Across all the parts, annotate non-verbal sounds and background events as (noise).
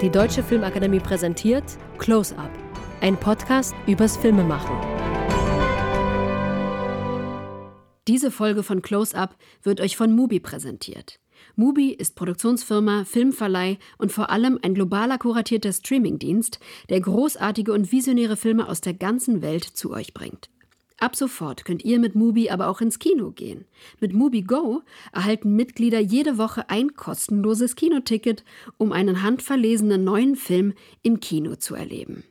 Die Deutsche Filmakademie präsentiert Close Up, ein Podcast übers Filmemachen. Diese Folge von Close Up wird euch von Mubi präsentiert. Mubi ist Produktionsfirma, Filmverleih und vor allem ein globaler kuratierter Streamingdienst, der großartige und visionäre Filme aus der ganzen Welt zu euch bringt. Ab sofort könnt ihr mit Mubi aber auch ins Kino gehen. Mit Mubi Go erhalten Mitglieder jede Woche ein kostenloses Kinoticket, um einen handverlesenen neuen Film im Kino zu erleben.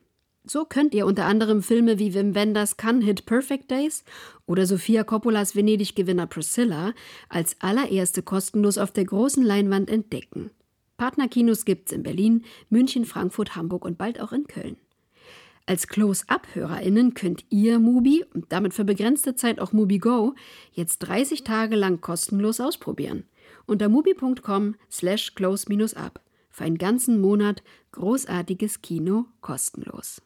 So könnt ihr unter anderem Filme wie Wim Wenders Cannes-Hit Perfect Days oder Sofia Coppolas Venedig-Gewinner Priscilla als allererste kostenlos auf der großen Leinwand entdecken. Partnerkinos gibt's in Berlin, München, Frankfurt, Hamburg und bald auch in Köln. Als Close-Up-HörerInnen könnt ihr Mubi und damit für begrenzte Zeit auch MubiGo jetzt 30 Tage lang kostenlos ausprobieren. Unter mubi.com slash close-up. Für einen ganzen Monat großartiges Kino kostenlos.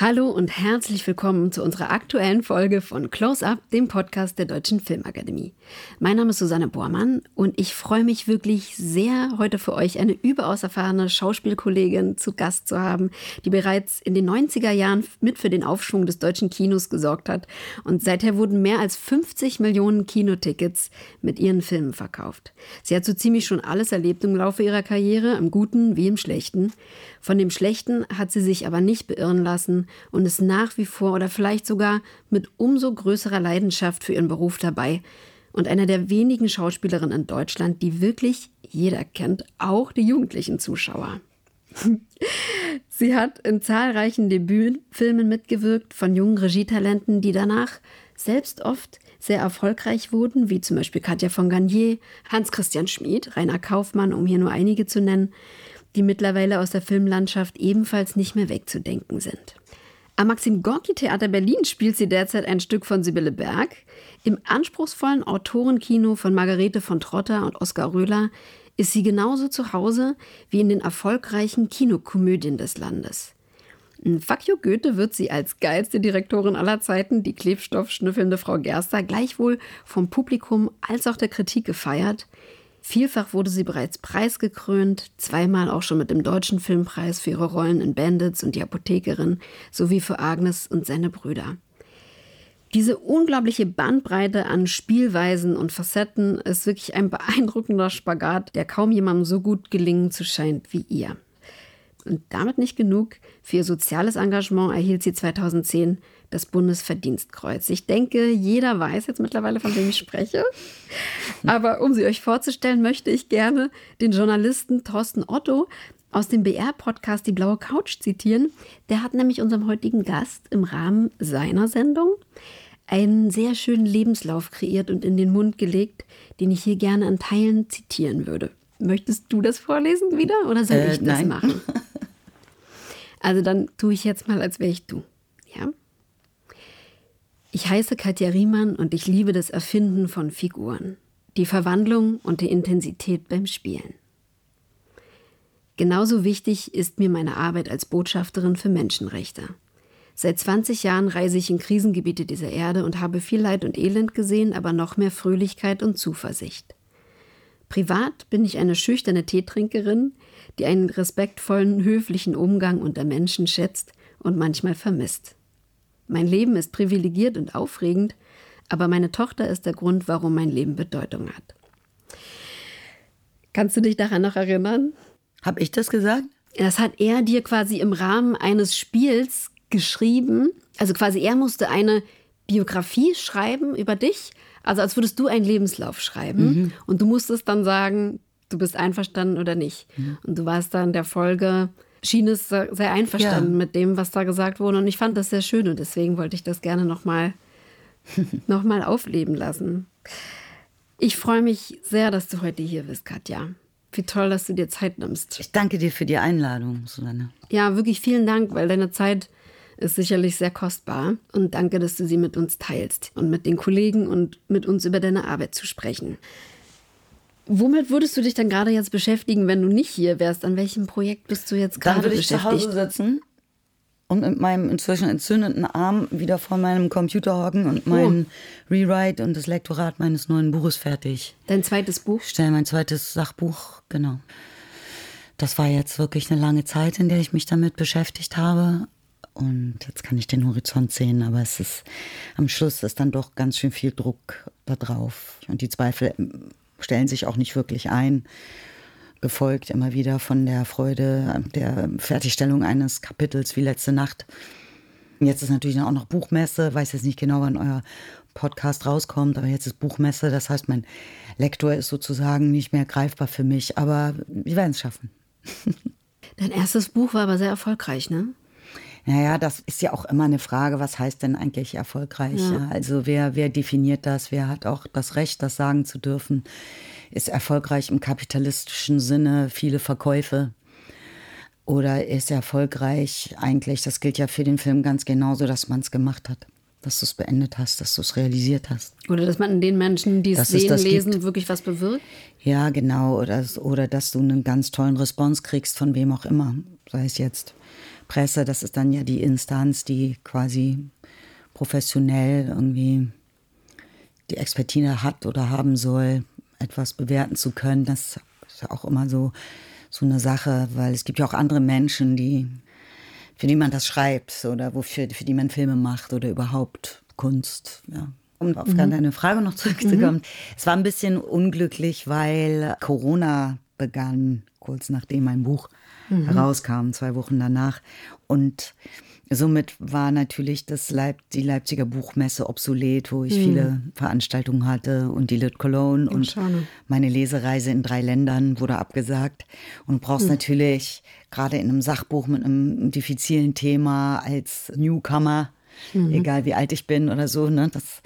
Hallo und herzlich willkommen zu unserer aktuellen Folge von Close Up, dem Podcast der Deutschen Filmakademie. Mein Name ist Susanne Bormann und ich freue mich wirklich sehr, heute für euch eine überaus erfahrene Schauspielkollegin zu Gast zu haben, die bereits in den 90er Jahren mit für den Aufschwung des deutschen Kinos gesorgt hat. Und seither wurden mehr als 50 Millionen Kinotickets mit ihren Filmen verkauft. Sie hat so ziemlich schon alles erlebt im Laufe ihrer Karriere, im Guten wie im Schlechten. Von dem Schlechten hat sie sich aber nicht beirren lassen und ist nach wie vor oder vielleicht sogar mit umso größerer Leidenschaft für ihren Beruf dabei und einer der wenigen Schauspielerinnen in Deutschland, die wirklich jeder kennt, auch die jugendlichen Zuschauer. (laughs) Sie hat in zahlreichen Debütfilmen mitgewirkt von jungen Regietalenten, die danach selbst oft sehr erfolgreich wurden, wie zum Beispiel Katja von Garnier, Hans-Christian Schmid, Rainer Kaufmann, um hier nur einige zu nennen, die mittlerweile aus der Filmlandschaft ebenfalls nicht mehr wegzudenken sind. Am Maxim Gorki Theater Berlin spielt sie derzeit ein Stück von Sibylle Berg. Im anspruchsvollen Autorenkino von Margarete von Trotter und Oskar Röhler ist sie genauso zu Hause wie in den erfolgreichen Kinokomödien des Landes. In you Goethe wird sie als geilste Direktorin aller Zeiten, die klebstoffschnüffelnde Frau Gerster, gleichwohl vom Publikum als auch der Kritik gefeiert. Vielfach wurde sie bereits preisgekrönt, zweimal auch schon mit dem Deutschen Filmpreis für ihre Rollen in Bandits und die Apothekerin sowie für Agnes und seine Brüder. Diese unglaubliche Bandbreite an Spielweisen und Facetten ist wirklich ein beeindruckender Spagat, der kaum jemandem so gut gelingen zu scheint wie ihr. Und damit nicht genug. Für ihr soziales Engagement erhielt sie 2010 das Bundesverdienstkreuz. Ich denke, jeder weiß jetzt mittlerweile, von wem ich spreche. Aber um sie euch vorzustellen, möchte ich gerne den Journalisten Thorsten Otto aus dem BR-Podcast Die Blaue Couch zitieren. Der hat nämlich unserem heutigen Gast im Rahmen seiner Sendung einen sehr schönen Lebenslauf kreiert und in den Mund gelegt, den ich hier gerne an Teilen zitieren würde. Möchtest du das vorlesen wieder oder soll äh, ich das nein. machen? (laughs) Also dann tue ich jetzt mal, als wäre ich du. Ich heiße Katja Riemann und ich liebe das Erfinden von Figuren, die Verwandlung und die Intensität beim Spielen. Genauso wichtig ist mir meine Arbeit als Botschafterin für Menschenrechte. Seit 20 Jahren reise ich in Krisengebiete dieser Erde und habe viel Leid und Elend gesehen, aber noch mehr Fröhlichkeit und Zuversicht. Privat bin ich eine schüchterne Teetrinkerin, die einen respektvollen, höflichen Umgang unter Menschen schätzt und manchmal vermisst. Mein Leben ist privilegiert und aufregend, aber meine Tochter ist der Grund, warum mein Leben Bedeutung hat. Kannst du dich daran noch erinnern? Habe ich das gesagt? Das hat er dir quasi im Rahmen eines Spiels geschrieben. Also quasi er musste eine Biografie schreiben über dich, also als würdest du einen Lebenslauf schreiben mhm. und du musstest dann sagen, du bist einverstanden oder nicht. Mhm. Und du warst dann der Folge, schien es sehr einverstanden ja. mit dem, was da gesagt wurde. Und ich fand das sehr schön und deswegen wollte ich das gerne nochmal (laughs) noch mal aufleben lassen. Ich freue mich sehr, dass du heute hier bist, Katja. Wie toll, dass du dir Zeit nimmst. Ich danke dir für die Einladung, Susanne. Ja, wirklich vielen Dank, weil deine Zeit ist sicherlich sehr kostbar. Und danke, dass du sie mit uns teilst und mit den Kollegen und mit uns über deine Arbeit zu sprechen. Womit würdest du dich dann gerade jetzt beschäftigen, wenn du nicht hier wärst? An welchem Projekt bist du jetzt gerade beschäftigt? Dann würde ich zu Hause sitzen und mit meinem inzwischen entzündeten Arm wieder vor meinem Computer hocken und mein oh. Rewrite und das Lektorat meines neuen Buches fertig. Dein zweites Buch? Stell mein zweites Sachbuch, genau. das war jetzt wirklich eine lange Zeit, in der ich mich damit beschäftigt habe. Und jetzt kann ich den Horizont sehen, aber es ist am Schluss ist dann doch ganz schön viel Druck da drauf. Und die Zweifel stellen sich auch nicht wirklich ein. Gefolgt immer wieder von der Freude der Fertigstellung eines Kapitels wie letzte Nacht. Jetzt ist natürlich auch noch Buchmesse, weiß jetzt nicht genau, wann euer Podcast rauskommt, aber jetzt ist Buchmesse. Das heißt, mein Lektor ist sozusagen nicht mehr greifbar für mich, aber wir werden es schaffen. (laughs) Dein erstes Buch war aber sehr erfolgreich, ne? Naja, das ist ja auch immer eine Frage, was heißt denn eigentlich erfolgreich? Ja. Also wer, wer definiert das? Wer hat auch das Recht, das sagen zu dürfen? Ist erfolgreich im kapitalistischen Sinne viele Verkäufe? Oder ist erfolgreich eigentlich, das gilt ja für den Film ganz genauso, dass man es gemacht hat? dass du es beendet hast, dass du es realisiert hast. Oder dass man den Menschen, die es sehen, es lesen, gibt. wirklich was bewirkt? Ja, genau. Oder, oder dass du einen ganz tollen Response kriegst von wem auch immer. Sei es jetzt Presse, das ist dann ja die Instanz, die quasi professionell irgendwie die Expertise hat oder haben soll, etwas bewerten zu können. Das ist ja auch immer so, so eine Sache, weil es gibt ja auch andere Menschen, die für die man das schreibt oder wofür, für die man Filme macht oder überhaupt Kunst. Ja. Um auf mhm. deine Frage noch zurückzukommen. Mhm. Es war ein bisschen unglücklich, weil Corona begann, kurz nachdem mein Buch mhm. herauskam, zwei Wochen danach. Und Somit war natürlich das Leip die Leipziger Buchmesse obsolet, wo ich mhm. viele Veranstaltungen hatte und die Lit Cologne und schade. meine Lesereise in drei Ländern wurde abgesagt. Und du brauchst mhm. natürlich gerade in einem Sachbuch mit einem diffizilen Thema als Newcomer, mhm. egal wie alt ich bin oder so, ne, das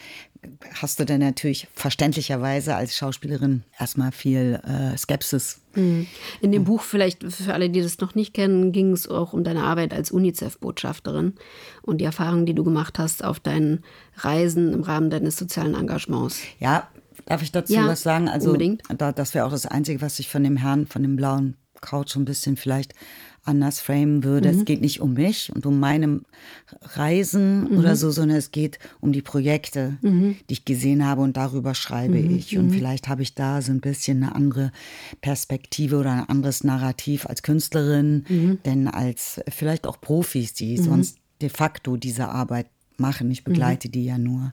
hast du dann natürlich verständlicherweise als Schauspielerin erstmal viel äh, Skepsis. Mhm. In dem Buch, vielleicht für alle, die das noch nicht kennen, ging es auch um deine Arbeit als UNICEF-Botschafterin und die Erfahrungen, die du gemacht hast auf deinen Reisen im Rahmen deines sozialen Engagements. Ja, darf ich dazu ja, was sagen? Also, unbedingt. Da, das wäre auch das Einzige, was ich von dem Herrn, von dem blauen Couch so ein bisschen vielleicht anders framen würde. Mhm. Es geht nicht um mich und um meine Reisen mhm. oder so, sondern es geht um die Projekte, mhm. die ich gesehen habe und darüber schreibe mhm. ich. Und mhm. vielleicht habe ich da so ein bisschen eine andere Perspektive oder ein anderes Narrativ als Künstlerin, mhm. denn als vielleicht auch Profis, die sonst de facto diese Arbeit machen. Ich begleite die ja nur.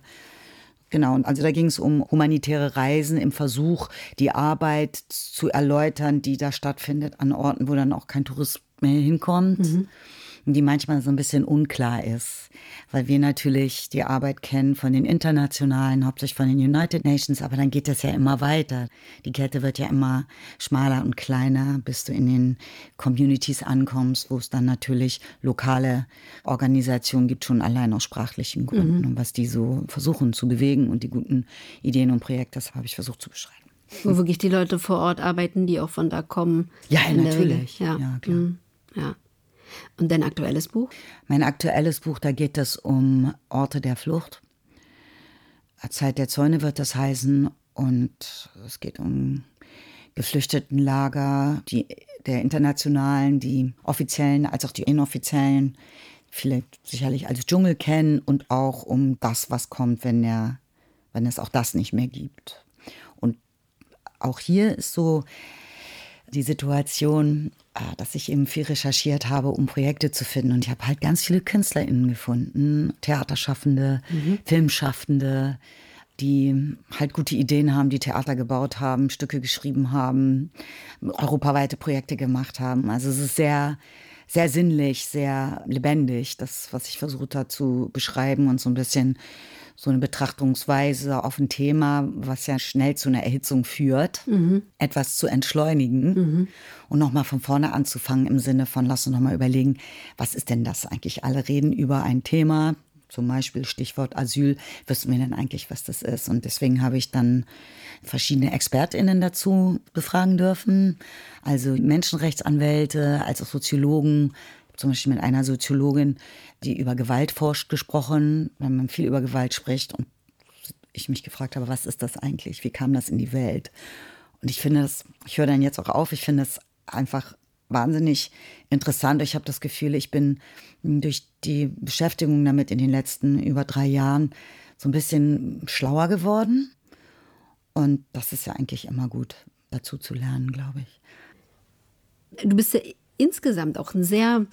Genau, also da ging es um humanitäre Reisen im Versuch, die Arbeit zu erläutern, die da stattfindet an Orten, wo dann auch kein Tourist mehr hinkommt. Mhm die manchmal so ein bisschen unklar ist, weil wir natürlich die Arbeit kennen von den internationalen, hauptsächlich von den United Nations, aber dann geht das ja immer weiter. Die Kette wird ja immer schmaler und kleiner, bis du in den Communities ankommst, wo es dann natürlich lokale Organisationen gibt, schon allein aus sprachlichen Gründen, mhm. und was die so versuchen zu bewegen und die guten Ideen und Projekte, das habe ich versucht zu beschreiben. Wo wirklich die Leute vor Ort arbeiten, die auch von da kommen. Ja, natürlich. Ja. ja, klar. Mhm. Ja. Und dein aktuelles Buch? Mein aktuelles Buch, da geht es um Orte der Flucht. Zeit der Zäune wird das heißen. Und es geht um Geflüchtetenlager, die, der internationalen, die offiziellen als auch die inoffiziellen. Viele sicherlich als Dschungel kennen und auch um das, was kommt, wenn, der, wenn es auch das nicht mehr gibt. Und auch hier ist so die Situation, äh, dass ich eben viel recherchiert habe, um Projekte zu finden. Und ich habe halt ganz viele KünstlerInnen gefunden, Theaterschaffende, mhm. Filmschaffende, die halt gute Ideen haben, die Theater gebaut haben, Stücke geschrieben haben, europaweite Projekte gemacht haben. Also es ist sehr, sehr sinnlich, sehr lebendig, das, was ich versucht habe zu beschreiben und so ein bisschen so eine Betrachtungsweise auf ein Thema, was ja schnell zu einer Erhitzung führt, mhm. etwas zu entschleunigen mhm. und nochmal von vorne anzufangen im Sinne von, lass uns nochmal überlegen, was ist denn das eigentlich? Alle reden über ein Thema, zum Beispiel Stichwort Asyl, wissen wir denn eigentlich, was das ist? Und deswegen habe ich dann verschiedene ExpertInnen dazu befragen dürfen, also Menschenrechtsanwälte, als auch Soziologen, zum Beispiel mit einer Soziologin, die über Gewalt forscht, gesprochen, wenn man viel über Gewalt spricht und ich mich gefragt habe, was ist das eigentlich? Wie kam das in die Welt? Und ich finde das, ich höre dann jetzt auch auf, ich finde es einfach wahnsinnig interessant. Ich habe das Gefühl, ich bin durch die Beschäftigung damit in den letzten über drei Jahren so ein bisschen schlauer geworden. Und das ist ja eigentlich immer gut, dazu zu lernen, glaube ich. Du bist ja insgesamt auch ein sehr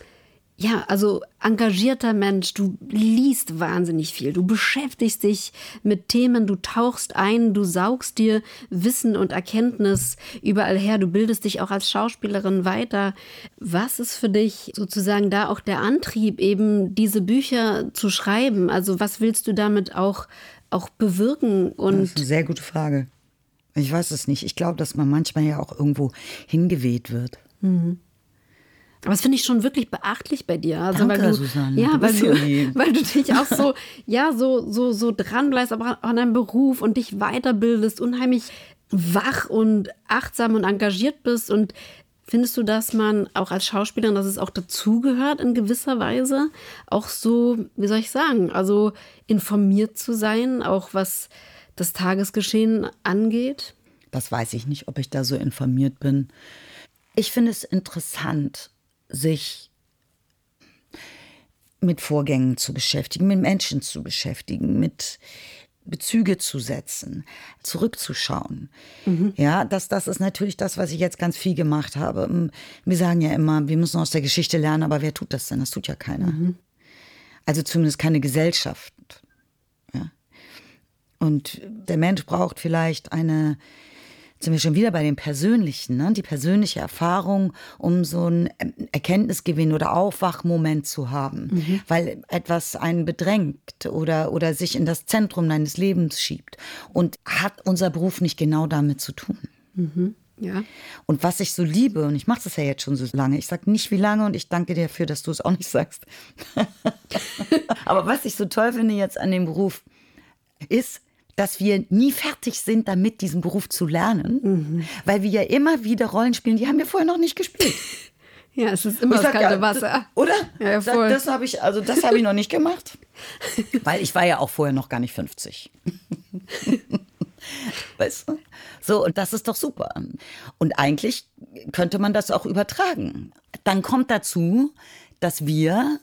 ja, also engagierter Mensch, du liest wahnsinnig viel, du beschäftigst dich mit Themen, du tauchst ein, du saugst dir Wissen und Erkenntnis überall her, du bildest dich auch als Schauspielerin weiter. Was ist für dich sozusagen da auch der Antrieb, eben diese Bücher zu schreiben? Also was willst du damit auch, auch bewirken? Und das ist eine sehr gute Frage. Ich weiß es nicht. Ich glaube, dass man manchmal ja auch irgendwo hingeweht wird. Mhm. Aber das finde ich schon wirklich beachtlich bei dir. Also, Danke, weil du, Susanne. Ja, weil du, (laughs) weil du dich auch so, ja, so, so, so dran bleibst, aber an deinem Beruf und dich weiterbildest, unheimlich wach und achtsam und engagiert bist. Und findest du, dass man auch als Schauspielerin, dass es auch dazugehört in gewisser Weise, auch so, wie soll ich sagen, also informiert zu sein, auch was das Tagesgeschehen angeht? Das weiß ich nicht, ob ich da so informiert bin. Ich finde es interessant, sich mit Vorgängen zu beschäftigen, mit Menschen zu beschäftigen, mit Bezüge zu setzen, zurückzuschauen. Mhm. Ja, das, das ist natürlich das, was ich jetzt ganz viel gemacht habe. Wir sagen ja immer, wir müssen aus der Geschichte lernen, aber wer tut das denn? Das tut ja keiner. Mhm. Also zumindest keine Gesellschaft. Ja. Und der Mensch braucht vielleicht eine sind wir schon wieder bei dem Persönlichen, ne? die persönliche Erfahrung, um so einen Erkenntnisgewinn oder Aufwachmoment zu haben, mhm. weil etwas einen bedrängt oder, oder sich in das Zentrum deines Lebens schiebt. Und hat unser Beruf nicht genau damit zu tun? Mhm. Ja. Und was ich so liebe, und ich mache das ja jetzt schon so lange, ich sage nicht wie lange und ich danke dir dafür, dass du es auch nicht sagst. (laughs) Aber was ich so toll finde jetzt an dem Beruf, ist, dass wir nie fertig sind, damit diesen Beruf zu lernen, mhm. weil wir ja immer wieder Rollen spielen, die haben wir vorher noch nicht gespielt. (laughs) Ja, es ist immer das kalte Wasser. Oder? Ja, voll. Das, das habe ich, also das habe ich noch nicht gemacht. (laughs) Weil ich war ja auch vorher noch gar nicht 50. (laughs) weißt du? So, und das ist doch super. Und eigentlich könnte man das auch übertragen. Dann kommt dazu, dass wir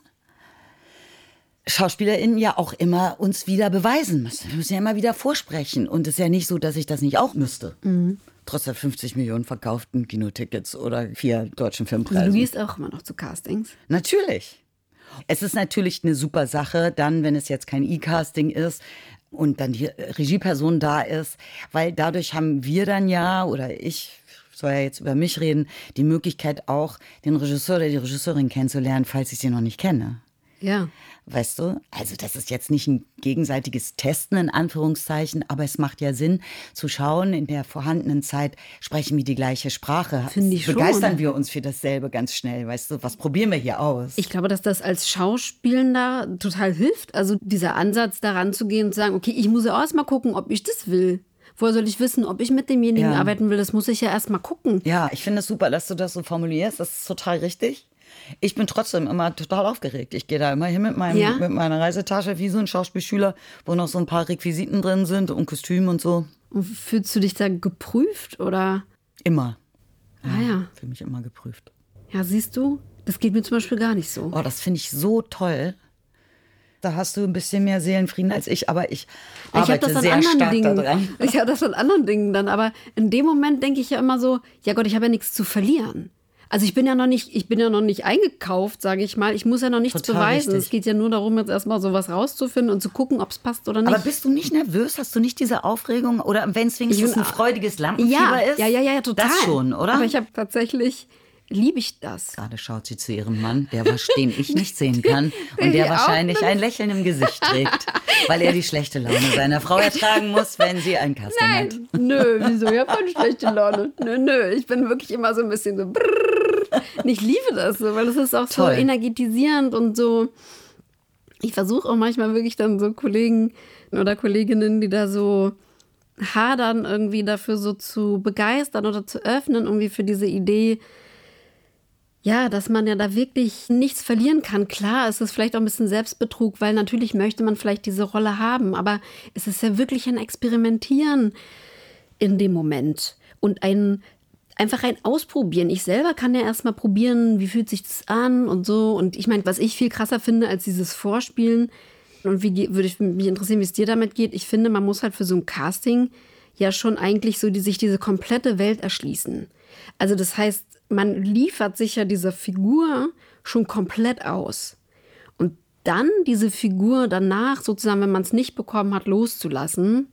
SchauspielerInnen ja auch immer uns wieder beweisen müssen. Wir müssen ja immer wieder vorsprechen. Und es ist ja nicht so, dass ich das nicht auch müsste. Mhm. Trotz der 50 Millionen verkauften Kinotickets oder vier deutschen Filmpreisen. Also du gehst auch immer noch zu Castings? Natürlich. Es ist natürlich eine super Sache, dann, wenn es jetzt kein E-Casting ist und dann die Regieperson da ist, weil dadurch haben wir dann ja, oder ich soll ja jetzt über mich reden, die Möglichkeit auch, den Regisseur oder die Regisseurin kennenzulernen, falls ich sie noch nicht kenne. Ja. Weißt du? Also, das ist jetzt nicht ein gegenseitiges Testen in Anführungszeichen, aber es macht ja Sinn zu schauen, in der vorhandenen Zeit sprechen wir die gleiche Sprache. Finde ich Begeistern schon. wir uns für dasselbe ganz schnell, weißt du? Was probieren wir hier aus? Ich glaube, dass das als Schauspielender total hilft. Also, dieser Ansatz daran zu gehen und zu sagen, okay, ich muss ja auch erst mal gucken, ob ich das will. Woher soll ich wissen, ob ich mit demjenigen ja. arbeiten will? Das muss ich ja erst mal gucken. Ja, ich finde es super, dass du das so formulierst. Das ist total richtig. Ich bin trotzdem immer total aufgeregt. Ich gehe da immer hin mit, meinem, ja? mit meiner Reisetasche wie so ein Schauspielschüler, wo noch so ein paar Requisiten drin sind und Kostüm und so. Und fühlst du dich da geprüft oder? Immer. Ah ja. Für mich immer geprüft. Ja, siehst du, das geht mir zum Beispiel gar nicht so. Oh, das finde ich so toll. Da hast du ein bisschen mehr Seelenfrieden als ich, aber ich, ich arbeite das an sehr anderen stark Dingen. daran. Ich habe das an anderen Dingen dann, aber in dem Moment denke ich ja immer so, ja Gott, ich habe ja nichts zu verlieren. Also ich bin ja noch nicht, ich bin ja noch nicht eingekauft, sage ich mal. Ich muss ja noch nichts Total beweisen. Richtig. Es geht ja nur darum, jetzt erstmal sowas rauszufinden und zu gucken, ob es passt oder nicht. Aber bist du nicht nervös? Hast du nicht diese Aufregung? Oder wenn es wenigstens ein freudiges Lampenfieber ja, ist? Ja, ja, ja, total. Das schon, oder? Aber ich habe tatsächlich liebe ich das. Gerade schaut sie zu ihrem Mann, der den ich nicht sehen (laughs) kann und der wahrscheinlich ein Lächeln im Gesicht trägt, weil er die schlechte Laune seiner Frau ertragen muss, wenn sie ein Casting Nein, hat. Nö, wieso? Ich habe keine schlechte Laune. Nö, nö, ich bin wirklich immer so ein bisschen so. Brrr. (laughs) Ich liebe das so, weil das ist auch Toll. so energetisierend und so. Ich versuche auch manchmal wirklich dann so Kollegen oder Kolleginnen, die da so hadern, irgendwie dafür so zu begeistern oder zu öffnen, irgendwie für diese Idee, ja, dass man ja da wirklich nichts verlieren kann. Klar, es ist vielleicht auch ein bisschen Selbstbetrug, weil natürlich möchte man vielleicht diese Rolle haben, aber es ist ja wirklich ein Experimentieren in dem Moment und ein einfach ein Ausprobieren. Ich selber kann ja erstmal probieren, wie fühlt sich das an und so. Und ich meine, was ich viel krasser finde als dieses Vorspielen, und wie würde ich mich interessieren, wie es dir damit geht, ich finde, man muss halt für so ein Casting ja schon eigentlich so die, sich diese komplette Welt erschließen. Also das heißt, man liefert sich ja dieser Figur schon komplett aus. Und dann diese Figur danach, sozusagen, wenn man es nicht bekommen hat, loszulassen,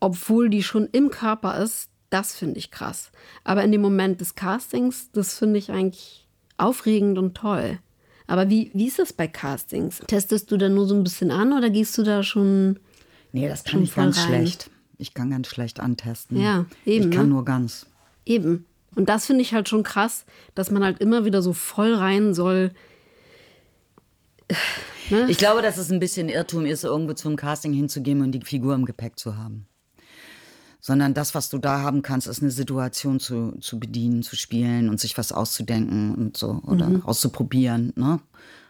obwohl die schon im Körper ist, das finde ich krass. Aber in dem Moment des Castings, das finde ich eigentlich aufregend und toll. Aber wie, wie ist das bei Castings? Testest du da nur so ein bisschen an oder gehst du da schon. Nee, das kann ich ganz rein? schlecht. Ich kann ganz schlecht antesten. Ja, eben. Ich kann ne? nur ganz. Eben. Und das finde ich halt schon krass, dass man halt immer wieder so voll rein soll. Ne? Ich glaube, dass es ein bisschen Irrtum ist, irgendwo zum Casting hinzugehen und die Figur im Gepäck zu haben. Sondern das, was du da haben kannst, ist eine Situation zu, zu bedienen, zu spielen und sich was auszudenken und so oder mhm. auszuprobieren. Ne?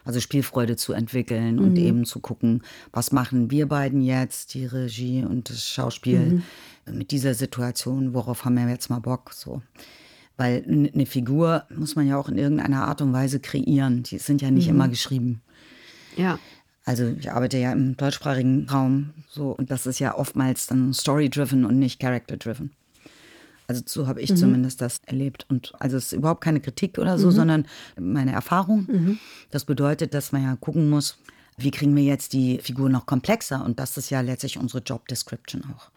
Also Spielfreude zu entwickeln mhm. und eben zu gucken, was machen wir beiden jetzt, die Regie und das Schauspiel mhm. mit dieser Situation, worauf haben wir jetzt mal Bock? So. Weil eine Figur muss man ja auch in irgendeiner Art und Weise kreieren. Die sind ja nicht mhm. immer geschrieben. Ja. Also ich arbeite ja im deutschsprachigen Raum so und das ist ja oftmals dann story-driven und nicht character-driven. Also so habe ich mhm. zumindest das erlebt. Und also es ist überhaupt keine Kritik oder so, mhm. sondern meine Erfahrung. Mhm. Das bedeutet, dass man ja gucken muss, wie kriegen wir jetzt die Figur noch komplexer? Und das ist ja letztlich unsere Job Description auch.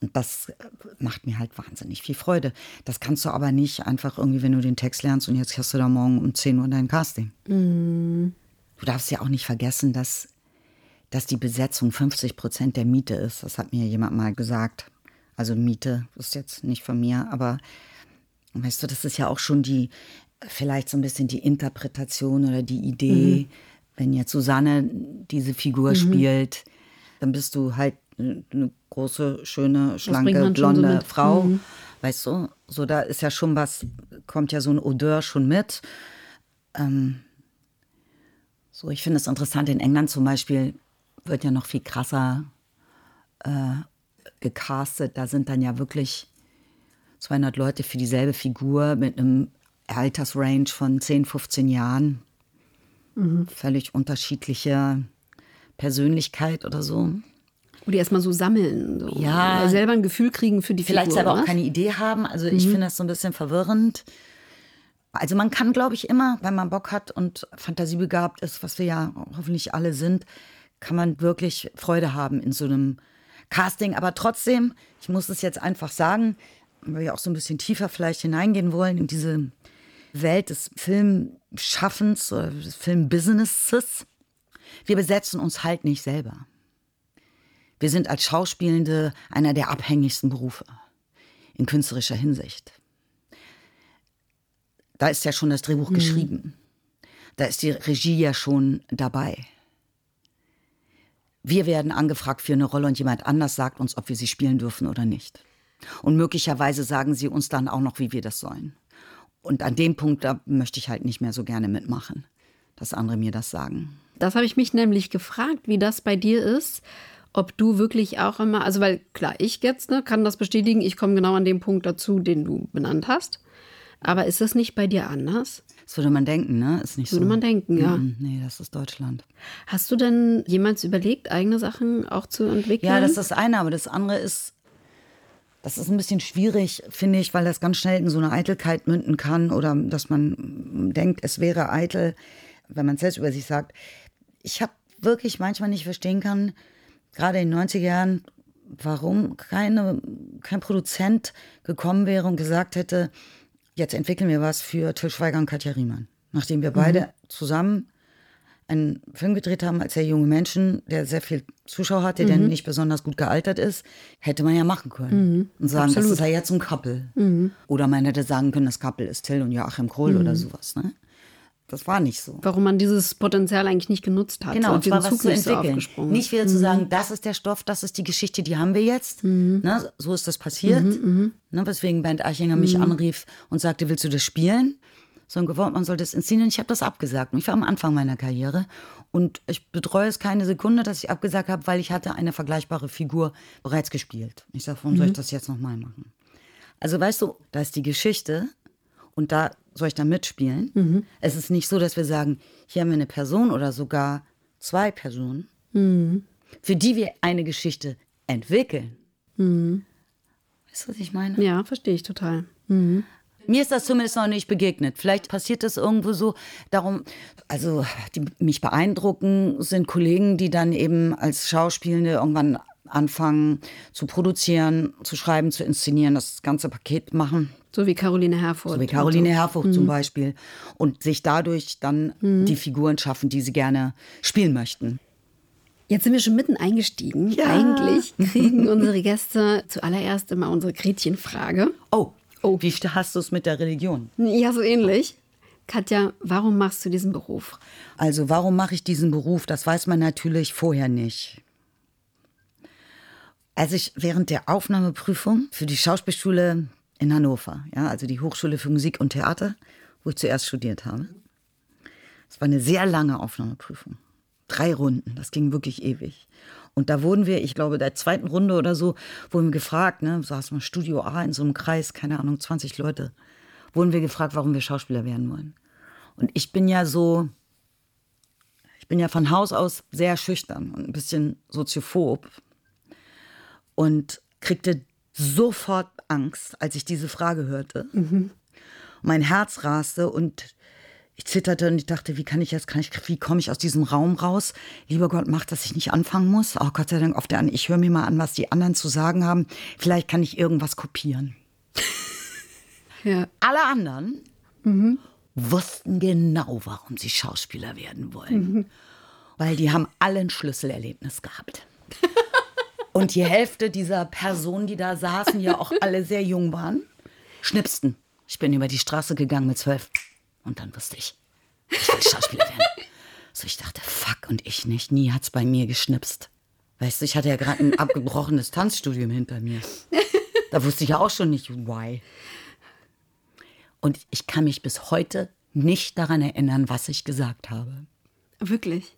Und das äh, macht mir halt wahnsinnig viel Freude. Das kannst du aber nicht einfach irgendwie, wenn du den Text lernst und jetzt hast du da morgen um 10 Uhr dein Casting. Mhm. Du darfst ja auch nicht vergessen, dass, dass die Besetzung 50 Prozent der Miete ist. Das hat mir jemand mal gesagt. Also Miete ist jetzt nicht von mir, aber weißt du, das ist ja auch schon die, vielleicht so ein bisschen die Interpretation oder die Idee. Mhm. Wenn jetzt Susanne diese Figur mhm. spielt, dann bist du halt eine große, schöne, schlanke, blonde so Frau. Mhm. Weißt du, so da ist ja schon was, kommt ja so ein Odeur schon mit. Ähm, so, ich finde es interessant, in England zum Beispiel wird ja noch viel krasser äh, gecastet. Da sind dann ja wirklich 200 Leute für dieselbe Figur mit einem Altersrange von 10, 15 Jahren. Mhm. Völlig unterschiedliche Persönlichkeit oder so. Wo die erstmal so sammeln. So. Ja. selber ein Gefühl kriegen für die Vielleicht Figur. Vielleicht selber auch keine Idee haben. Also ich mhm. finde das so ein bisschen verwirrend. Also man kann, glaube ich, immer, wenn man Bock hat und fantasiebegabt ist, was wir ja hoffentlich alle sind, kann man wirklich Freude haben in so einem Casting. Aber trotzdem, ich muss es jetzt einfach sagen, weil wir auch so ein bisschen tiefer vielleicht hineingehen wollen in diese Welt des Filmschaffens oder des Filmbusinesses. Wir besetzen uns halt nicht selber. Wir sind als Schauspielende einer der abhängigsten Berufe in künstlerischer Hinsicht. Da ist ja schon das Drehbuch mhm. geschrieben. Da ist die Regie ja schon dabei. Wir werden angefragt für eine Rolle und jemand anders sagt uns, ob wir sie spielen dürfen oder nicht. Und möglicherweise sagen sie uns dann auch noch, wie wir das sollen. Und an dem Punkt, da möchte ich halt nicht mehr so gerne mitmachen, dass andere mir das sagen. Das habe ich mich nämlich gefragt, wie das bei dir ist ob du wirklich auch immer, also weil klar, ich jetzt ne, kann das bestätigen, ich komme genau an dem Punkt dazu, den du benannt hast. Aber ist das nicht bei dir anders? Das würde man denken, ne? Ist nicht würde so. man denken, ja. Nee, das ist Deutschland. Hast du denn jemals überlegt, eigene Sachen auch zu entwickeln? Ja, das ist das eine, aber das andere ist, das ist ein bisschen schwierig, finde ich, weil das ganz schnell in so eine Eitelkeit münden kann oder dass man denkt, es wäre eitel, wenn man es selbst über sich sagt. Ich habe wirklich manchmal nicht verstehen kann, gerade in den 90er Jahren, warum keine, kein Produzent gekommen wäre und gesagt hätte, jetzt entwickeln wir was für Till Schweiger und Katja Riemann. Nachdem wir beide mhm. zusammen einen Film gedreht haben als sehr junge Menschen, der sehr viel Zuschauer hatte, mhm. der nicht besonders gut gealtert ist, hätte man ja machen können. Mhm. Und sagen, Absolut. das ist ja jetzt ein Couple. Mhm. Oder man hätte sagen können, das Couple ist Till und Joachim Kroll oder mhm. sowas. Ne? Das war nicht so. Warum man dieses Potenzial eigentlich nicht genutzt hat. Genau, und zwar was zu entwickeln. So nicht wieder mhm. zu sagen, das ist der Stoff, das ist die Geschichte, die haben wir jetzt. Mhm. Ne, so ist das passiert. Mhm, mhm. ne, weswegen Bernd Eichinger mich mhm. anrief und sagte, willst du das spielen? So ein Gewort, man soll das inszenieren. Ich habe das abgesagt. Und ich war am Anfang meiner Karriere. Und ich betreue es keine Sekunde, dass ich abgesagt habe, weil ich hatte eine vergleichbare Figur bereits gespielt. Ich sage, warum soll ich mhm. das jetzt nochmal machen? Also weißt du, da ist die Geschichte und da soll ich da mitspielen? Mhm. Es ist nicht so, dass wir sagen, hier haben wir eine Person oder sogar zwei Personen, mhm. für die wir eine Geschichte entwickeln. Mhm. Weißt du, was ich meine? Ja, verstehe ich total. Mhm. Mir ist das zumindest noch nicht begegnet. Vielleicht passiert das irgendwo so. Darum, also die mich beeindrucken, sind Kollegen, die dann eben als Schauspielende irgendwann anfangen zu produzieren, zu schreiben, zu inszenieren, das ganze Paket machen. So wie Caroline Herfurth. So wie Caroline Herfurth mhm. zum Beispiel. Und sich dadurch dann mhm. die Figuren schaffen, die sie gerne spielen möchten. Jetzt sind wir schon mitten eingestiegen. Ja. Eigentlich (laughs) kriegen unsere Gäste zuallererst immer unsere Gretchenfrage. Oh, oh. wie hast du es mit der Religion? Ja, so ähnlich. Katja, warum machst du diesen Beruf? Also, warum mache ich diesen Beruf? Das weiß man natürlich vorher nicht. Als ich während der Aufnahmeprüfung für die Schauspielschule in Hannover, ja, also die Hochschule für Musik und Theater, wo ich zuerst studiert habe. Es war eine sehr lange Aufnahmeprüfung. Drei Runden, das ging wirklich ewig. Und da wurden wir, ich glaube, der zweiten Runde oder so, wurden wir gefragt, ne, saß mal Studio A in so einem Kreis, keine Ahnung, 20 Leute, wurden wir gefragt, warum wir Schauspieler werden wollen. Und ich bin ja so, ich bin ja von Haus aus sehr schüchtern und ein bisschen soziophob und kriegte sofort Angst, als ich diese Frage hörte. Mhm. Mein Herz raste und ich zitterte und ich dachte, wie kann ich jetzt, kann ich, wie komme ich aus diesem Raum raus? Lieber Gott, mach, dass ich nicht anfangen muss. Auch oh, Gott sei Dank auf der anderen. Ich höre mir mal an, was die anderen zu sagen haben. Vielleicht kann ich irgendwas kopieren. (laughs) ja. Alle anderen mhm. wussten genau, warum sie Schauspieler werden wollen. Mhm. Weil die haben alle ein Schlüsselerlebnis gehabt. (laughs) Und die Hälfte dieser Personen, die da saßen, ja auch alle sehr jung waren, schnipsten. Ich bin über die Straße gegangen mit zwölf. Und dann wusste ich, ich will Schauspieler werden. So, ich dachte, fuck, und ich nicht. Nie hat's bei mir geschnipst. Weißt du, ich hatte ja gerade ein abgebrochenes Tanzstudium hinter mir. Da wusste ich ja auch schon nicht, why. Und ich kann mich bis heute nicht daran erinnern, was ich gesagt habe. Wirklich?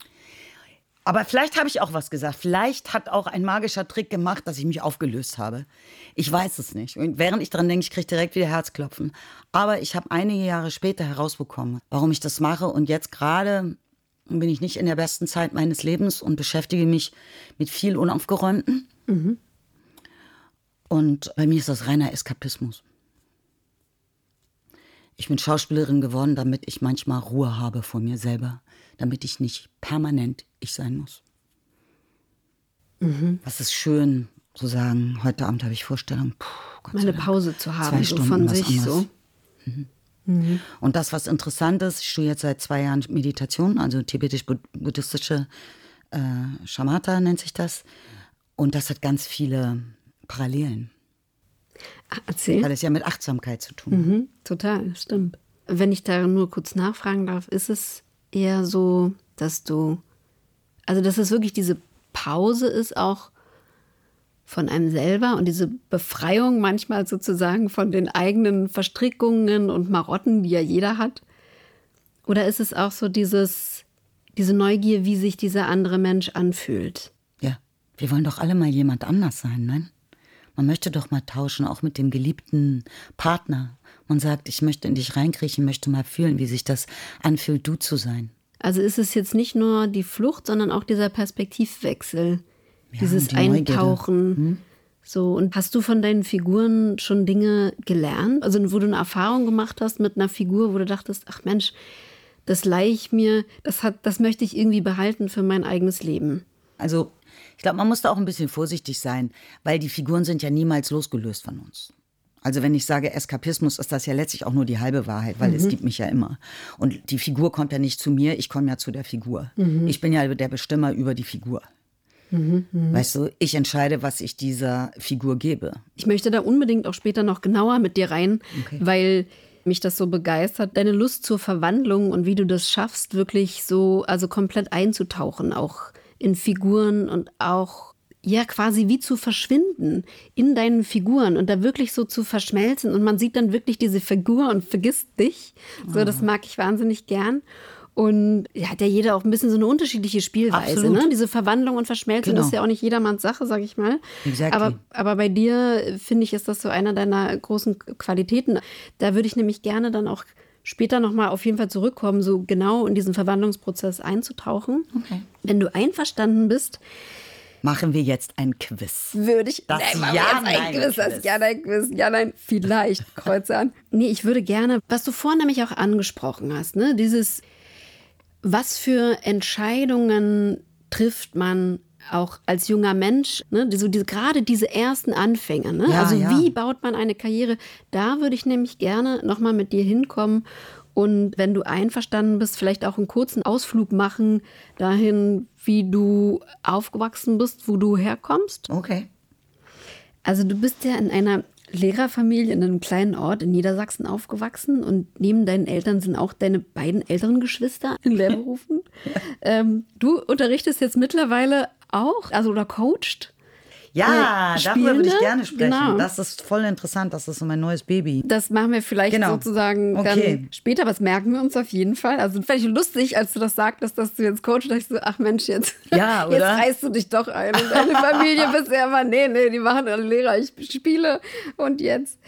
Aber vielleicht habe ich auch was gesagt. Vielleicht hat auch ein magischer Trick gemacht, dass ich mich aufgelöst habe. Ich weiß es nicht. Und während ich dran denke, ich kriege direkt wieder Herzklopfen. Aber ich habe einige Jahre später herausbekommen, warum ich das mache. Und jetzt gerade bin ich nicht in der besten Zeit meines Lebens und beschäftige mich mit viel Unaufgeräumten. Mhm. Und bei mir ist das reiner Eskapismus. Ich bin Schauspielerin geworden, damit ich manchmal Ruhe habe vor mir selber, damit ich nicht permanent ich sein muss. Mhm. Das ist schön zu sagen, heute Abend habe ich Vorstellung, puh, Meine Pause zu haben, Zwei Stunden so von sich anders. so. Mhm. Mhm. Und das, was interessant ist, ich studiere jetzt seit zwei Jahren Meditation, also tibetisch-buddhistische äh, Shamatha nennt sich das. Und das hat ganz viele Parallelen. Ah, erzähl. Weil es ja mit Achtsamkeit zu tun hat. Mhm, total, stimmt. Wenn ich da nur kurz nachfragen darf, ist es eher so, dass du also, dass es wirklich diese Pause ist, auch von einem selber und diese Befreiung manchmal sozusagen von den eigenen Verstrickungen und Marotten, die ja jeder hat? Oder ist es auch so dieses, diese Neugier, wie sich dieser andere Mensch anfühlt? Ja, wir wollen doch alle mal jemand anders sein, nein? Man möchte doch mal tauschen, auch mit dem geliebten Partner. Man sagt, ich möchte in dich reinkriechen, möchte mal fühlen, wie sich das anfühlt, du zu sein. Also ist es jetzt nicht nur die Flucht, sondern auch dieser Perspektivwechsel, ja, dieses die Eintauchen. Hm? So, und hast du von deinen Figuren schon Dinge gelernt? Also, wo du eine Erfahrung gemacht hast mit einer Figur, wo du dachtest, ach Mensch, das leihe ich mir, das, hat, das möchte ich irgendwie behalten für mein eigenes Leben. Also, ich glaube, man muss da auch ein bisschen vorsichtig sein, weil die Figuren sind ja niemals losgelöst von uns. Also wenn ich sage Eskapismus, ist das ja letztlich auch nur die halbe Wahrheit, weil mhm. es gibt mich ja immer. Und die Figur kommt ja nicht zu mir, ich komme ja zu der Figur. Mhm. Ich bin ja der Bestimmer über die Figur. Mhm, mh. Weißt du, ich entscheide, was ich dieser Figur gebe. Ich möchte da unbedingt auch später noch genauer mit dir rein, okay. weil mich das so begeistert. Deine Lust zur Verwandlung und wie du das schaffst, wirklich so, also komplett einzutauchen, auch in Figuren und auch ja quasi wie zu verschwinden in deinen Figuren und da wirklich so zu verschmelzen und man sieht dann wirklich diese Figur und vergisst dich. So, das ah. mag ich wahnsinnig gern. Und ja, hat ja jeder auch ein bisschen so eine unterschiedliche Spielweise. Ne? Diese Verwandlung und Verschmelzung genau. ist ja auch nicht jedermanns Sache, sag ich mal. Exactly. Aber, aber bei dir, finde ich, ist das so einer deiner großen Qualitäten. Da würde ich nämlich gerne dann auch später nochmal auf jeden Fall zurückkommen, so genau in diesen Verwandlungsprozess einzutauchen. Okay. Wenn du einverstanden bist, machen wir jetzt ein Quiz. Würde ich. Das nein, Ja, jetzt ein nein, Quiz, das Quiz. Ja, nein, Quiz. Ja, nein, vielleicht. (laughs) Kreuze an. Nee, ich würde gerne, was du vorhin nämlich auch angesprochen hast, ne, dieses, was für Entscheidungen trifft man auch als junger Mensch, ne, so diese, gerade diese ersten Anfänge, ne? Ja, also ja. wie baut man eine Karriere? Da würde ich nämlich gerne nochmal mit dir hinkommen und wenn du einverstanden bist, vielleicht auch einen kurzen Ausflug machen dahin, wie du aufgewachsen bist, wo du herkommst. Okay. Also du bist ja in einer Lehrerfamilie in einem kleinen Ort in Niedersachsen aufgewachsen und neben deinen Eltern sind auch deine beiden älteren Geschwister (laughs) in Lehrberufen. ähm, du unterrichtest jetzt mittlerweile auch, also oder coacht. Ja, Äh, darüber würde ich gerne sprechen. Genau. Das ist voll interessant. Das ist so mein neues Baby. Das machen wir vielleicht Genau. sozusagen Okay. dann später, aber das merken wir uns auf jeden Fall. Also fand ich lustig, als du das sagtest, dass du jetzt coachst, dachte ich so, ach Mensch, jetzt, Ja, (laughs) jetzt reißt du dich doch ein. Und deine Familie (laughs) bisher war, nee, nee, die machen alle Lehrer, ich spiele und jetzt.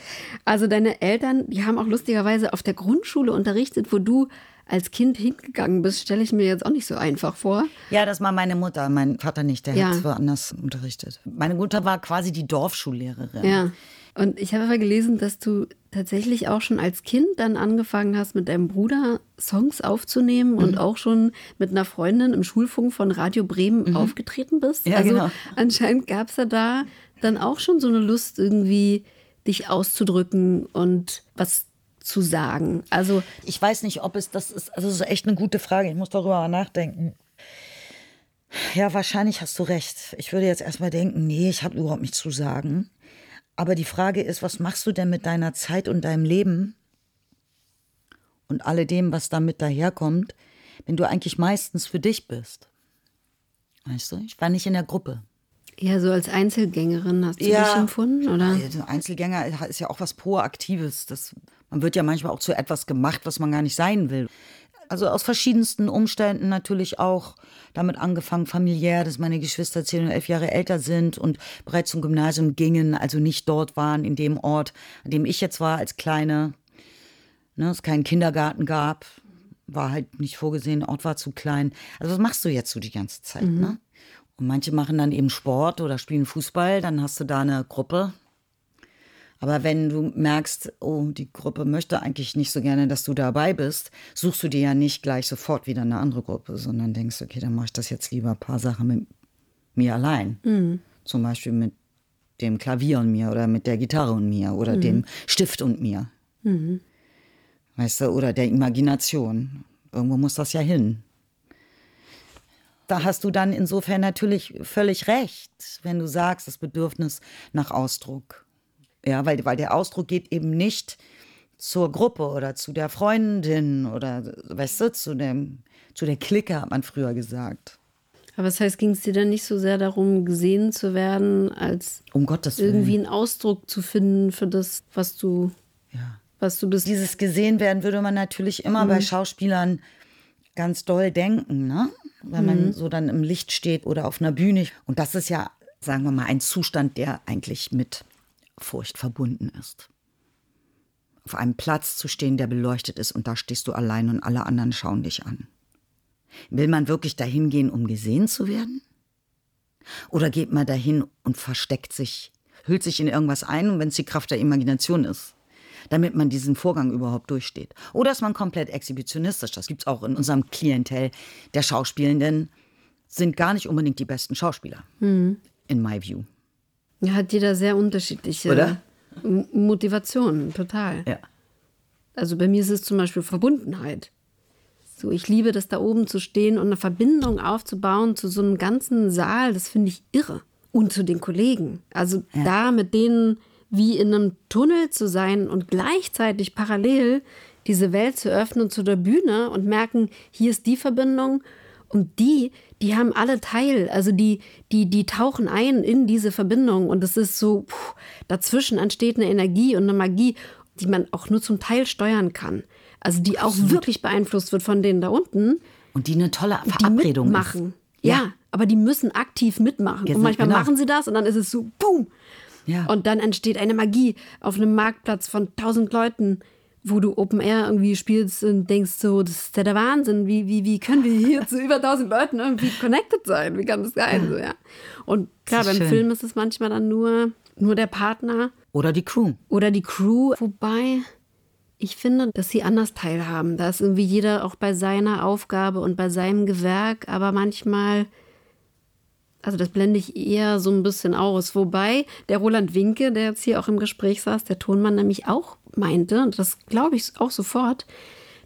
Also deine Eltern, die haben auch lustigerweise auf der Grundschule unterrichtet, wo du als Kind hingegangen bist, stelle ich mir jetzt auch nicht so einfach vor. Ja, das war meine Mutter, mein Vater nicht. Der Ja. hat woanders unterrichtet. Meine Mutter war quasi die Dorfschullehrerin. Ja. Und ich habe aber gelesen, dass du tatsächlich auch schon als Kind dann angefangen hast, mit deinem Bruder Songs aufzunehmen Mhm. und auch schon mit einer Freundin im Schulfunk von Radio Bremen aufgetreten bist. Mhm. Ja, also genau. anscheinend gab es ja da dann auch schon so eine Lust, irgendwie dich auszudrücken und was zu sagen. Also Ich weiß nicht, ob es das ist. Also, das ist echt eine gute Frage. Ich muss darüber nachdenken. Ja, wahrscheinlich hast du recht. Ich würde jetzt erstmal denken, nee, ich habe überhaupt nichts zu sagen. Aber die Frage ist, was machst du denn mit deiner Zeit und deinem Leben und alledem, was damit daherkommt, wenn du eigentlich meistens für dich bist? Weißt du, ich war nicht in der Gruppe. eher so als Einzelgängerin hast du Ja. dich empfunden, oder? Einzelgänger ist ja auch was Proaktives. Das, man wird ja manchmal auch zu etwas gemacht, was man gar nicht sein will. Also aus verschiedensten Umständen natürlich auch damit angefangen, familiär, dass meine Geschwister zehn und elf Jahre älter sind und bereits zum Gymnasium gingen, also nicht dort waren, in dem Ort, an dem ich jetzt war als Kleine. Ne, es keinen Kindergarten gab, war halt nicht vorgesehen, der Ort war zu klein. Also was machst du jetzt so die ganze Zeit, ne? Und manche machen dann eben Sport oder spielen Fußball, dann hast du da eine Gruppe. Aber wenn du merkst, oh, die Gruppe möchte eigentlich nicht so gerne, dass du dabei bist, suchst du dir ja nicht gleich sofort wieder eine andere Gruppe, sondern denkst, okay, dann mache ich das jetzt lieber ein paar Sachen mit mir allein. Zum Beispiel mit dem Klavier und mir oder mit der Gitarre und mir oder dem Stift und mir. Weißt du, oder der Imagination. Irgendwo muss das ja hin. Da hast du dann insofern natürlich völlig recht, wenn du sagst, das Bedürfnis nach Ausdruck. Ja, weil, weil der Ausdruck geht eben nicht zur Gruppe oder zu der Freundin oder, weißt du, zu, dem, zu der Clique, hat man früher gesagt. Aber das heißt, ging es dir dann nicht so sehr darum, gesehen zu werden, als Um irgendwie einen Ausdruck zu finden für das, was du, Ja. was du bist. Dieses gesehen werden würde man natürlich immer bei Schauspielern ganz doll denken, ne? Wenn man so dann im Licht steht oder auf einer Bühne. Und das ist ja, sagen wir mal, ein Zustand, der eigentlich mit Furcht verbunden ist. Auf einem Platz zu stehen, der beleuchtet ist und da stehst du allein und alle anderen schauen dich an. Will man wirklich dahin gehen, um gesehen zu werden? Oder geht man dahin und versteckt sich, hüllt sich in irgendwas ein und wenn es die Kraft der Imagination ist? damit man diesen Vorgang überhaupt durchsteht. Oder ist man komplett exhibitionistisch. Das gibt es auch in unserem Klientel der Schauspielenden, sind gar nicht unbedingt die besten Schauspieler, in my view. Ja, hat jeder sehr unterschiedliche Oder? Motivationen, total. Ja. Also bei mir ist es zum Beispiel Verbundenheit. So, ich liebe das da oben zu stehen und eine Verbindung aufzubauen zu so einem ganzen Saal, das finde ich irre. Und zu den Kollegen. Also da mit denen wie in einem Tunnel zu sein und gleichzeitig parallel diese Welt zu öffnen zu der Bühne und merken, hier ist die Verbindung und die, die haben alle Teil, also die, die, die tauchen ein in diese Verbindung und es ist so, puh, dazwischen entsteht eine Energie und eine Magie, die man auch nur zum Teil steuern kann. Also die auch wirklich beeinflusst wird von denen da unten, Und die eine tolle Verabredung mitmachen. ist. Ja. aber die müssen aktiv mitmachen. Genau, und manchmal genau. machen sie das und dann ist es so, boom. Ja. Und dann entsteht eine Magie auf einem Marktplatz von tausend Leuten. Wo du Open Air irgendwie spielst und denkst so, das ist ja der Wahnsinn. Wie, wie, wie können wir hier zu über 1000 Leuten irgendwie connected sein? Wie kann das sein? So, ja. Und klar, beim schön. Film ist es manchmal dann nur, nur der Partner Oder die Crew. oder die Crew. Wobei ich finde, dass sie anders teilhaben. Da ist irgendwie jeder auch bei seiner Aufgabe und bei seinem Gewerk, aber manchmal, also das blende ich eher so ein bisschen aus. Wobei der Roland Winke, der jetzt hier auch im Gespräch saß, der Tonmann nämlich auch meinte, und das glaube ich auch sofort,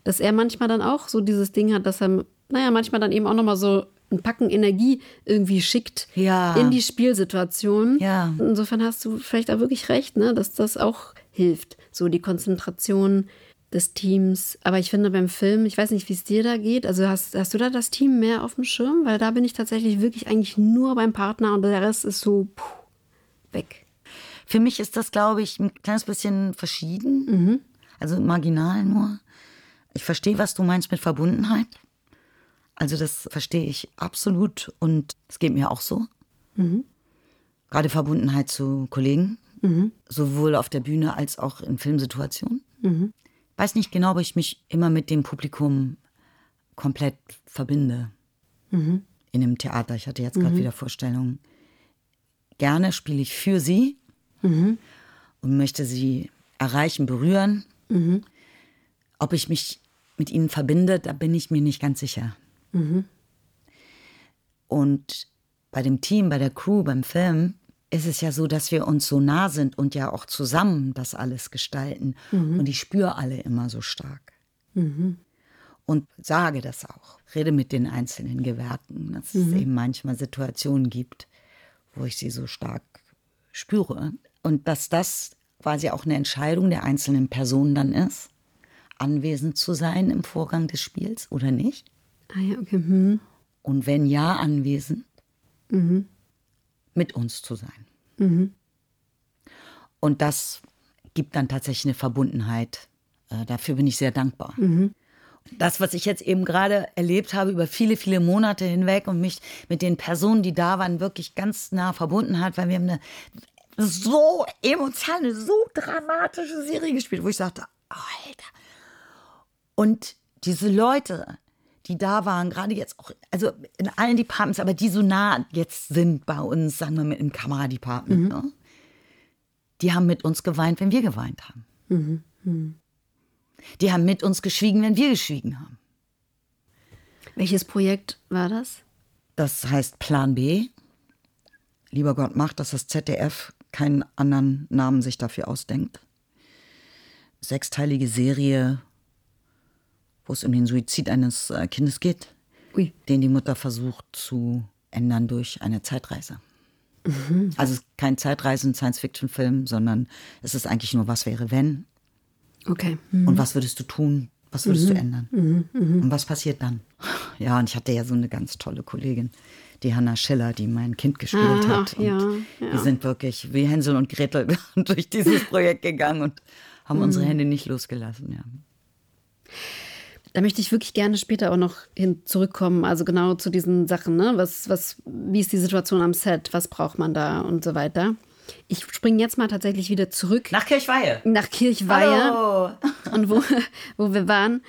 dass er manchmal dann auch so dieses Ding hat, dass er, naja, manchmal dann eben auch nochmal so ein Packen Energie irgendwie schickt Ja. in die Spielsituation. Ja. Insofern hast du vielleicht auch wirklich recht, ne, dass das auch hilft, so die Konzentration des Teams. Aber ich finde beim Film, ich weiß nicht, wie es dir da geht. Also hast, hast du da das Team mehr auf dem Schirm? Weil da bin ich tatsächlich wirklich eigentlich nur beim Partner und der Rest ist so puh, weg. Für mich ist das, glaube ich, ein kleines bisschen verschieden. Also marginal nur. Ich verstehe, was du meinst mit Verbundenheit. Also das verstehe ich absolut und es geht mir auch so. Gerade Verbundenheit zu Kollegen, sowohl auf der Bühne als auch in Filmsituationen. Weiß nicht genau, ob ich mich immer mit dem Publikum komplett verbinde. In einem Theater. Ich hatte jetzt gerade wieder Vorstellungen. Gerne spiele ich für sie und möchte sie erreichen, berühren. Ob ich mich mit ihnen verbinde, da bin ich mir nicht ganz sicher. Und bei dem Team, bei der Crew, beim Film ist es ja so, dass wir uns so nah sind und ja auch zusammen das alles gestalten. Und ich spüre alle immer so stark. Und sage das auch. Rede mit den einzelnen Gewerken, dass es eben manchmal Situationen gibt, wo ich sie so stark spüre. Und dass das quasi auch eine Entscheidung der einzelnen Personen dann ist, anwesend zu sein im Vorgang des Spiels oder nicht. Ah ja, okay. Hm. Und wenn ja, anwesend, mit uns zu sein. Und das gibt dann tatsächlich eine Verbundenheit. Äh, dafür bin ich sehr dankbar. Das, was ich jetzt eben gerade erlebt habe über viele, viele Monate hinweg und mich mit den Personen, die da waren, wirklich ganz nah verbunden hat, weil wir haben eine so emotionale, so dramatische Serie gespielt, wo ich sagte, Alter. Und diese Leute, die da waren, gerade jetzt auch, also in allen Departments, aber die so nah jetzt sind bei uns, sagen wir mal im Kameradepartment, ne? die haben mit uns geweint, wenn wir geweint haben. Die haben mit uns geschwiegen, wenn wir geschwiegen haben. Welches Projekt war das? Das heißt Plan B. Lieber Gott macht, dass das ZDF keinen anderen Namen sich dafür ausdenkt. Sechsteilige Serie, wo es um den Suizid eines äh, Kindes geht, Ui. den die Mutter versucht zu ändern durch eine Zeitreise. Also es ist kein Zeitreisen, Science-Fiction-Film, sondern es ist eigentlich nur, was wäre, wenn Okay. und was würdest du tun, was würdest du ändern und was passiert dann. (laughs) Ja, und ich hatte ja so eine ganz tolle Kollegin, die Hanna Schiller, die mein Kind gespielt Ah, hat. Und ja, ja. wir sind wirklich wie Hänsel und Gretel (laughs) durch dieses Projekt gegangen und haben unsere Hände nicht losgelassen. Ja. Da möchte ich wirklich gerne später auch noch hin zurückkommen, also genau zu diesen Sachen, ne? Was, was, wie ist die Situation am Set, was braucht man da und so weiter. Ich springe jetzt mal tatsächlich wieder zurück Nach Kirchweihe. nach Kirchweihe Hallo. und wo, (laughs) wo wir waren.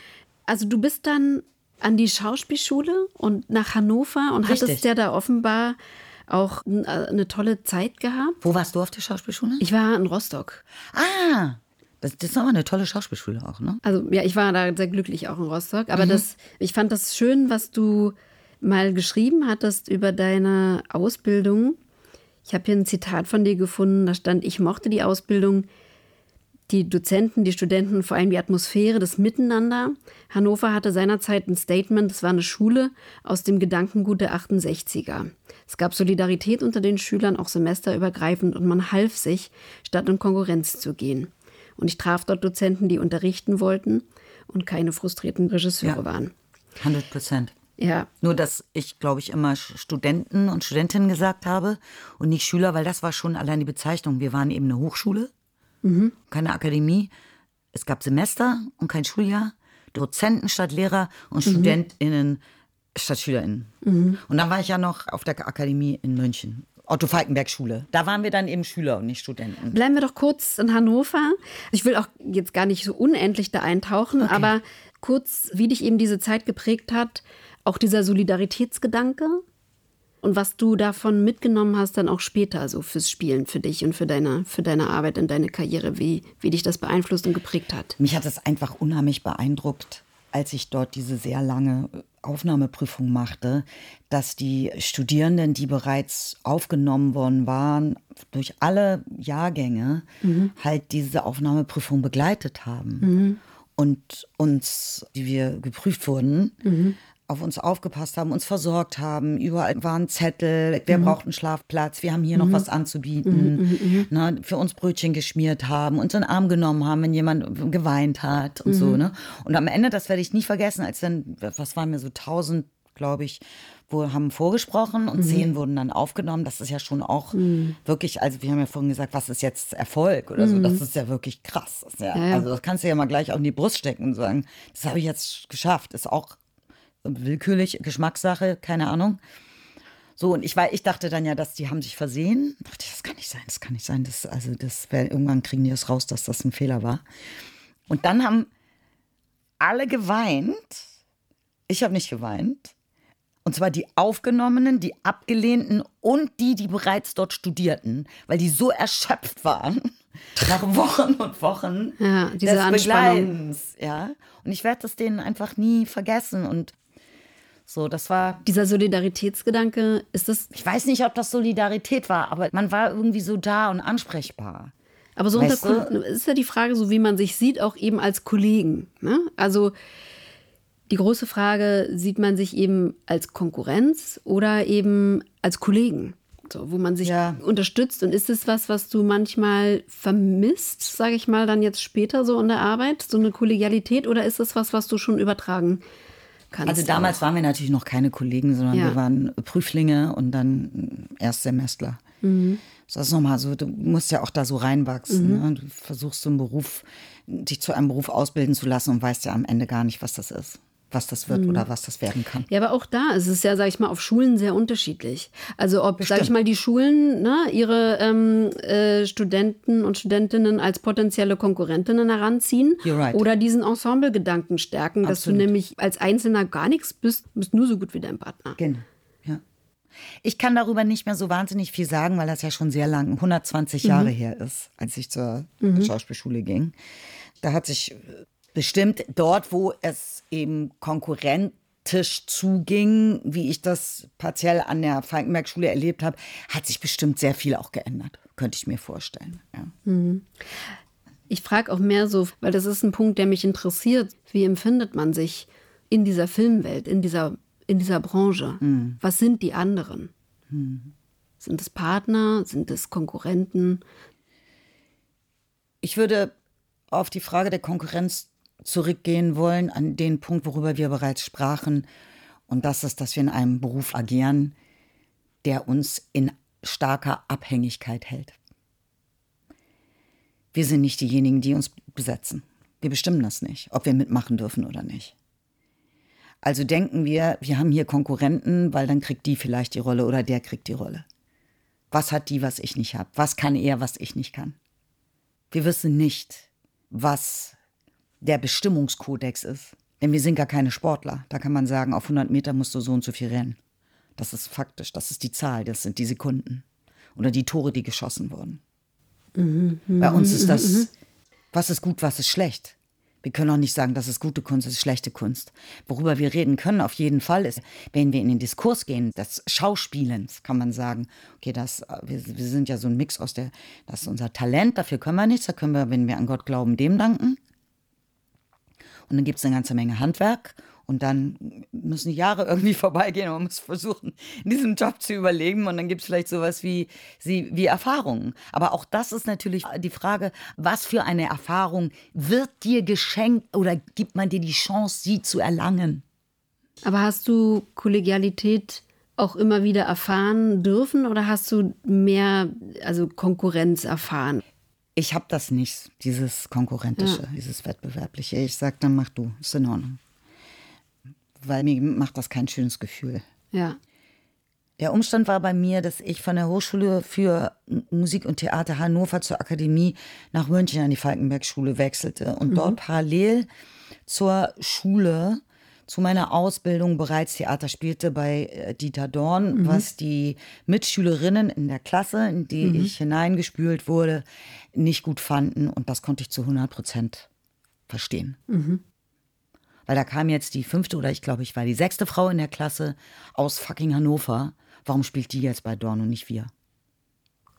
Also du bist dann an die Schauspielschule und nach Hannover und Richtig. hattest ja da offenbar auch äh, eine tolle Zeit gehabt. Wo warst du auf der Schauspielschule? Ich war in Rostock. ah, das, das ist aber eine tolle Schauspielschule auch, ne? Also ja, ich war da sehr glücklich auch in Rostock. Aber das, ich fand das schön, was du mal geschrieben hattest über deine Ausbildung. Ich habe hier ein Zitat von dir gefunden, da stand, ich mochte die Ausbildung, die Dozenten, die Studenten, vor allem die Atmosphäre, das Miteinander. Hannover hatte seinerzeit ein Statement, es war eine Schule aus dem Gedankengut der 68er. Es gab Solidarität unter den Schülern, auch semesterübergreifend, und man half sich, statt in Konkurrenz zu gehen. Und ich traf dort Dozenten, die unterrichten wollten und keine frustrierten Regisseure Ja. waren. 100 Prozent. Ja, Nur, dass ich, glaube ich, immer Studenten und Studentinnen gesagt habe und nicht Schüler, weil das war schon allein die Bezeichnung. Wir waren eben eine Hochschule, keine Akademie. Es gab Semester und kein Schuljahr. Dozenten statt Lehrer und StudentInnen statt SchülerInnen. Und dann war ich ja noch auf der Akademie in München. Otto Falkenberg Schule. Da waren wir dann eben Schüler und nicht Studenten. Bleiben wir doch kurz in Hannover. Ich will auch jetzt gar nicht so unendlich da eintauchen, okay. aber kurz, wie dich eben diese Zeit geprägt hat, auch dieser Solidaritätsgedanke und was du davon mitgenommen hast, dann auch später so fürs Spielen für dich und für deine, für deine Arbeit und deine Karriere, wie, wie dich das beeinflusst und geprägt hat. Mich hat es einfach unheimlich beeindruckt, als ich dort diese sehr lange Aufnahmeprüfung machte, dass die Studierenden, die bereits aufgenommen worden waren, durch alle Jahrgänge mhm. halt diese Aufnahmeprüfung begleitet haben. Mhm. Und uns, die wir geprüft wurden, mhm auf uns aufgepasst haben, uns versorgt haben. Überall waren Zettel, wer mhm. braucht einen Schlafplatz, wir haben hier mhm. noch was anzubieten. Mhm, mhm, mhm. ne, für uns Brötchen geschmiert haben, uns in den Arm genommen haben, wenn jemand geweint hat und so. Mhm. Ne? Und am Ende, das werde ich nie vergessen, als dann, was waren wir so tausend, glaube ich, wo haben vorgesprochen und zehn wurden dann aufgenommen. Das ist ja schon auch wirklich, also wir haben ja vorhin gesagt, was ist jetzt Erfolg oder so. Das ist ja wirklich krass. Das ja, ja, Also das kannst du ja mal gleich auf die Brust stecken und sagen, das habe ich jetzt geschafft. Ist auch willkürlich, Geschmackssache, keine Ahnung. So, und ich war, ich dachte dann ja, dass die haben sich versehen. Ich dachte, das kann nicht sein, das kann nicht sein. Das, also, das irgendwann kriegen die das raus, dass das ein Fehler war. Und dann haben alle geweint. Ich habe nicht geweint. Und zwar die Aufgenommenen, die Abgelehnten und die, die bereits dort studierten, weil die so erschöpft waren (laughs) nach Wochen und Wochen ja, diese des Begleitens. Ja. Und ich werde das denen einfach nie vergessen. Und so, das war. Dieser Solidaritätsgedanke, ist das. Ich weiß nicht, ob das Solidarität war, aber man war irgendwie so da und ansprechbar. Aber so weißt unter, ist ja die Frage, so wie man sich sieht, auch eben als Kollegen. Ne? Also die große Frage, sieht man sich eben als Konkurrenz oder eben als Kollegen? So, wo man sich ja. unterstützt. Und ist es was, was du manchmal vermisst, sage ich mal, dann jetzt später so in der Arbeit, so eine Kollegialität, oder ist es was, was du schon übertragen kannst. Also damals auch. waren wir natürlich noch keine Kollegen, sondern ja. wir waren Prüflinge und dann Erstsemestler. Mhm. Das ist nochmal so, du musst ja auch da so reinwachsen. Mhm. Ne? Du versuchst so einen Beruf, dich zu einem Beruf ausbilden zu lassen und weißt ja am Ende gar nicht, was das ist was das wird mhm. oder was das werden kann. Ja, aber auch da ist es ja, sag ich mal, auf Schulen sehr unterschiedlich. Also ob, Bestimmt. sag ich mal, die Schulen ne, ihre ähm, äh, Studenten und Studentinnen als potenzielle Konkurrentinnen heranziehen right. oder diesen Ensemble-Gedanken stärken, Absolut. dass du nämlich als Einzelner gar nichts bist, bist nur so gut wie dein Partner. Genau. Ja. Ich kann darüber nicht mehr so wahnsinnig viel sagen, weil das ja schon sehr lang, 120 mhm. Jahre her ist, als ich zur mhm. Schauspielschule ging. Da hat sich bestimmt dort, wo es eben konkurrentisch zuging, wie ich das partiell an der Falkenberg-Schule erlebt habe, hat sich bestimmt sehr viel auch geändert, könnte ich mir vorstellen. Ja. Mhm. Ich frage auch mehr so, weil das ist ein Punkt, der mich interessiert. Wie empfindet man sich in dieser Filmwelt, in dieser, in dieser Branche? Mhm. Was sind die anderen? Mhm. Sind es Partner? Sind es Konkurrenten? Ich würde auf die Frage der Konkurrenz zurückgehen wollen an den Punkt, worüber wir bereits sprachen. Und das ist, dass wir in einem Beruf agieren, der uns in starker Abhängigkeit hält. Wir sind nicht diejenigen, die uns besetzen. Wir bestimmen das nicht, ob wir mitmachen dürfen oder nicht. Also denken wir, wir haben hier Konkurrenten, weil dann kriegt die vielleicht die Rolle oder der kriegt die Rolle. Was hat die, was ich nicht habe? Was kann er, was ich nicht kann? Wir wissen nicht, was der Bestimmungskodex ist. Denn wir sind gar keine Sportler. Da kann man sagen, auf 100 Meter musst du so und so viel rennen. Das ist faktisch, das ist die Zahl, das sind die Sekunden. Oder die Tore, die geschossen wurden. Mhm, Bei uns ist das, was ist gut, was ist schlecht. Wir können auch nicht sagen, das ist gute Kunst, das ist schlechte Kunst. Worüber wir reden können auf jeden Fall ist, wenn wir in den Diskurs gehen, des Schauspielens, kann man sagen, okay, das, wir, wir sind ja so ein Mix aus der, das ist unser Talent, dafür können wir nichts, da können wir, wenn wir an Gott glauben, dem danken. Und dann gibt es eine ganze Menge Handwerk. Und dann müssen Jahre (laughs) irgendwie vorbeigehen und man muss versuchen, in diesem Job zu überleben. Und dann gibt es vielleicht sowas wie, wie Erfahrungen. Aber auch das ist natürlich die Frage, was für eine Erfahrung wird dir geschenkt oder gibt man dir die Chance, sie zu erlangen? Aber hast du Kollegialität auch immer wieder erfahren dürfen oder hast du mehr also Konkurrenz erfahren? Ich habe das nicht, dieses Konkurrentische, ja. dieses Wettbewerbliche. Ich sage, dann mach du, ist in Ordnung. Weil mir macht das kein schönes Gefühl. Ja. Der Umstand war bei mir, dass ich von der Hochschule für Musik und Theater Hannover zur Akademie nach München an die Falkenberg-Schule wechselte und mhm. dort parallel zur Schule zu meiner Ausbildung bereits Theater spielte bei äh, Dieter Dorn, mhm. was die Mitschülerinnen in der Klasse, in die mhm. ich hineingespült wurde, nicht gut fanden. Und das konnte ich zu 100 Prozent verstehen. Mhm. Weil da kam jetzt die fünfte oder ich glaube, ich war die sechste Frau in der Klasse aus fucking Hannover. Warum spielt die jetzt bei Dorn und nicht wir?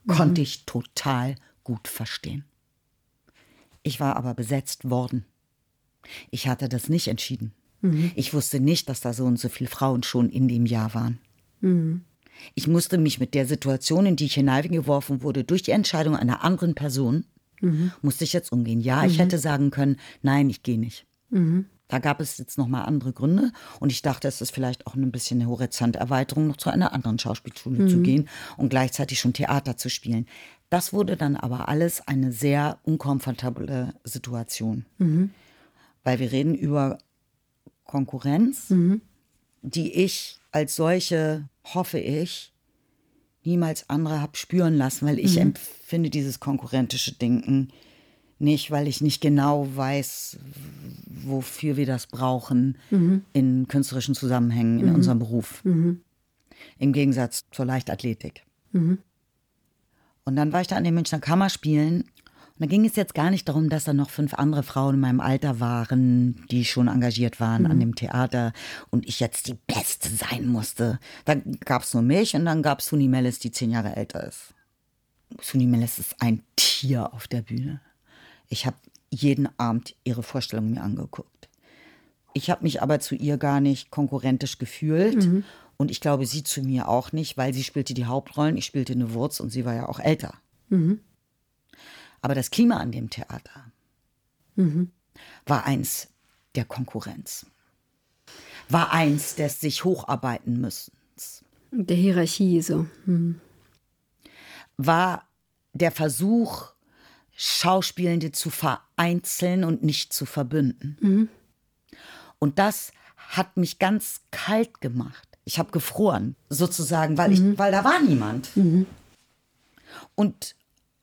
Mhm. Konnte ich total gut verstehen. Ich war aber besetzt worden. Ich hatte das nicht entschieden. Mhm. Ich wusste nicht, dass da so und so viele Frauen schon in dem Jahr waren. Mhm. Ich musste mich mit der Situation, in die ich hineingeworfen wurde, durch die Entscheidung einer anderen Person, mhm. musste ich jetzt umgehen. Ja, ich mhm. hätte sagen können, nein, ich gehe nicht. Mhm. Da gab es jetzt nochmal andere Gründe und ich dachte, es ist vielleicht auch ein bisschen eine Horizonterweiterung, noch zu einer anderen Schauspielschule zu gehen und gleichzeitig schon Theater zu spielen. Das wurde dann aber alles eine sehr unkomfortable Situation. Weil wir reden über Konkurrenz, mhm. die ich als solche, hoffe ich, niemals andere habe spüren lassen, weil ich mhm. empfinde dieses konkurrentische Denken nicht, weil ich nicht genau weiß, wofür wir das brauchen mhm. in künstlerischen Zusammenhängen in mhm. unserem Beruf. Mhm. Im Gegensatz zur Leichtathletik. Mhm. Und dann war ich da an den Münchner Kammerspielen da ging es jetzt gar nicht darum, dass da noch fünf andere Frauen in meinem Alter waren, die schon engagiert waren mhm. an dem Theater und ich jetzt die Beste sein musste. Da gab es nur mich und dann gab es Suni Mellis, die zehn Jahre älter ist. Suni Mellis ist ein Tier auf der Bühne. Ich habe jeden Abend ihre Vorstellung mir angeguckt. Ich habe mich aber zu ihr gar nicht konkurrentisch gefühlt. Mhm. Und ich glaube, sie zu mir auch nicht, weil sie spielte die Hauptrollen, ich spielte eine Wurz und sie war ja auch älter. Mhm. Aber das Klima an dem Theater mhm. war eins der Konkurrenz. War eins des sich hocharbeiten müssen. Der Hierarchie so. Mhm. War der Versuch, Schauspielende zu vereinzeln und nicht zu verbünden. Mhm. Und das hat mich ganz kalt gemacht. Ich habe gefroren, sozusagen, weil, ich, mhm. weil da war niemand. Mhm. Und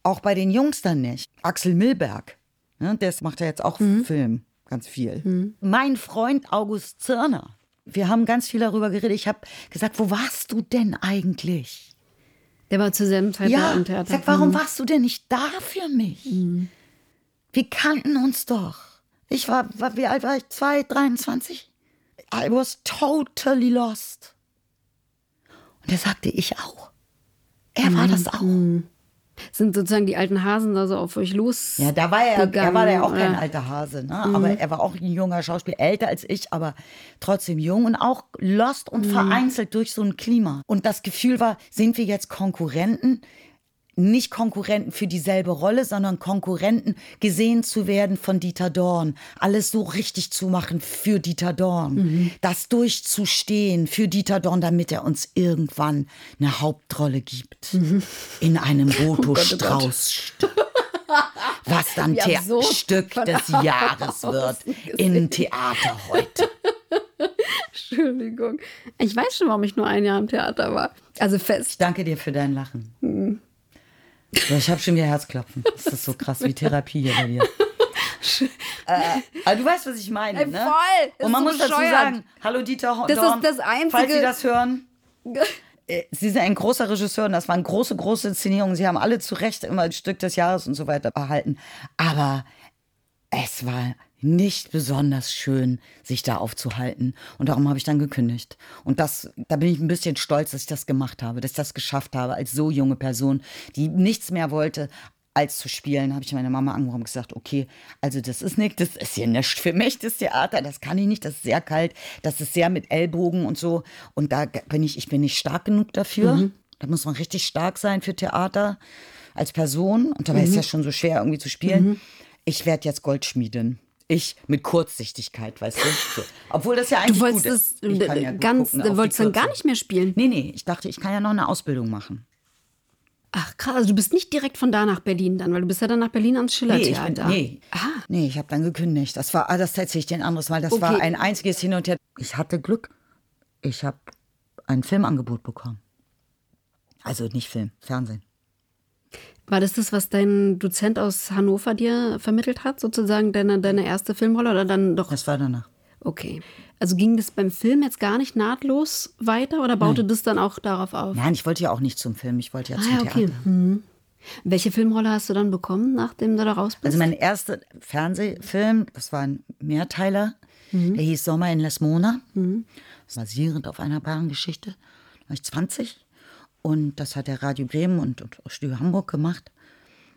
auch bei den Jungs dann nicht. Axel Milberg, ne, das macht ja jetzt auch mhm. Film, ganz viel. Mhm. Mein Freund August Zirner. Wir haben ganz viel darüber geredet. Ich habe gesagt, wo warst du denn eigentlich? Der war zur selben Zeit ja, im Theater. Sag, warum mhm. warst du denn nicht da für mich? Mhm. Wir kannten uns doch. Ich war, war, wie alt war ich? Zwei, 23? I was totally lost. Und er sagte, ich auch. Er war mhm. das auch. Sind sozusagen die alten Hasen da so auf euch los. Ja, da war er, er war ja auch kein alter Hase, ne? Mhm. aber er war auch ein junger Schauspieler, älter als ich, aber trotzdem jung und auch lost und mhm. vereinzelt durch so ein Klima. Und das Gefühl war, sind wir jetzt Konkurrenten? Nicht Konkurrenten für dieselbe Rolle, sondern Konkurrenten gesehen zu werden von Dieter Dorn. Alles so richtig zu machen für Dieter Dorn. Mhm. Das durchzustehen für Dieter Dorn, damit er uns irgendwann eine Hauptrolle gibt. Mhm. In einem (laughs) Boto Strauß. Was dann so Stück des Jahres wird im Theater heute. (laughs) Entschuldigung. Ich weiß schon, warum ich nur ein Jahr im Theater war. Also fest. Ich danke dir für dein Lachen. Mhm. Ich habe schon wieder Herzklopfen. Das ist so krass wie Therapie hier bei dir. (laughs) äh, aber du weißt, was ich meine, ne? Voll! Und man so muss dazu sagen, hallo Dieter Dorn, das ist das Einzige. falls Sie das hören. (laughs) Äh, Sie sind ein großer Regisseur und das waren große, große Inszenierungen. Sie haben alle zu Recht immer ein Stück des Jahres und so weiter erhalten. Aber es war nicht besonders schön, sich da aufzuhalten. Und darum habe ich dann gekündigt. Und das, da bin ich ein bisschen stolz, dass ich das gemacht habe, dass ich das geschafft habe als so junge Person, die nichts mehr wollte, als zu spielen, habe ich meine Mama angerufen und gesagt, okay, also das ist nicht, das ist hier nicht für mich, das Theater, das kann ich nicht, das ist sehr kalt, das ist sehr mit Ellbogen und so. Und da bin ich, ich bin nicht stark genug dafür. Mhm. Da muss man richtig stark sein für Theater als Person. Und dabei mhm. ist es ja schon so schwer, irgendwie zu spielen. Mhm. Ich werde jetzt Goldschmiedin ich mit Kurzsichtigkeit, weißt du? So. Obwohl das ja eigentlich du wolltest gut ist. Das ja ganz, gucken, wolltest dann gar nicht mehr spielen? Nee, nee, ich dachte, ich kann ja noch eine Ausbildung machen. Ach krass, also du bist nicht direkt von da nach Berlin dann, weil du bist ja dann nach Berlin ans Schillertheater. Nee, ich bin, nee. Ah. nee, ich habe dann gekündigt. Das war, ah, das erzähle ich dir ein anderes Mal. Das okay. war ein einziges Hin und Her. Ich hatte Glück. Ich habe ein Filmangebot bekommen. Also nicht Film, Fernsehen. War das das, was dein Dozent aus Hannover dir vermittelt hat, sozusagen deine, deine erste Filmrolle oder dann doch? Das war danach. Okay. Also ging das beim Film jetzt gar nicht nahtlos weiter oder baute das dann auch darauf auf? Nein, ich wollte ja auch nicht zum Film, ich wollte ja zum Ah, ja, okay. Theater. Hm. Welche Filmrolle hast du dann bekommen, nachdem du da raus bist? Also mein erster Fernsehfilm, das war ein Mehrteiler, Mhm. der hieß Sommer in Lesmona. War basierend auf einer wahren Geschichte. Da war ich 20 und das hat der Radio Bremen und, und Studio Hamburg gemacht.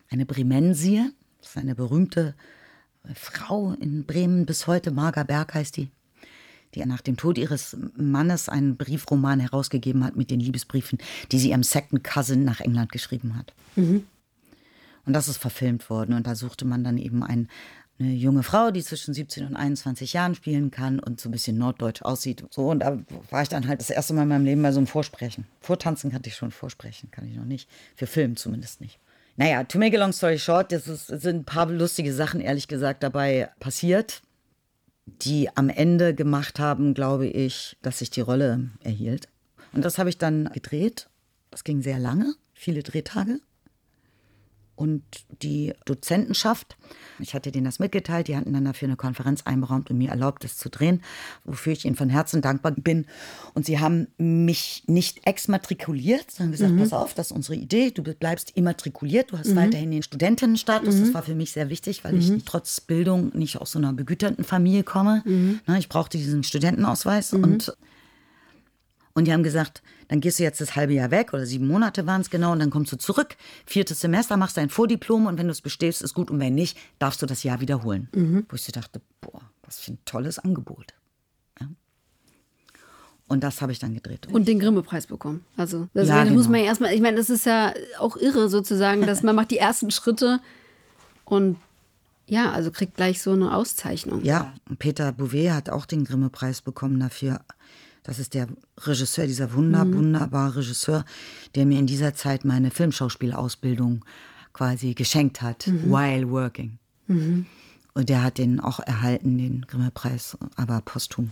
Eine Bremensie, das ist eine berühmte Frau in Bremen bis heute, Marga Berg heißt die, die nach dem Tod ihres Mannes einen Briefroman herausgegeben hat mit den Liebesbriefen, die sie ihrem Second Cousin nach England geschrieben hat. Und das ist verfilmt worden. Und da suchte man dann eben ein, eine junge Frau, die zwischen 17 und 21 Jahren spielen kann und so ein bisschen norddeutsch aussieht. So, und da war ich dann halt das erste Mal in meinem Leben bei so einem Vorsprechen. Vortanzen kannte ich schon, Vorsprechen kann ich noch nicht. Für Film zumindest nicht. Naja, to make a long story short, es sind ein paar lustige Sachen, ehrlich gesagt, dabei passiert, die am Ende gemacht haben, glaube ich, dass ich die Rolle erhielt. Und das habe ich dann gedreht. Das ging sehr lange, viele Drehtage und die Dozentenschaft. Ich hatte denen das mitgeteilt, die hatten dann dafür eine Konferenz einberaumt und mir erlaubt, es zu drehen, wofür ich ihnen von Herzen dankbar bin. Und sie haben mich nicht exmatrikuliert, sondern gesagt, pass auf, das ist unsere Idee, du bleibst immatrikuliert, du hast weiterhin den Studentinnenstatus. Das war für mich sehr wichtig, weil ich trotz Bildung nicht aus so einer begüterten Familie komme. Na, ich brauchte diesen Studentenausweis und und die haben gesagt, dann gehst du jetzt das halbe Jahr weg oder sieben Monate waren es genau und dann kommst du zurück. Viertes Semester machst dein Vordiplom und wenn du es bestehst, ist gut und wenn nicht, darfst du das Jahr wiederholen. Wo ich so dachte, boah, was für ein tolles Angebot. Ja. Und das habe ich dann gedreht. Und den Grimme-Preis bekommen. Also, das Ja, muss genau. man ja erstmal, ich meine, das ist ja auch irre sozusagen, dass man macht die ersten Schritte und ja, also kriegt gleich so eine Auszeichnung. Ja, und Peter Bouvet hat auch den Grimme-Preis bekommen dafür. Das ist der Regisseur, dieser wunder, wunderbare Regisseur, der mir in dieser Zeit meine Filmschauspielausbildung quasi geschenkt hat, while working. Und der hat den auch erhalten, den Grimme-Preis, aber posthum.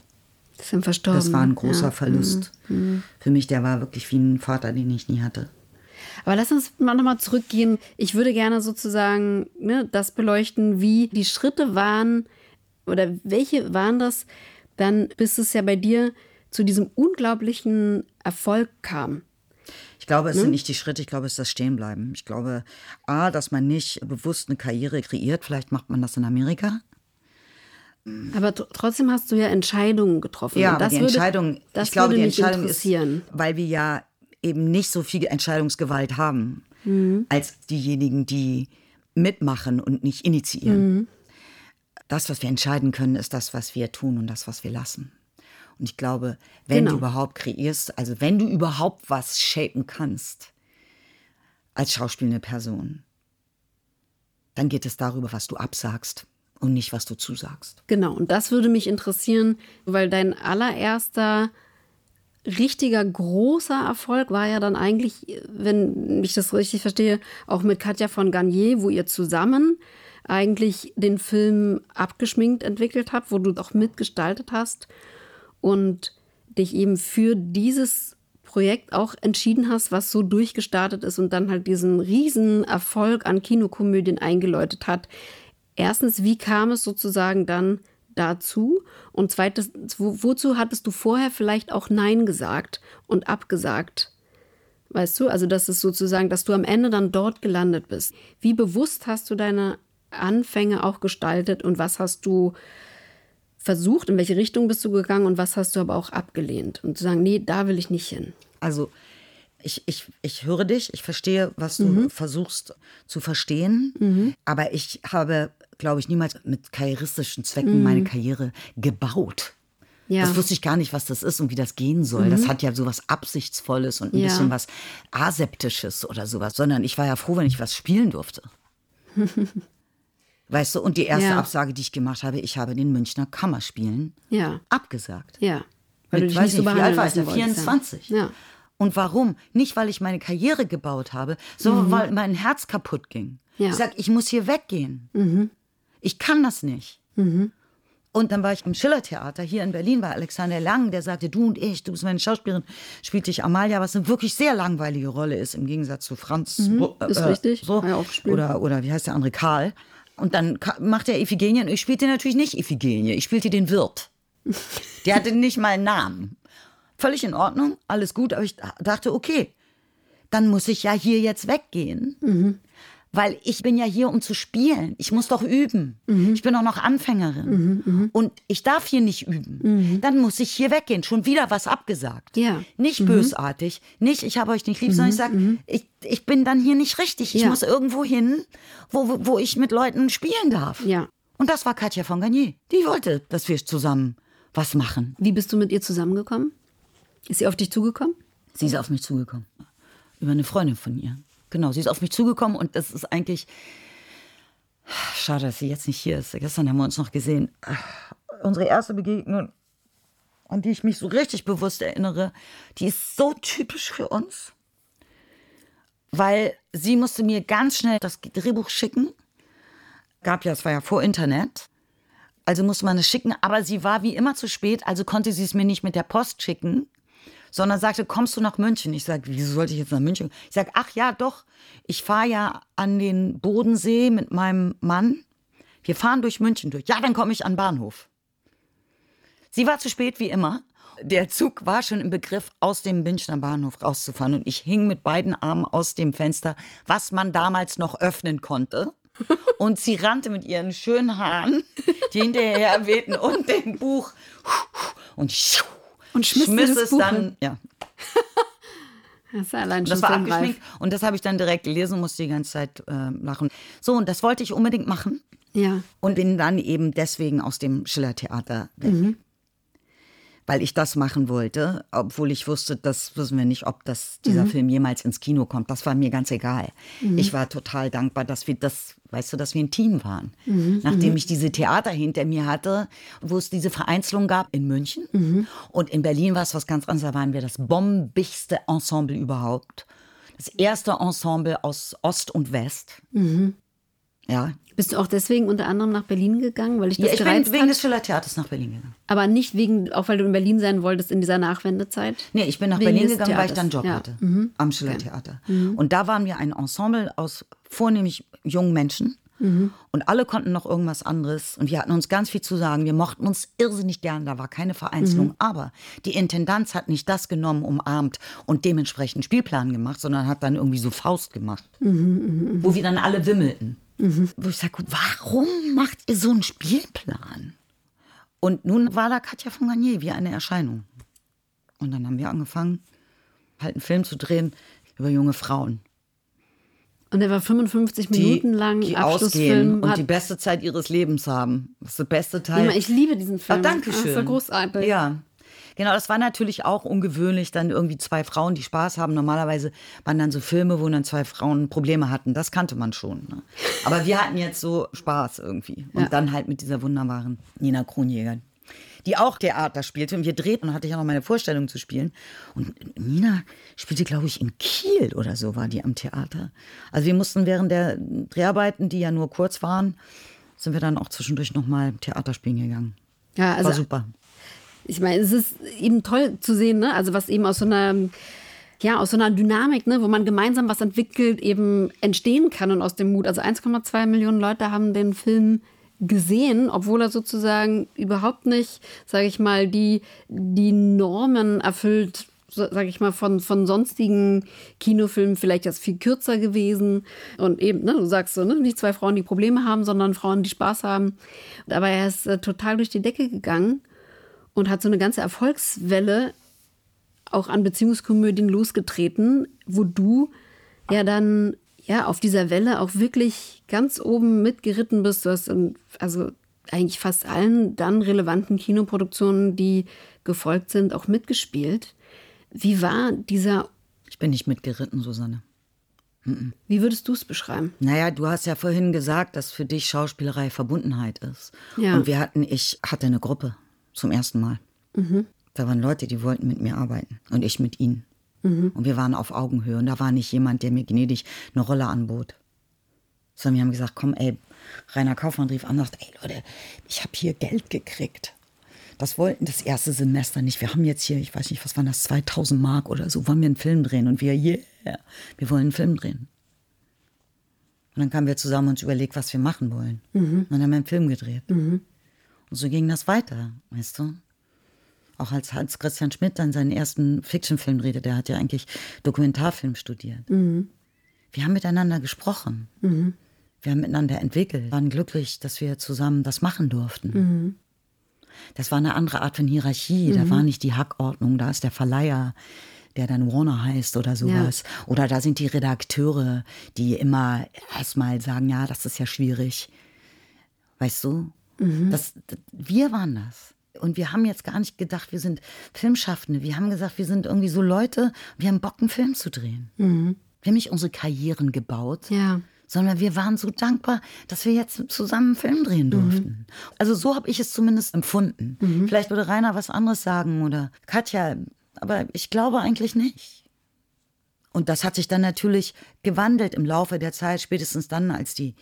Das sind verstorben. Das war ein großer ja. Verlust. Für mich, der war wirklich wie ein Vater, den ich nie hatte. Aber lass uns mal nochmal zurückgehen. Ich würde gerne sozusagen ne, das beleuchten, wie die Schritte waren oder welche waren das dann, bis es ja bei dir zu diesem unglaublichen Erfolg kam. Ich glaube, es sind nicht die Schritte, ich glaube, es ist das Stehenbleiben. Ich glaube, A, dass man nicht bewusst eine Karriere kreiert, vielleicht macht man das in Amerika. Aber tr- trotzdem hast du ja Entscheidungen getroffen. Ja, das die würde, Entscheidung, das ich glaube, würde die mich Entscheidung ist, weil wir ja eben nicht so viel Entscheidungsgewalt haben, Mhm. als diejenigen, die mitmachen und nicht initiieren. Mhm. Das, was wir entscheiden können, ist das, was wir tun und das, was wir lassen. Und ich glaube, wenn Genau. du überhaupt kreierst, also wenn du überhaupt was shapen kannst, als schauspielende Person, dann geht es darüber, was du absagst und nicht, was du zusagst. Genau, und das würde mich interessieren, weil dein allererster richtiger großer Erfolg war ja dann eigentlich, wenn ich das richtig verstehe, auch mit Katja von Garnier, wo ihr zusammen eigentlich den Film abgeschminkt entwickelt habt, wo du auch mitgestaltet hast und dich eben für dieses Projekt auch entschieden hast, was so durchgestartet ist und dann halt diesen riesen Erfolg an Kinokomödien eingeläutet hat. Erstens, wie kam es sozusagen dann dazu? Und zweitens, wo, wozu hattest du vorher vielleicht auch Nein gesagt und abgesagt? Weißt du, also das ist sozusagen, dass du am Ende dann dort gelandet bist. Wie bewusst hast du deine Anfänge auch gestaltet und was hast du versucht, in welche Richtung bist du gegangen und was hast du aber auch abgelehnt? Und zu sagen, nee, da will ich nicht hin. Also ich, ich, ich höre dich, ich verstehe, was du versuchst zu verstehen, aber ich habe, glaube ich, niemals mit karrieristischen Zwecken meine Karriere gebaut. Ja. Das wusste ich gar nicht, was das ist und wie das gehen soll. Das hat ja sowas Absichtsvolles und ein Ja. bisschen was Aseptisches oder sowas, sondern ich war ja froh, wenn ich was spielen durfte. (laughs) weißt du, und die erste Ja. Absage, die ich gemacht habe, ich habe den Münchner Kammerspielen Ja, abgesagt. ja. Weil du Mit, dich weiß nicht so wie alt war ich da? lassen wolltest, 24. Ja. Und warum? Nicht, weil ich meine Karriere gebaut habe, sondern weil mein Herz kaputt ging. Ja. Ich sag, ich muss hier weggehen. Ich kann das nicht. Und Und dann war ich im Schillertheater hier in Berlin bei Alexander Lang, der sagte, du und ich, du bist meine Schauspielerin, spielte ich Amalia, was eine wirklich sehr langweilige Rolle ist, im Gegensatz zu Franz. Mhm, ist richtig. So. Ja, oder, oder wie heißt der andere, Karl. Und dann macht er Iphigenie und ich spielte natürlich nicht Iphigenie, ich spielte den Wirt. Der hatte nicht mal einen Namen. Völlig in Ordnung, alles gut, aber ich dachte, okay, dann muss ich ja hier jetzt weggehen. Mhm. Weil ich bin ja hier, um zu spielen. Ich muss doch üben. Mhm. Ich bin auch noch Anfängerin. Mhm, mhm. und ich darf hier nicht üben. Mhm. Dann muss ich hier weggehen. Schon wieder was abgesagt. Ja. Nicht mhm. bösartig. Nicht, ich habe euch nicht lieb, sondern ich sage, ich, ich bin dann hier nicht richtig. Ich ja. muss irgendwo hin, wo, wo ich mit Leuten spielen darf. Ja. Und das war Katja von Garnier. Die wollte, dass wir zusammen was machen. Wie bist du mit ihr zusammengekommen? Ist sie auf dich zugekommen? Sie ist auf mich zugekommen. Über eine Freundin von ihr. Genau, sie ist auf mich zugekommen und das ist eigentlich. Schade, dass sie jetzt nicht hier ist. Gestern haben wir uns noch gesehen. Unsere erste Begegnung, an die ich mich so richtig bewusst erinnere, die ist so typisch für uns. Weil sie musste mir ganz schnell das Drehbuch schicken. Gab ja, es war ja vor Internet. Also musste man es schicken, aber sie war wie immer zu spät, also konnte sie es mir nicht mit der Post schicken sondern sagte, kommst du nach München? Ich sage, wieso sollte ich jetzt nach München? Ich sage, ach ja, doch, ich fahre ja an den Bodensee mit meinem Mann. Wir fahren durch München durch. Ja, dann komme ich an den Bahnhof. Sie war zu spät wie immer. Der Zug war schon im Begriff, aus dem Münchner Bahnhof rauszufahren. Und ich hing mit beiden Armen aus dem Fenster, was man damals noch öffnen konnte. (laughs) Und sie rannte mit ihren schönen Haaren, die hinterher wehten, und dem Buch. Und und schmiss, schmiss es Buch dann. Ja. (laughs) Das ist allein schon das war abgeschminkt und das habe ich dann direkt gelesen musste die ganze Zeit äh, lachen. So, und das wollte ich unbedingt machen. Ja. Und bin dann eben deswegen aus dem Schillertheater weg. Mhm weil ich das machen wollte, obwohl ich wusste, das wissen wir nicht, ob das, dieser mhm. Film jemals ins Kino kommt. Das war mir ganz egal. Mhm. Ich war total dankbar, dass wir das, weißt du, dass wir ein Team waren. Mhm. Nachdem mhm. ich diese Theater hinter mir hatte, wo es diese Vereinzelung gab in München. Mhm. Und in Berlin war es was ganz anderes. Da waren wir das bombigste Ensemble überhaupt. Das erste Ensemble aus Ost und West. Mhm. Ja. Bist du auch deswegen unter anderem nach Berlin gegangen, weil ich das ja, ich bin wegen hat? des Schillertheaters nach Berlin gegangen. Aber nicht wegen, auch weil du in Berlin sein wolltest in dieser Nachwendezeit? Nee, ich bin nach wegen Berlin gegangen, Theaters. weil ich dann einen Job ja. hatte mhm. am Schillertheater. Okay. Mhm. Und da waren wir ein Ensemble aus vornehmlich jungen Menschen. Mhm. Und alle konnten noch irgendwas anderes. Und wir hatten uns ganz viel zu sagen. Wir mochten uns irrsinnig gern. Da war keine Vereinzelung. Mhm. Aber die Intendanz hat nicht das genommen, umarmt und dementsprechend Spielplan gemacht, sondern hat dann irgendwie so Faust gemacht. Mhm, mhm, mhm. Wo wir dann alle wimmelten. Mhm. Wo ich sage, warum macht ihr so einen Spielplan? Und nun war da Katja von Garnier wie eine Erscheinung. Und dann haben wir angefangen, halt einen Film zu drehen über junge Frauen. Und der war 55 die, Minuten lang. Die ausgehen und die beste Zeit ihres Lebens haben. Das ist der beste Teil. Ich liebe diesen Film. Oh, danke schön. Das war großartig. Ja. Genau, das war natürlich auch ungewöhnlich, dann irgendwie zwei Frauen, die Spaß haben. Normalerweise waren dann so Filme, wo dann zwei Frauen Probleme hatten. Das kannte man schon. Ne? Aber wir hatten jetzt so Spaß irgendwie. Und ja. dann halt mit dieser wunderbaren Nina Kronjäger, die auch Theater spielte. Und wir drehten und hatte ich ja noch meine Vorstellung zu spielen. Und Nina spielte, glaube ich, in Kiel oder so war die am Theater. Also wir mussten während der Dreharbeiten, die ja nur kurz waren, sind wir dann auch zwischendurch nochmal Theater spielen gegangen. Ja, also war super ich meine, es ist eben toll zu sehen, ne? also was eben aus so einer ja, aus so einer Dynamik, ne, wo man gemeinsam was entwickelt, eben entstehen kann und aus dem Mut. Also 1,2 Millionen Leute haben den Film gesehen, obwohl er sozusagen überhaupt nicht, sage ich mal, die, die Normen erfüllt, sage ich mal, von, von sonstigen Kinofilmen vielleicht erst viel kürzer gewesen. Und eben, ne, du sagst so, ne, nicht zwei Frauen, die Probleme haben, sondern Frauen, die Spaß haben. Aber er ist äh, total durch die Decke gegangen und hat so eine ganze Erfolgswelle auch an Beziehungskomödien losgetreten, wo du ja dann ja auf dieser Welle auch wirklich ganz oben mitgeritten bist. Du hast in, also eigentlich fast allen dann relevanten Kinoproduktionen, die gefolgt sind, auch mitgespielt. Wie war dieser Ich bin nicht mitgeritten, Susanne. Wie würdest du es beschreiben? Naja, du hast ja vorhin gesagt, dass für dich Schauspielerei Verbundenheit ist. Ja. Und wir hatten, ich hatte eine Gruppe zum ersten Mal. Mhm. Da waren Leute, die wollten mit mir arbeiten und ich mit ihnen. Mhm. Und wir waren auf Augenhöhe und da war nicht jemand, der mir gnädig eine Rolle anbot. Sondern wir haben gesagt, komm, ey, Rainer Kaufmann rief an und sagte, ey Leute, ich habe hier Geld gekriegt. Das wollten das erste Semester nicht. Wir haben jetzt hier, ich weiß nicht, was waren das, 2000 Mark oder so, wollen wir einen Film drehen. Und wir, yeah, wir wollen einen Film drehen. Und dann kamen wir zusammen und uns überlegt, was wir machen wollen. Mhm. Und dann haben wir einen Film gedreht. Mhm. Und so ging das weiter, weißt du? Auch als Hans Christian Schmidt dann seinen ersten Fiction-Film drehte, der hat ja eigentlich Dokumentarfilm studiert. Mhm. Wir haben miteinander gesprochen. Mhm. Wir haben miteinander entwickelt, waren glücklich, dass wir zusammen das machen durften. Mhm. Das war eine andere Art von Hierarchie. Da mhm. war nicht die Hackordnung, da ist der Verleiher, der dann Warner heißt oder sowas. Ja. Oder da sind die Redakteure, die immer erstmal sagen, ja, das ist ja schwierig. Weißt du? Mhm. Das, das, wir waren das. Und wir haben jetzt gar nicht gedacht, wir sind Filmschaffende. Wir haben gesagt, wir sind irgendwie so Leute, wir haben Bock, einen Film zu drehen. Mhm. Wir haben nicht unsere Karrieren gebaut. Ja sondern wir waren so dankbar, dass wir jetzt zusammen einen Film drehen mhm. durften. Mhm. Also so habe ich es zumindest empfunden. Mhm. Vielleicht würde Rainer was anderes sagen oder Katja, aber ich glaube eigentlich nicht. Und das hat sich dann natürlich gewandelt im Laufe der Zeit, spätestens dann, als die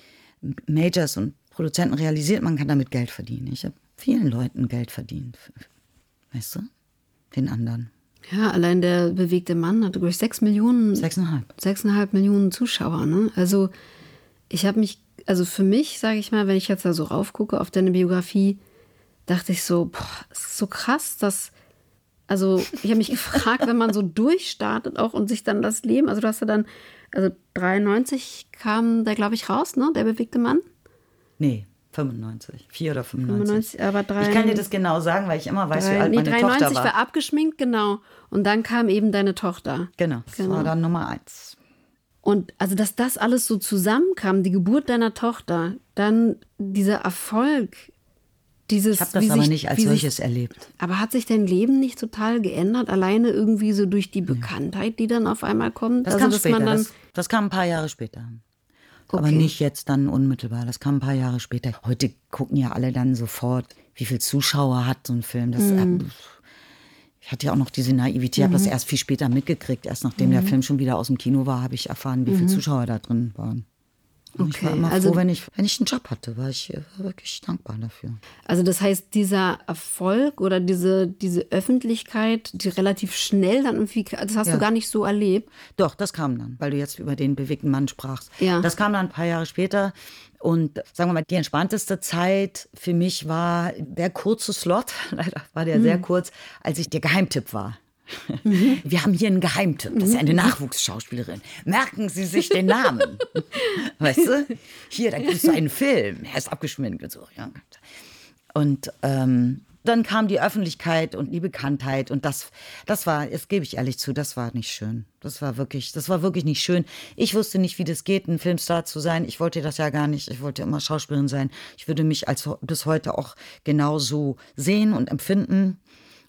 Majors und Produzenten realisiert, man kann damit Geld verdienen. Ich habe vielen Leuten Geld verdient. Weißt du? Den anderen. Ja, allein der bewegte Mann hatte, glaube ich, sechs Millionen. Sechseinhalb. Sechseinhalb Millionen Zuschauer, ne? Also, ich habe mich, also für mich, sage ich mal, wenn ich jetzt da so raufgucke auf deine Biografie, dachte ich so, boah, ist so krass, dass, also ich habe mich (laughs) gefragt, wenn man so durchstartet auch und sich dann das Leben, also du hast ja dann, also 93 kam der, glaube ich, raus, ne, der bewegte Mann? Nee, 95, 4 oder 95. 95 aber drei, ich kann dir das genau sagen, weil ich immer weiß, drei, wie alt nee, meine 93 Tochter war. war abgeschminkt, genau. Und dann kam eben deine Tochter. Genau, das genau. war dann Nummer eins. Und also, dass das alles so zusammenkam, die Geburt deiner Tochter, dann dieser Erfolg, dieses. Ich habe das aber sich, nicht als solches sich, erlebt. Aber hat sich dein Leben nicht total geändert? Alleine irgendwie so durch die Bekanntheit, die dann auf einmal kommt? Das also, kam später. Das, das kam ein paar Jahre später. Okay. Aber nicht jetzt dann unmittelbar. Das kam ein paar Jahre später. Heute gucken ja alle dann sofort, wie viele Zuschauer hat so ein Film. Das, mhm. äh, ich hatte ja auch noch diese Naivität, mhm. habe das erst viel später mitgekriegt. Erst nachdem mhm. der Film schon wieder aus dem Kino war, habe ich erfahren, wie viele mhm. Zuschauer da drin waren. Okay. Ich war immer also, froh, wenn ich, wenn ich einen Job hatte, war ich wirklich dankbar dafür. Also das heißt, dieser Erfolg oder diese, diese Öffentlichkeit, die relativ schnell dann irgendwie, das hast ja. du gar nicht so erlebt? Doch, das kam dann, weil du jetzt über den bewegten Mann sprachst. Ja. Das kam dann ein paar Jahre später. Und sagen wir mal, die entspannteste Zeit für mich war der kurze Slot, (laughs) leider war der mhm. sehr kurz, als ich der Geheimtipp war. Mhm. Wir haben hier einen Geheimtipp. Das ist eine mhm. Nachwuchsschauspielerin. Merken Sie sich den Namen. (laughs) weißt du? Hier, da gibt es einen Film. Er ist abgeschminkt und so. Ja. Und ähm, dann kam die Öffentlichkeit und die Bekanntheit und das, das war, das gebe ich ehrlich zu, das war nicht schön. Das war wirklich, das war wirklich nicht schön. Ich wusste nicht, wie das geht, ein Filmstar zu sein. Ich wollte das ja gar nicht. Ich wollte immer Schauspielerin sein. Ich würde mich als bis heute auch genauso sehen und empfinden.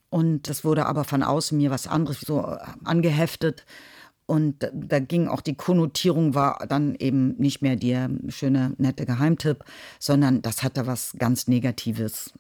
Und das wurde aber von außen mir was anderes so äh, angeheftet. Und da ging auch die Konnotierung war dann eben nicht mehr der schöne, nette Geheimtipp, sondern das hatte was ganz Negatives.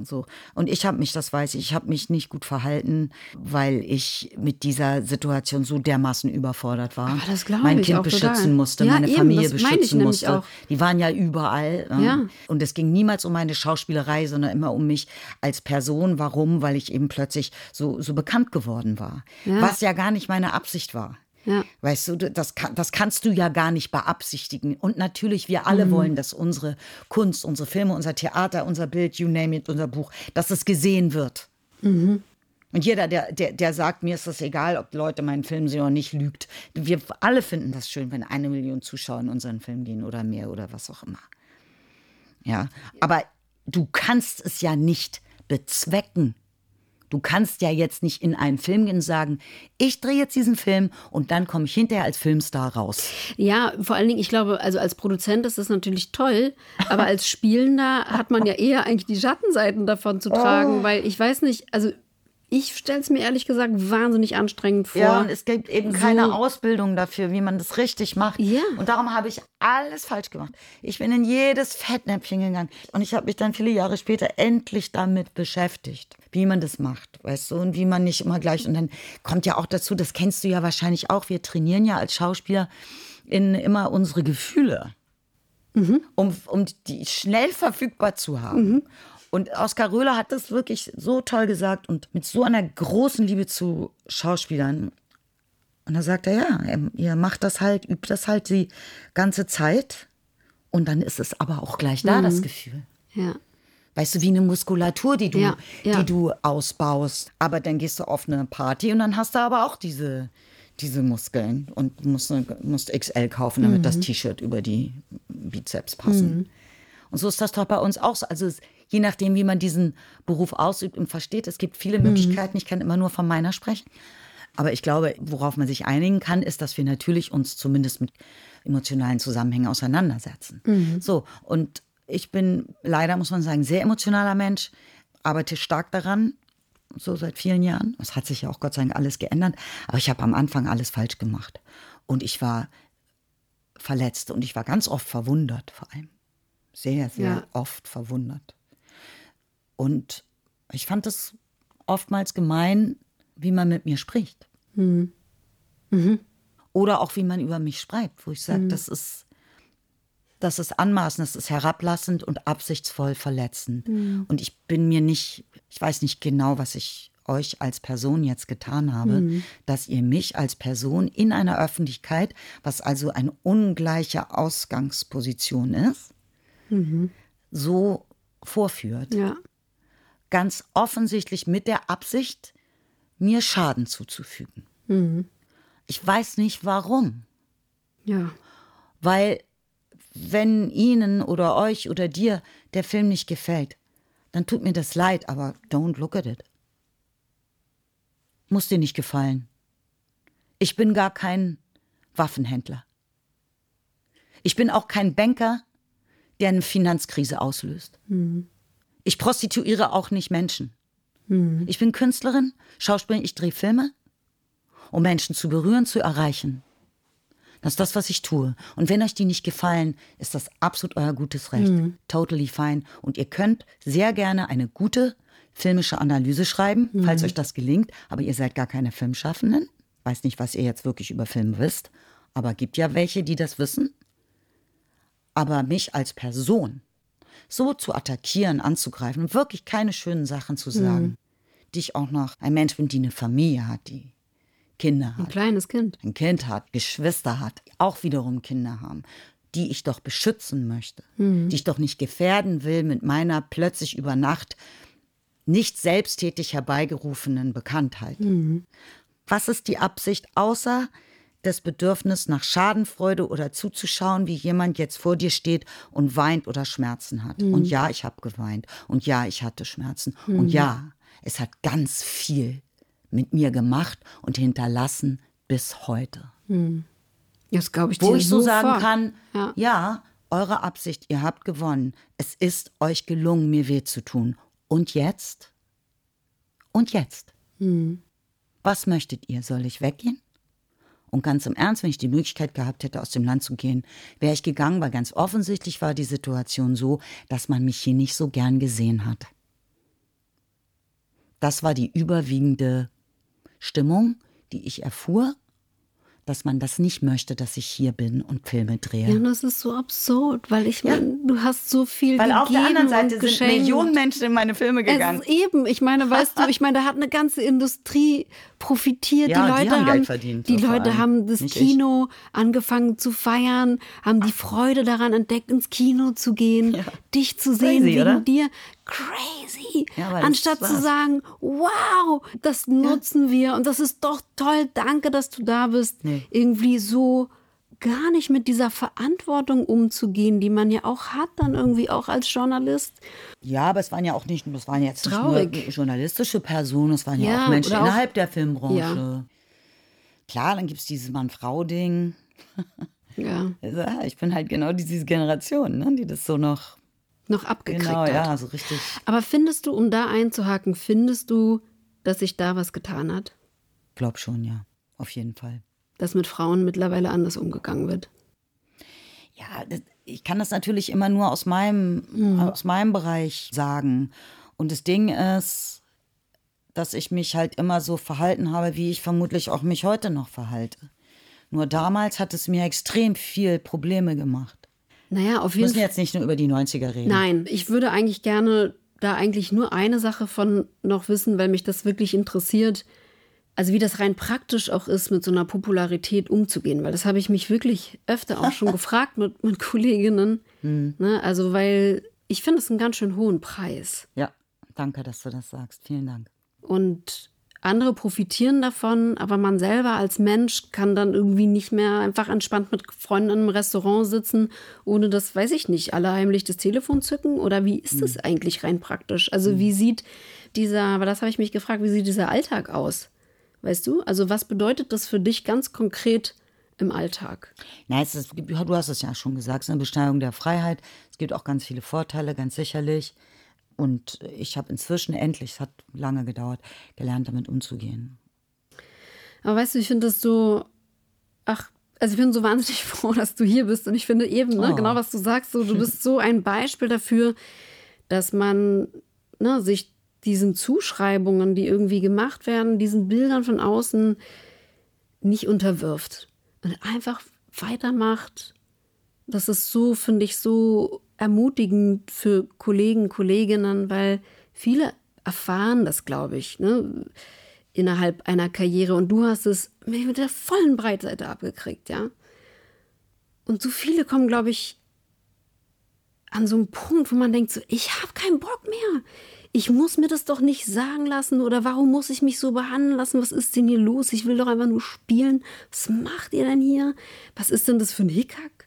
So. Und ich habe mich, das weiß ich, ich habe mich nicht gut verhalten, weil ich mit dieser Situation so dermaßen überfordert war. Aber das glaube mein ich Kind auch beschützen total. musste, ja, meine eben, Familie ich beschützen musste. auch. Die waren ja überall. ähm, Ja. Und es ging niemals um meine Schauspielerei, sondern immer um mich als Person. Warum? Weil ich eben plötzlich so, so bekannt geworden war. Ja. Was ja gar nicht meine Absicht war. Ja. Weißt du, das, kann, das kannst du ja gar nicht beabsichtigen. Und natürlich, wir alle wollen, dass unsere Kunst, unsere Filme, unser Theater, unser Bild, you name it, unser Buch, dass es gesehen wird. Und jeder, der, der, der sagt, mir ist das egal, ob Leute meinen Film sehen oder nicht, lügt. Wir alle finden das schön, wenn eine Million Zuschauer in unseren Film gehen oder mehr oder was auch immer. Ja, aber du kannst es ja nicht bezwecken. Du kannst ja jetzt nicht in einen Film gehen und sagen, ich drehe jetzt diesen Film und dann komme ich hinterher als Filmstar raus. Ja, vor allen Dingen, ich glaube, also als Produzent ist das natürlich toll, aber als Spielender hat man ja eher eigentlich die Schattenseiten davon zu tragen, (laughs) Oh. weil ich weiß nicht, also ich stelle es mir ehrlich gesagt wahnsinnig anstrengend vor. Ja, und es gibt eben keine So- Ausbildung dafür, wie man das richtig macht. Ja. Und darum habe ich alles falsch gemacht. Ich bin in jedes Fettnäpfchen gegangen. Und ich habe mich dann viele Jahre später endlich damit beschäftigt, wie man das macht, weißt du, und wie man nicht immer gleich. Und dann kommt ja auch dazu, das kennst du ja wahrscheinlich auch, wir trainieren ja als Schauspieler in immer unsere Gefühle. um, um die schnell verfügbar zu haben. Und Oskar Röhler hat das wirklich so toll gesagt und mit so einer großen Liebe zu Schauspielern. Und da sagt er, ja, ihr macht das halt, übt das halt die ganze Zeit. Und dann ist es aber auch gleich da, das Gefühl. Ja. Weißt du, wie eine Muskulatur, die du, Ja, ja. die du ausbaust. Aber dann gehst du auf eine Party und dann hast du aber auch diese, diese Muskeln und musst, musst XL kaufen, damit Mhm. das T-Shirt über die Bizeps passen. Und so ist das doch bei uns auch so. Also es, je nachdem, wie man diesen Beruf ausübt und versteht, es gibt viele Möglichkeiten. Ich kann immer nur von meiner sprechen. Aber ich glaube, worauf man sich einigen kann, ist, dass wir natürlich uns zumindest mit emotionalen Zusammenhängen auseinandersetzen. So, und ich bin leider, muss man sagen, sehr emotionaler Mensch, arbeite stark daran, so seit vielen Jahren. Es hat sich ja auch Gott sei Dank alles geändert, aber ich habe am Anfang alles falsch gemacht. Und ich war verletzt und ich war ganz oft verwundert, vor allem. Sehr, sehr Ja. oft verwundert. Und ich fand es oftmals gemein, wie man mit mir spricht. Oder auch wie man über mich schreibt, wo ich sage, das ist das ist anmaßend, das ist herablassend und absichtsvoll verletzend. Und ich bin mir nicht, ich weiß nicht genau, was ich euch als Person jetzt getan habe, dass ihr mich als Person in einer Öffentlichkeit, was also eine ungleiche Ausgangsposition ist, so vorführt. Ja. Ganz offensichtlich mit der Absicht, mir Schaden zuzufügen. Ich weiß nicht warum. Ja. Weil wenn Ihnen oder euch oder dir der Film nicht gefällt, dann tut mir das leid, aber don't look at it. Muss dir nicht gefallen. Ich bin gar kein Waffenhändler. Ich bin auch kein Banker, der eine Finanzkrise auslöst. Ich prostituiere auch nicht Menschen. Ich bin Künstlerin, Schauspielerin, ich drehe Filme, um Menschen zu berühren, zu erreichen. Das ist das, was ich tue. Und wenn euch die nicht gefallen, ist das absolut euer gutes Recht. Totally fine. Und ihr könnt sehr gerne eine gute filmische Analyse schreiben, falls euch das gelingt. Aber ihr seid gar keine Filmschaffenden. Weiß nicht, was ihr jetzt wirklich über Film wisst. Aber gibt ja welche, die das wissen. Aber mich als Person so zu attackieren, anzugreifen und wirklich keine schönen Sachen zu sagen, die ich auch noch ein Mensch bin, die eine Familie hat, die Kinder Ein hat. kleines Kind. ein Kind hat, Geschwister hat, die auch wiederum Kinder haben, die ich doch beschützen möchte, die ich doch nicht gefährden will mit meiner plötzlich über Nacht nicht selbsttätig herbeigerufenen Bekanntheit. Was ist die Absicht außer das Bedürfnis nach Schadenfreude oder zuzuschauen, wie jemand jetzt vor dir steht und weint oder Schmerzen hat? Und ja, ich habe geweint. Und ja, ich hatte Schmerzen. Und ja, es hat ganz viel mit mir gemacht und hinterlassen bis heute. Das glaube ich Wo ich so sagen sofort. kann, Ja. ja. eure Absicht, ihr habt gewonnen. Es ist euch gelungen, mir weh zu tun. Und jetzt? Und jetzt? Was möchtet ihr? Soll ich weggehen? Und ganz im Ernst, wenn ich die Möglichkeit gehabt hätte, aus dem Land zu gehen, wäre ich gegangen, weil ganz offensichtlich war die Situation so, dass man mich hier nicht so gern gesehen hat. Das war die überwiegende Stimmung, die ich erfuhr, dass man das nicht möchte, dass ich hier bin und Filme drehe. Ja, das ist so absurd, weil ich meine, du hast so viel Weil auf der anderen Seite sind. Millionen Menschen in meine Filme Es gegangen. ist eben, ich meine, weißt du, (laughs) ich meine, da hat eine ganze Industrie profitiert. Ja, die die Leute haben Geld verdient, Die Leute haben das Nicht ich. Kino angefangen zu feiern, haben die Freude daran entdeckt, ins Kino zu gehen, dich zu sehen Crazy, wegen oder? dir. Crazy. Ja, Anstatt zu sagen, wow, das nutzen wir und das ist doch toll, danke, dass du da bist. Nee. Irgendwie so gar nicht mit dieser Verantwortung umzugehen, die man ja auch hat, dann irgendwie auch als Journalist. Ja, aber es waren ja auch nicht, das waren jetzt Traurig. nicht nur journalistische Personen, es waren ja, Ja, auch Menschen auch- innerhalb der Filmbranche. Ja. Klar, dann gibt es dieses Mann-Frau-Ding. Ja, (laughs) ja, ich bin halt genau diese Generation, ne, die das so noch, noch abgekriegt genau, hat. ja, so richtig. Aber findest du, um da einzuhaken, findest du, dass sich da was getan hat? Glaub schon, ja, auf jeden Fall. Dass mit Frauen mittlerweile anders umgegangen wird? Ja, ich kann das natürlich immer nur aus meinem, aus meinem Bereich sagen. Und das Ding ist, dass ich mich halt immer so verhalten habe, wie ich vermutlich auch mich heute noch verhalte. Nur damals hat es mir extrem viel Probleme gemacht. Naja, auf Wir jeden müssen Fall. jetzt nicht nur über die 90er reden. Nein, ich würde eigentlich gerne da eigentlich nur eine Sache von noch wissen, weil mich das wirklich interessiert. Also wie das rein praktisch auch ist, mit so einer Popularität umzugehen, weil das habe ich mich wirklich öfter auch schon (laughs) gefragt mit, mit Kolleginnen. Ne? Also weil ich finde es einen ganz schön hohen Preis. Ja, danke, dass du das sagst. Vielen Dank. Und andere profitieren davon, aber man selber als Mensch kann dann irgendwie nicht mehr einfach entspannt mit Freunden in einem Restaurant sitzen, ohne das, weiß ich nicht, alle heimlich das Telefon zücken? Oder wie ist das eigentlich rein praktisch? Also wie sieht dieser, aber das habe ich mich gefragt, wie sieht dieser Alltag aus? Weißt du? Also was bedeutet das für dich ganz konkret im Alltag? Es ist, du hast es ja schon gesagt, es ist eine Besteigung der Freiheit. Es gibt auch ganz viele Vorteile, ganz sicherlich. Und ich habe inzwischen endlich, es hat lange gedauert, gelernt, damit umzugehen. Aber weißt du, ich finde das so, ach, also ich bin so wahnsinnig (laughs) froh, dass du hier bist. Und ich finde eben, ne, Oh. genau was du sagst, so, du bist so ein Beispiel dafür, dass man ne, sich diesen Zuschreibungen, die irgendwie gemacht werden, diesen Bildern von außen nicht unterwirft und einfach weitermacht. Das ist so, finde ich, so ermutigend für Kollegen, Kolleginnen, weil viele erfahren das, glaube ich, ne, innerhalb einer Karriere. Und du hast es mit der vollen Breitseite abgekriegt, ja. Und so viele kommen, glaube ich, an so einen Punkt, wo man denkt, so, ich habe keinen Bock mehr. Ich muss mir das doch nicht sagen lassen oder warum muss ich mich so behandeln lassen? Was ist denn hier los? Ich will doch einfach nur spielen. Was macht ihr denn hier? Was ist denn das für ein Hickhack?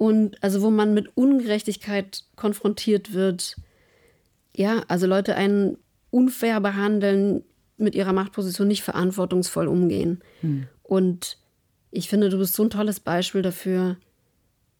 Und also, wo man mit Ungerechtigkeit konfrontiert wird, ja, also Leute einen unfair behandeln, mit ihrer Machtposition nicht verantwortungsvoll umgehen. Und ich finde, du bist so ein tolles Beispiel dafür,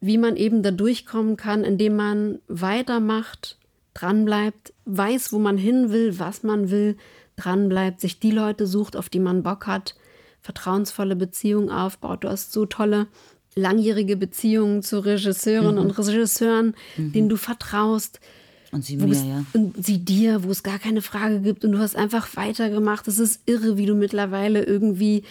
wie man eben da durchkommen kann, indem man weitermacht, dranbleibt, weiß, wo man hin will, was man will, dranbleibt, sich die Leute sucht, auf die man Bock hat, vertrauensvolle Beziehungen aufbaut. Du hast so tolle langjährige Beziehungen zu Regisseurinnen und Regisseuren, denen du vertraust. Und sie mir, ja. Und sie dir, wo es gar keine Frage gibt und du hast einfach weitergemacht. Es ist irre, wie du mittlerweile irgendwie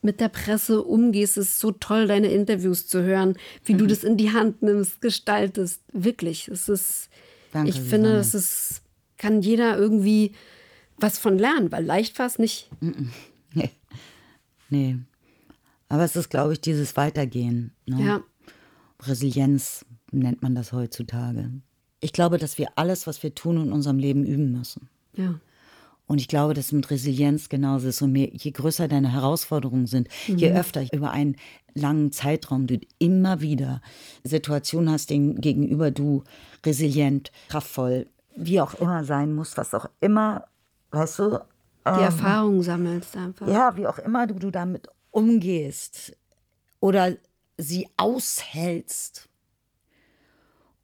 mit der Presse umgehst. Es ist so toll, deine Interviews zu hören, wie Mhm. du das in die Hand nimmst, gestaltest. Wirklich. Es ist, Danke, ich finde, das ist, kann jeder irgendwie was von lernen, weil leicht war es nicht. (laughs) Nee. nee. Aber es ist, glaube ich, dieses Weitergehen. Ne? Ja. Resilienz nennt man das heutzutage. Ich glaube, dass wir alles, was wir tun, in unserem Leben üben müssen. Ja. Und ich glaube, dass mit Resilienz genauso ist. Und je größer deine Herausforderungen sind, je öfter über einen langen Zeitraum du immer wieder Situationen hast, denen gegenüber du resilient, kraftvoll, wie auch immer sein musst, was auch immer, weißt du, Die Erfahrung sammelst einfach. ja, wie auch immer du, du damit umgehst oder sie aushältst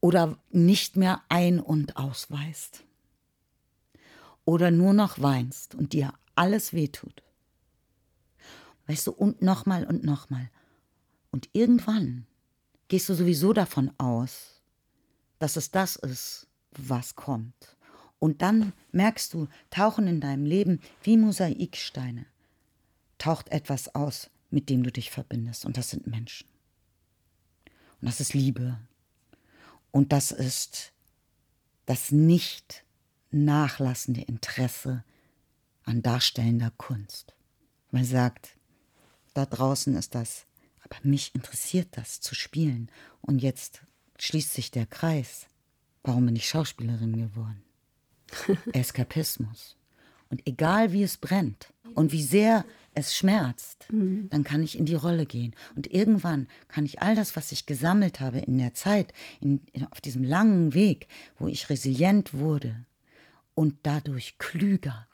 oder nicht mehr ein- und ausweist oder nur noch weinst und dir alles wehtut. Weißt du, und nochmal und nochmal. Und irgendwann gehst du sowieso davon aus, dass es das ist, was kommt. Und dann merkst du, tauchen in deinem Leben wie Mosaiksteine, taucht etwas aus, mit dem du dich verbindest. Und das sind Menschen. Und das ist Liebe. Und das ist das nicht nachlassende Interesse an darstellender Kunst. Man sagt, da draußen ist das, aber mich interessiert das zu spielen. Und jetzt schließt sich der Kreis. Warum bin ich Schauspielerin geworden? (laughs) Eskapismus. Und egal wie es brennt und wie sehr es schmerzt, dann kann ich in die Rolle gehen. Und irgendwann kann ich all das, was ich gesammelt habe in der Zeit, in, in, auf diesem langen Weg, wo ich resilient wurde und dadurch klüger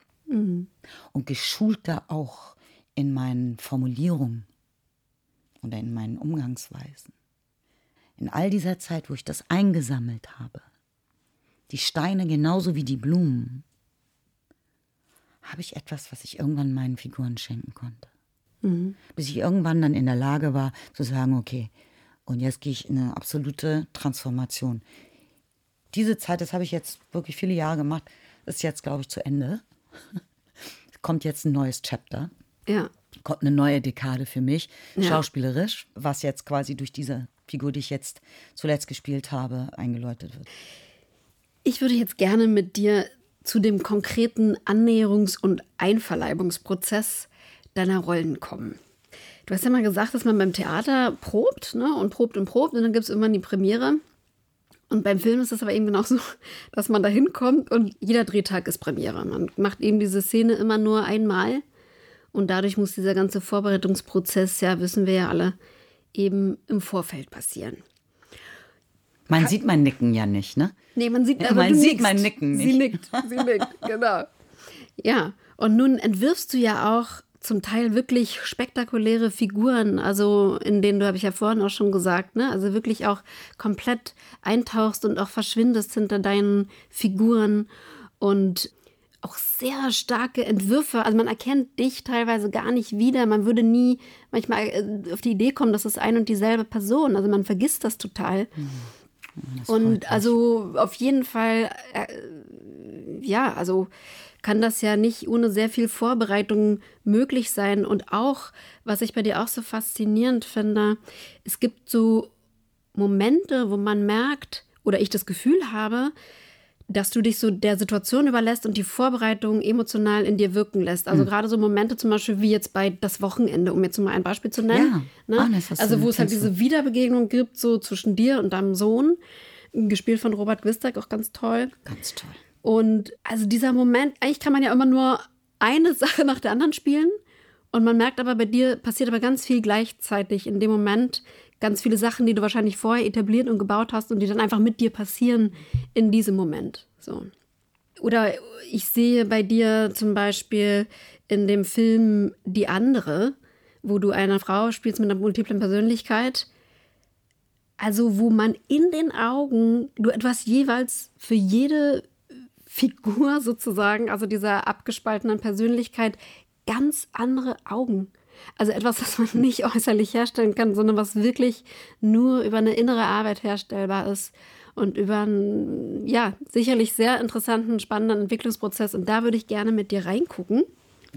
und geschulter auch in meinen Formulierungen oder in meinen Umgangsweisen. In all dieser Zeit, wo ich das eingesammelt habe, die Steine genauso wie die Blumen, habe ich etwas, was ich irgendwann meinen Figuren schenken konnte. Bis ich irgendwann dann in der Lage war zu sagen, okay, und jetzt gehe ich in eine absolute Transformation. Diese Zeit, das habe ich jetzt wirklich viele Jahre gemacht, ist jetzt, glaube ich, zu Ende. (laughs) Kommt jetzt ein neues Chapter Ja. kommt eine neue Dekade für mich, Ja. schauspielerisch, was jetzt quasi durch diese Figur, die ich jetzt zuletzt gespielt habe, eingeläutet wird. Ich würde jetzt gerne mit dir zu dem konkreten Annäherungs- und Einverleibungsprozess deiner Rollen kommen. Du hast ja mal gesagt, dass man beim Theater probt ne? und probt und probt und dann gibt es irgendwann die Premiere. Und beim Film ist es aber eben genauso, (laughs) dass man da hinkommt und jeder Drehtag ist Premiere. Man macht eben diese Szene immer nur einmal und dadurch muss dieser ganze Vorbereitungsprozess, ja, wissen wir ja alle, eben im Vorfeld passieren. Man sieht mein Nicken ja nicht, ne? Nee, man sieht, Ja, aber man sieht nickst. mein Nicken Sie nicht. nickt, sie nickt, (laughs) genau. Ja, und nun entwirfst du ja auch zum Teil wirklich spektakuläre Figuren, also in denen du, habe ich ja vorhin auch schon gesagt, ne? also wirklich auch komplett eintauchst und auch verschwindest hinter deinen Figuren und auch sehr starke Entwürfe. Also man erkennt dich teilweise gar nicht wieder. Man würde nie manchmal äh, auf die Idee kommen, das ist ein und dieselbe Person. Also man vergisst das total. Und also auf jeden Fall, äh, ja, also kann das ja nicht ohne sehr viel Vorbereitung möglich sein. Und auch, was ich bei dir auch so faszinierend finde, es gibt so Momente, wo man merkt oder ich das Gefühl habe, dass du dich so der Situation überlässt und die Vorbereitung emotional in dir wirken lässt. Also gerade so Momente zum Beispiel wie jetzt bei das Wochenende, um jetzt mal ein Beispiel zu nennen. Ja. Ne? Hast also wo es halt diese Wiederbegegnung gibt, so zwischen dir und deinem Sohn, gespielt von Robert Gwistak, auch ganz toll. Ganz toll. Und also dieser Moment, eigentlich kann man ja immer nur eine (laughs) Sache nach der anderen spielen. Und man merkt aber, bei dir passiert aber ganz viel gleichzeitig in dem Moment. Ganz viele Sachen, die du wahrscheinlich vorher etabliert und gebaut hast und die dann einfach mit dir passieren in diesem Moment. So. Oder ich sehe bei dir zum Beispiel in dem Film Die andere, wo du eine Frau spielst mit einer multiplen Persönlichkeit, also wo man in den Augen, du etwas jeweils für jede Figur sozusagen, also dieser abgespaltenen Persönlichkeit, ganz andere Augen. Also etwas, was man (laughs) nicht äußerlich herstellen kann, sondern was wirklich nur über eine innere Arbeit herstellbar ist und über einen, ja, sicherlich sehr interessanten, spannenden Entwicklungsprozess. Und da würde ich gerne mit dir reingucken.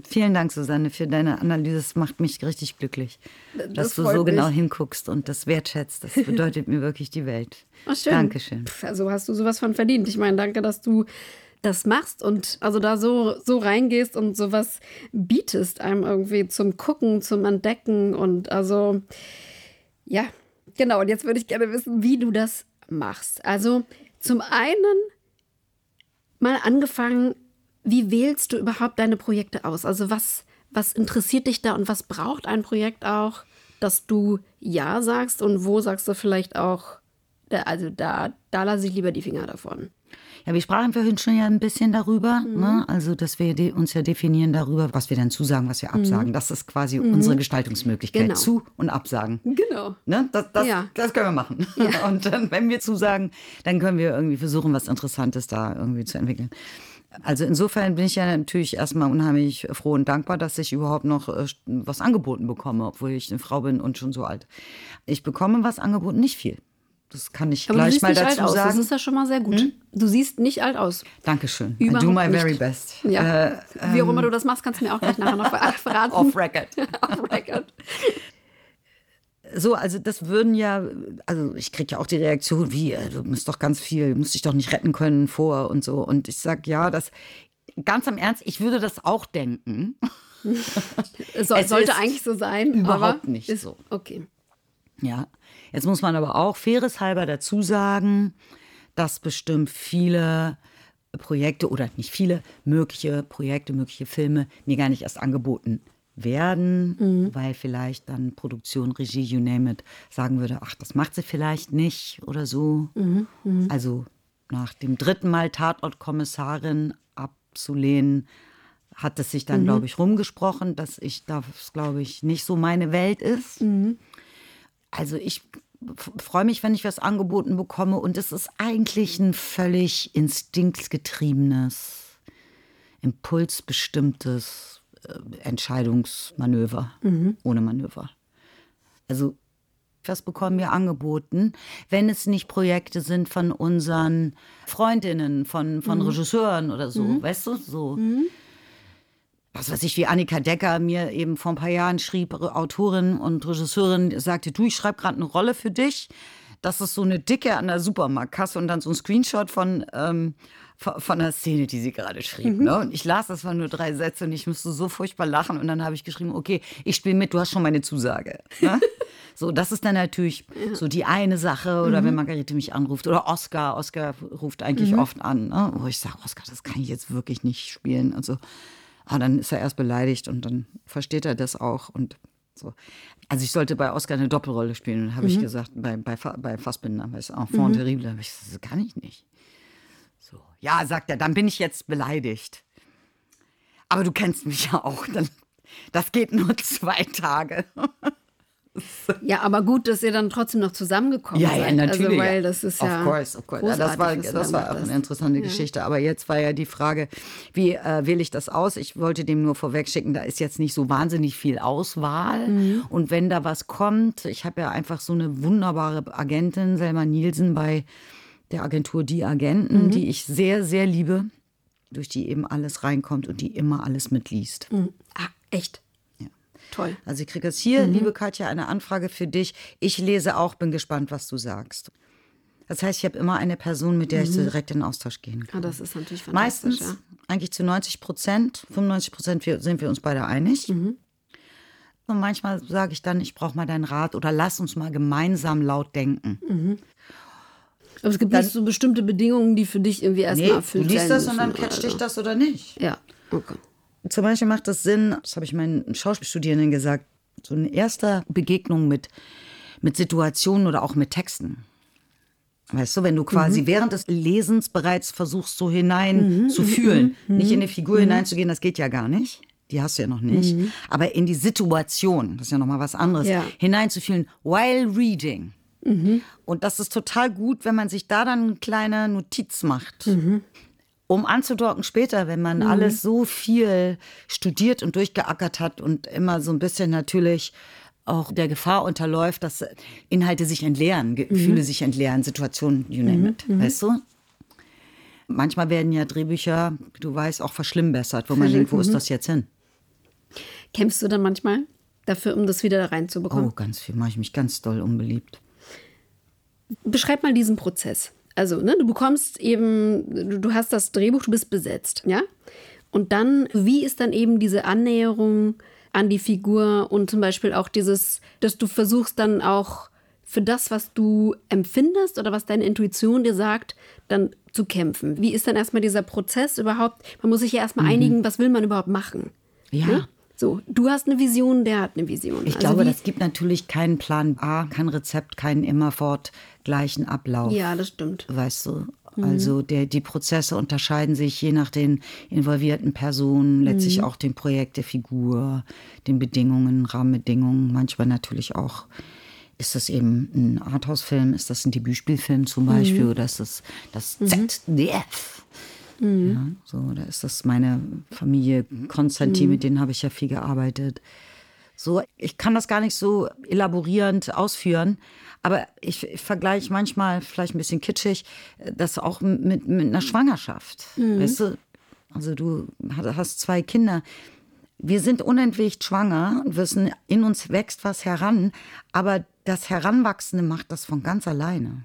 Vielen Dank, Susanne, für deine Analyse. Das macht mich richtig glücklich, Das dass du so mich. genau hinguckst und das wertschätzt. Das bedeutet (laughs) mir wirklich die Welt. Ach, schön. Dankeschön. Pff, Also hast du sowas von verdient. Ich meine, danke, dass du das machst und also da so, so reingehst und sowas bietest einem irgendwie zum Gucken, zum Entdecken und also, ja, genau. Und jetzt würde ich gerne wissen, wie du das machst. Also zum einen mal angefangen, wie wählst du überhaupt deine Projekte aus? Also was, was interessiert dich da und was braucht ein Projekt auch, dass du Ja sagst und wo sagst du vielleicht auch, also da, da lasse ich lieber die Finger davon. Ja, wir sprachen vorhin schon ja ein bisschen darüber, ne? also dass wir uns ja definieren darüber, was wir dann zusagen, was wir absagen. Das ist quasi unsere Gestaltungsmöglichkeit, Genau. zu und absagen. Genau. Ne? Das, das, Ja. das können wir machen. (laughs) Und dann, wenn wir zusagen, dann können wir irgendwie versuchen, was Interessantes da irgendwie zu entwickeln. Also insofern bin ich ja natürlich erstmal unheimlich froh und dankbar, dass ich überhaupt noch äh, was angeboten bekomme, obwohl ich eine Frau bin und schon so alt. Ich bekomme was angeboten, nicht viel. Das kann ich Aber gleich mal dazu aus. Das sagen. ist ja schon mal sehr gut. Du siehst nicht alt aus. Dankeschön. I Überhaupt do my nicht. very best. Ja. Äh, Wie auch immer du das machst, kannst du mir auch gleich nachher noch ver- (laughs) verraten. off record. (laughs) Off record. So, also das würden ja, also ich kriege ja auch die Reaktion, wie, äh, du musst doch ganz viel, musst dich doch nicht retten können vor und so. Und ich sag ja, das ganz im Ernst, ich würde das auch denken. Es (laughs) soll, Es sollte eigentlich so sein. überhaupt aber nicht ist, so. Okay. Ja, jetzt muss man aber auch faireshalber dazu sagen, dass bestimmt viele Projekte oder nicht viele mögliche Projekte, mögliche Filme mir gar nicht erst angeboten werden, weil vielleicht dann Produktion, Regie, you name it, sagen würde, ach, das macht sie vielleicht nicht oder so. Also nach dem dritten Mal Tatortkommissarin abzulehnen, hat es sich dann, glaube ich, rumgesprochen, dass ich das, glaube ich, nicht so meine Welt ist. Also ich freue mich, wenn ich was angeboten bekomme und es ist eigentlich ein völlig instinktgetriebenes, impulsbestimmtes äh, Entscheidungsmanöver ohne Manöver. Also was bekommen wir angeboten, wenn es nicht Projekte sind von unseren Freundinnen, von, von Regisseuren oder so, weißt du, so. Was weiß ich, wie Annika Decker mir eben vor ein paar Jahren schrieb, Autorin und Regisseurin, sagte, du, ich schreibe gerade eine Rolle für dich. Das ist so eine Dicke an der Supermarktkasse und dann so ein Screenshot von, ähm, von, der Szene, die sie gerade schrieb. Mhm. Ne? Und ich las, das waren nur drei Sätze und ich musste so furchtbar lachen. Und dann habe ich geschrieben, okay, ich spiele mit, du hast schon meine Zusage. Ne? (laughs) So, das ist dann natürlich ja. so die eine Sache. Oder mhm. wenn Margarete mich anruft. Oder Oscar. Oscar ruft eigentlich mhm. oft an, ne? wo ich sage, Oscar, das kann ich jetzt wirklich nicht spielen. Also, ah, dann ist er erst beleidigt und dann versteht er das auch. Und so. Also ich sollte bei Oscar eine Doppelrolle spielen, habe mhm. ich gesagt, bei, bei, bei Fassbinder, bei Enfant mhm. Terrible. habe ich gesagt, das kann ich nicht. So, ja, sagt er, dann bin ich jetzt beleidigt. Aber du kennst mich ja auch, dann, das geht nur (laughs) zwei Tage. Ja, aber gut, dass ihr dann trotzdem noch zusammengekommen ja, seid. Ja, also, natürlich. Also, weil das ist of ja. Course, of course. Ja, das war, das war auch eine interessante ja. Geschichte. Aber jetzt war ja die Frage, wie äh, wähle ich das aus? Ich wollte dem nur vorweg schicken, da ist jetzt nicht so wahnsinnig viel Auswahl. Mhm. Und wenn da was kommt, ich habe ja einfach so eine wunderbare Agentin, Selma Nielsen, bei der Agentur Die Agenten, mhm. die ich sehr, sehr liebe, durch die eben alles reinkommt und die immer alles mitliest. Mhm. Ah, echt? Toll. Also ich kriege jetzt hier, mhm. liebe Katja, eine Anfrage für dich. Ich lese auch, bin gespannt, was du sagst. Das heißt, ich habe immer eine Person, mit der ich mhm. direkt in Austausch gehen kann. Ah, das ist natürlich fantastisch. Meistens, ja. eigentlich zu 90 Prozent, 95 Prozent sind wir uns beide einig. Mhm. Und manchmal sage ich dann, ich brauche mal deinen Rat oder lass uns mal gemeinsam laut denken. Mhm. Aber es gibt dann, nicht so bestimmte Bedingungen, die für dich irgendwie erstmal nee, erfüllt werden. Du liest das und dann catcht dich das oder nicht. Ja, okay. Zum Beispiel macht es Sinn, das habe ich meinen Schauspielstudierenden gesagt, so eine erste Begegnung mit, mit Situationen oder auch mit Texten. Weißt du, wenn du quasi mhm. während des Lesens bereits versuchst, so hinein mhm. zu fühlen, mhm. nicht in die Figur mhm. hineinzugehen, das geht ja gar nicht. Die hast du ja noch nicht. Mhm. Aber in die Situation, das ist ja nochmal was anderes, ja. hineinzufühlen, while reading. Mhm. Und das ist total gut, wenn man sich da dann eine kleine Notiz macht um anzudocken später, wenn man mhm. alles so viel studiert und durchgeackert hat und immer so ein bisschen natürlich auch der Gefahr unterläuft, dass Inhalte sich entleeren, Gefühle mhm. sich entleeren, Situationen, you name mhm. it, mhm. weißt du? Manchmal werden ja Drehbücher, du weißt, auch verschlimmbessert, wo man denkt, wo ist mhm. das jetzt hin? Kämpfst du dann manchmal dafür, um das wieder reinzubekommen? Oh, ganz viel, mache ich mich ganz doll unbeliebt. Beschreib mal diesen Prozess. Also, ne, du bekommst eben, du, hast das Drehbuch, du bist besetzt, ja? Und dann, wie ist dann eben diese Annäherung an die Figur und zum Beispiel auch dieses, dass du versuchst dann auch für das, was du empfindest oder was deine Intuition dir sagt, dann zu kämpfen. Wie ist dann erstmal dieser Prozess überhaupt? Man muss sich ja erstmal mhm. einigen, was will man überhaupt machen? Ja. Ne? So, du hast eine Vision, der hat eine Vision. Ich also glaube, das gibt natürlich keinen Plan A, kein Rezept, keinen immerfort gleichen Ablauf. Ja, das stimmt. Weißt du? Mhm. Also der, die Prozesse unterscheiden sich je nach den involvierten Personen, letztlich mhm. auch dem Projekt der Figur, den Bedingungen, Rahmenbedingungen, manchmal natürlich auch ist das eben ein Arthouse-Film, ist das ein Debütspielfilm zum Beispiel mhm. oder ist das das mhm. ZDF? Mhm. Ja, so, da ist das meine Familie Konstantin, mhm. mit denen habe ich ja viel gearbeitet. So, ich kann das gar nicht so elaborierend ausführen, aber ich, ich vergleiche manchmal, vielleicht ein bisschen kitschig, das auch mit, mit einer Schwangerschaft. Mhm. Weißt du, also du hast zwei Kinder. Wir sind unentwegt schwanger und wissen, in uns wächst was heran, aber das Heranwachsende macht das von ganz alleine.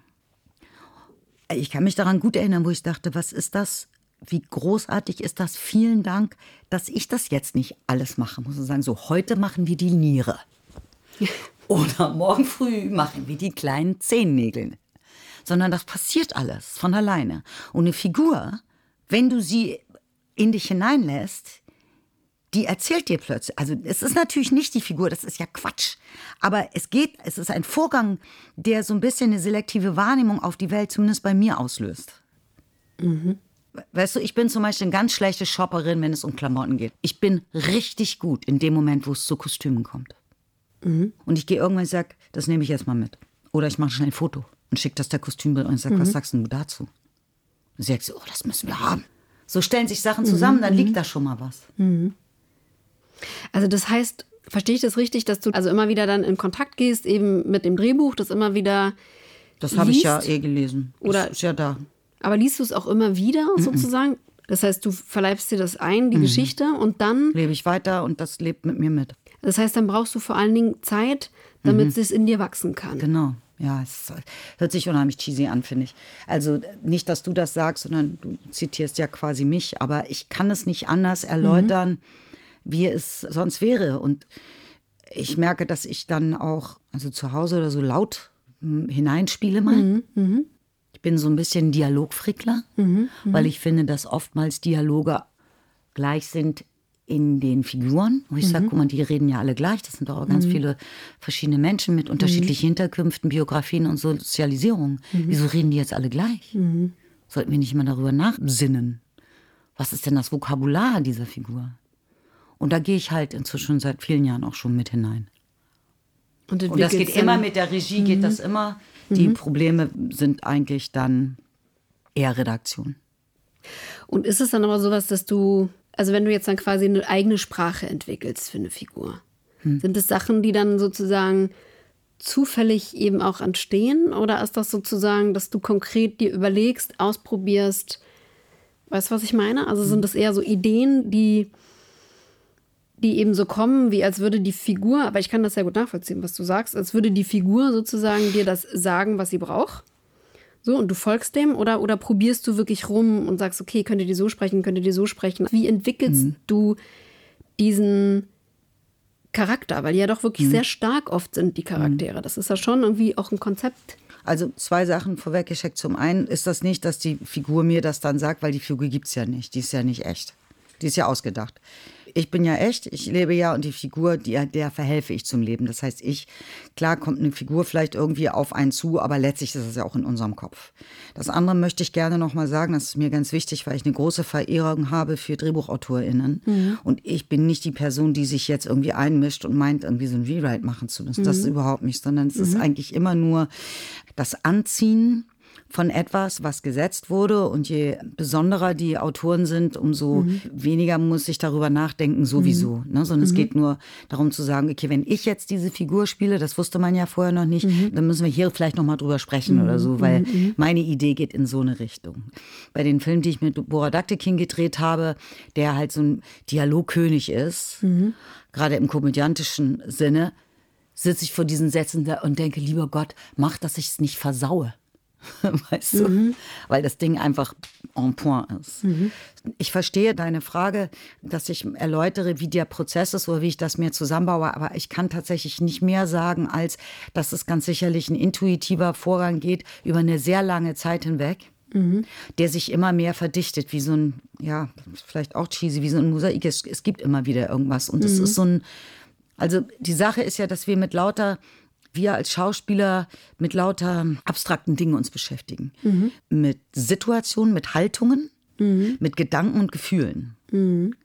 Ich kann mich daran gut erinnern, wo ich dachte, was ist das wie großartig ist das? Vielen Dank, dass ich das jetzt nicht alles mache. Muss man sagen, so heute machen wir die Niere. (laughs) Oder morgen früh machen wir die kleinen Zehennägel. Sondern das passiert alles von alleine. Und eine Figur, wenn du sie in dich hineinlässt, die erzählt dir plötzlich. Also es ist natürlich nicht die Figur, das ist ja Quatsch. Aber es geht, es ist ein Vorgang, der so ein bisschen eine selektive Wahrnehmung auf die Welt zumindest bei mir auslöst. Mhm. Weißt du, ich bin zum Beispiel eine ganz schlechte Shopperin, wenn es um Klamotten geht. Ich bin richtig gut in dem Moment, wo es zu Kostümen kommt. Mhm. Und ich gehe irgendwann und sage, das nehme ich jetzt mal mit. Oder ich mache schnell ein Foto und schicke das der Kostümbild und sage, mhm. was sagst du dazu? Und sie sagt, oh, das müssen wir haben. So stellen sich Sachen zusammen, mhm. dann liegt da schon mal was. Mhm. Also das heißt, verstehe ich das richtig, dass du also immer wieder dann in Kontakt gehst, eben mit dem Drehbuch, das immer wieder. Das habe ich ja eh gelesen. Das Oder ist ja da. Aber liest du es auch immer wieder sozusagen? Das heißt, du verleibst dir das ein, die mhm. Geschichte, und dann. Lebe ich weiter und das lebt mit mir mit. Das heißt, dann brauchst du vor allen Dingen Zeit, damit mhm. es in dir wachsen kann. Genau. Ja, es hört sich unheimlich cheesy an, finde ich. Also nicht, dass du das sagst, sondern du zitierst ja quasi mich, aber ich kann es nicht anders erläutern, mhm. wie es sonst wäre. Und ich merke, dass ich dann auch, also zu Hause oder so laut hm, hineinspiele mal. Mhm. Mhm. Ich bin so ein bisschen Dialogfrickler, mhm, mhm. weil ich finde, dass oftmals Dialoge gleich sind in den Figuren, wo ich mhm. sage, guck mal, die reden ja alle gleich. Das sind doch auch ganz mhm. viele verschiedene Menschen mit unterschiedlichen mhm. Hinterkünften, Biografien und Sozialisierung. Mhm. Wieso reden die jetzt alle gleich? Mhm. Sollten wir nicht mal darüber nachsinnen? Was ist denn das Vokabular dieser Figur? Und da gehe ich halt inzwischen seit vielen Jahren auch schon mit hinein. Und, und das geht immer mit der Regie, geht das immer. Die Probleme sind eigentlich dann eher Redaktion. Und ist es dann aber sowas, dass du also wenn du jetzt dann quasi eine eigene Sprache entwickelst für eine Figur, hm. sind es Sachen, die dann sozusagen zufällig eben auch entstehen? Oder ist das sozusagen, dass du konkret dir überlegst, ausprobierst, weißt du, was ich meine? Also sind hm. das eher so Ideen, die, die eben so kommen, wie als würde die Figur, aber ich kann das sehr gut nachvollziehen, was du sagst, als würde die Figur sozusagen dir das sagen, was sie braucht? So, und du folgst dem oder, oder probierst du wirklich rum und sagst, okay, könnte die so sprechen, könnte die so sprechen? Wie entwickelst mhm. du diesen Charakter? Weil die ja doch wirklich mhm. sehr stark oft sind, die Charaktere. Das ist ja schon irgendwie auch ein Konzept. Also zwei Sachen vorweggeschickt. Zum einen ist das nicht, dass die Figur mir das dann sagt, weil die Figur gibt es ja nicht. Die ist ja nicht echt. Die ist ja ausgedacht ich bin ja echt, ich lebe ja und die Figur, die, der verhelfe ich zum Leben. Das heißt, ich, klar kommt eine Figur vielleicht irgendwie auf einen zu, aber letztlich ist es ja auch in unserem Kopf. Das andere möchte ich gerne nochmal sagen, das ist mir ganz wichtig, weil ich eine große Verehrung habe für DrehbuchautorInnen. Mhm. Und ich bin nicht die Person, die sich jetzt irgendwie einmischt und meint, irgendwie so ein Rewrite machen zu müssen. Mhm. Das ist überhaupt nicht, sondern es mhm. ist eigentlich immer nur das Anziehen von etwas, was gesetzt wurde. Und je besonderer die Autoren sind, umso mhm. weniger muss ich darüber nachdenken, sowieso. Mhm. Ne? Sondern mhm. es geht nur darum zu sagen, okay, wenn ich jetzt diese Figur spiele, das wusste man ja vorher noch nicht, mhm. dann müssen wir hier vielleicht nochmal drüber sprechen oder so, weil mhm. Mhm. meine Idee geht in so eine Richtung. Bei den Filmen, die ich mit Bora Daktekin gedreht habe, der halt so ein Dialogkönig ist, gerade im komödiantischen Sinne, sitze ich vor diesen Sätzen da und denke, lieber Gott, mach, dass ich es nicht versaue. (laughs) weißt du? Mhm. Weil das Ding einfach en point ist. Mhm. Ich verstehe deine Frage, dass ich erläutere, wie der Prozess ist oder wie ich das mir zusammenbaue, aber ich kann tatsächlich nicht mehr sagen, als dass es ganz sicherlich ein intuitiver Vorgang geht über eine sehr lange Zeit hinweg. Mhm. der sich immer mehr verdichtet, wie so ein, ja, vielleicht auch cheesy, wie so ein Mosaik. Es, es gibt immer wieder irgendwas. Und es mhm. ist so ein, also die Sache ist ja, dass wir mit lauter wir als Schauspieler mit lauter abstrakten Dingen uns beschäftigen. Mhm. Mit Situationen, mit Haltungen, mhm. mit Gedanken und Gefühlen. Mhm.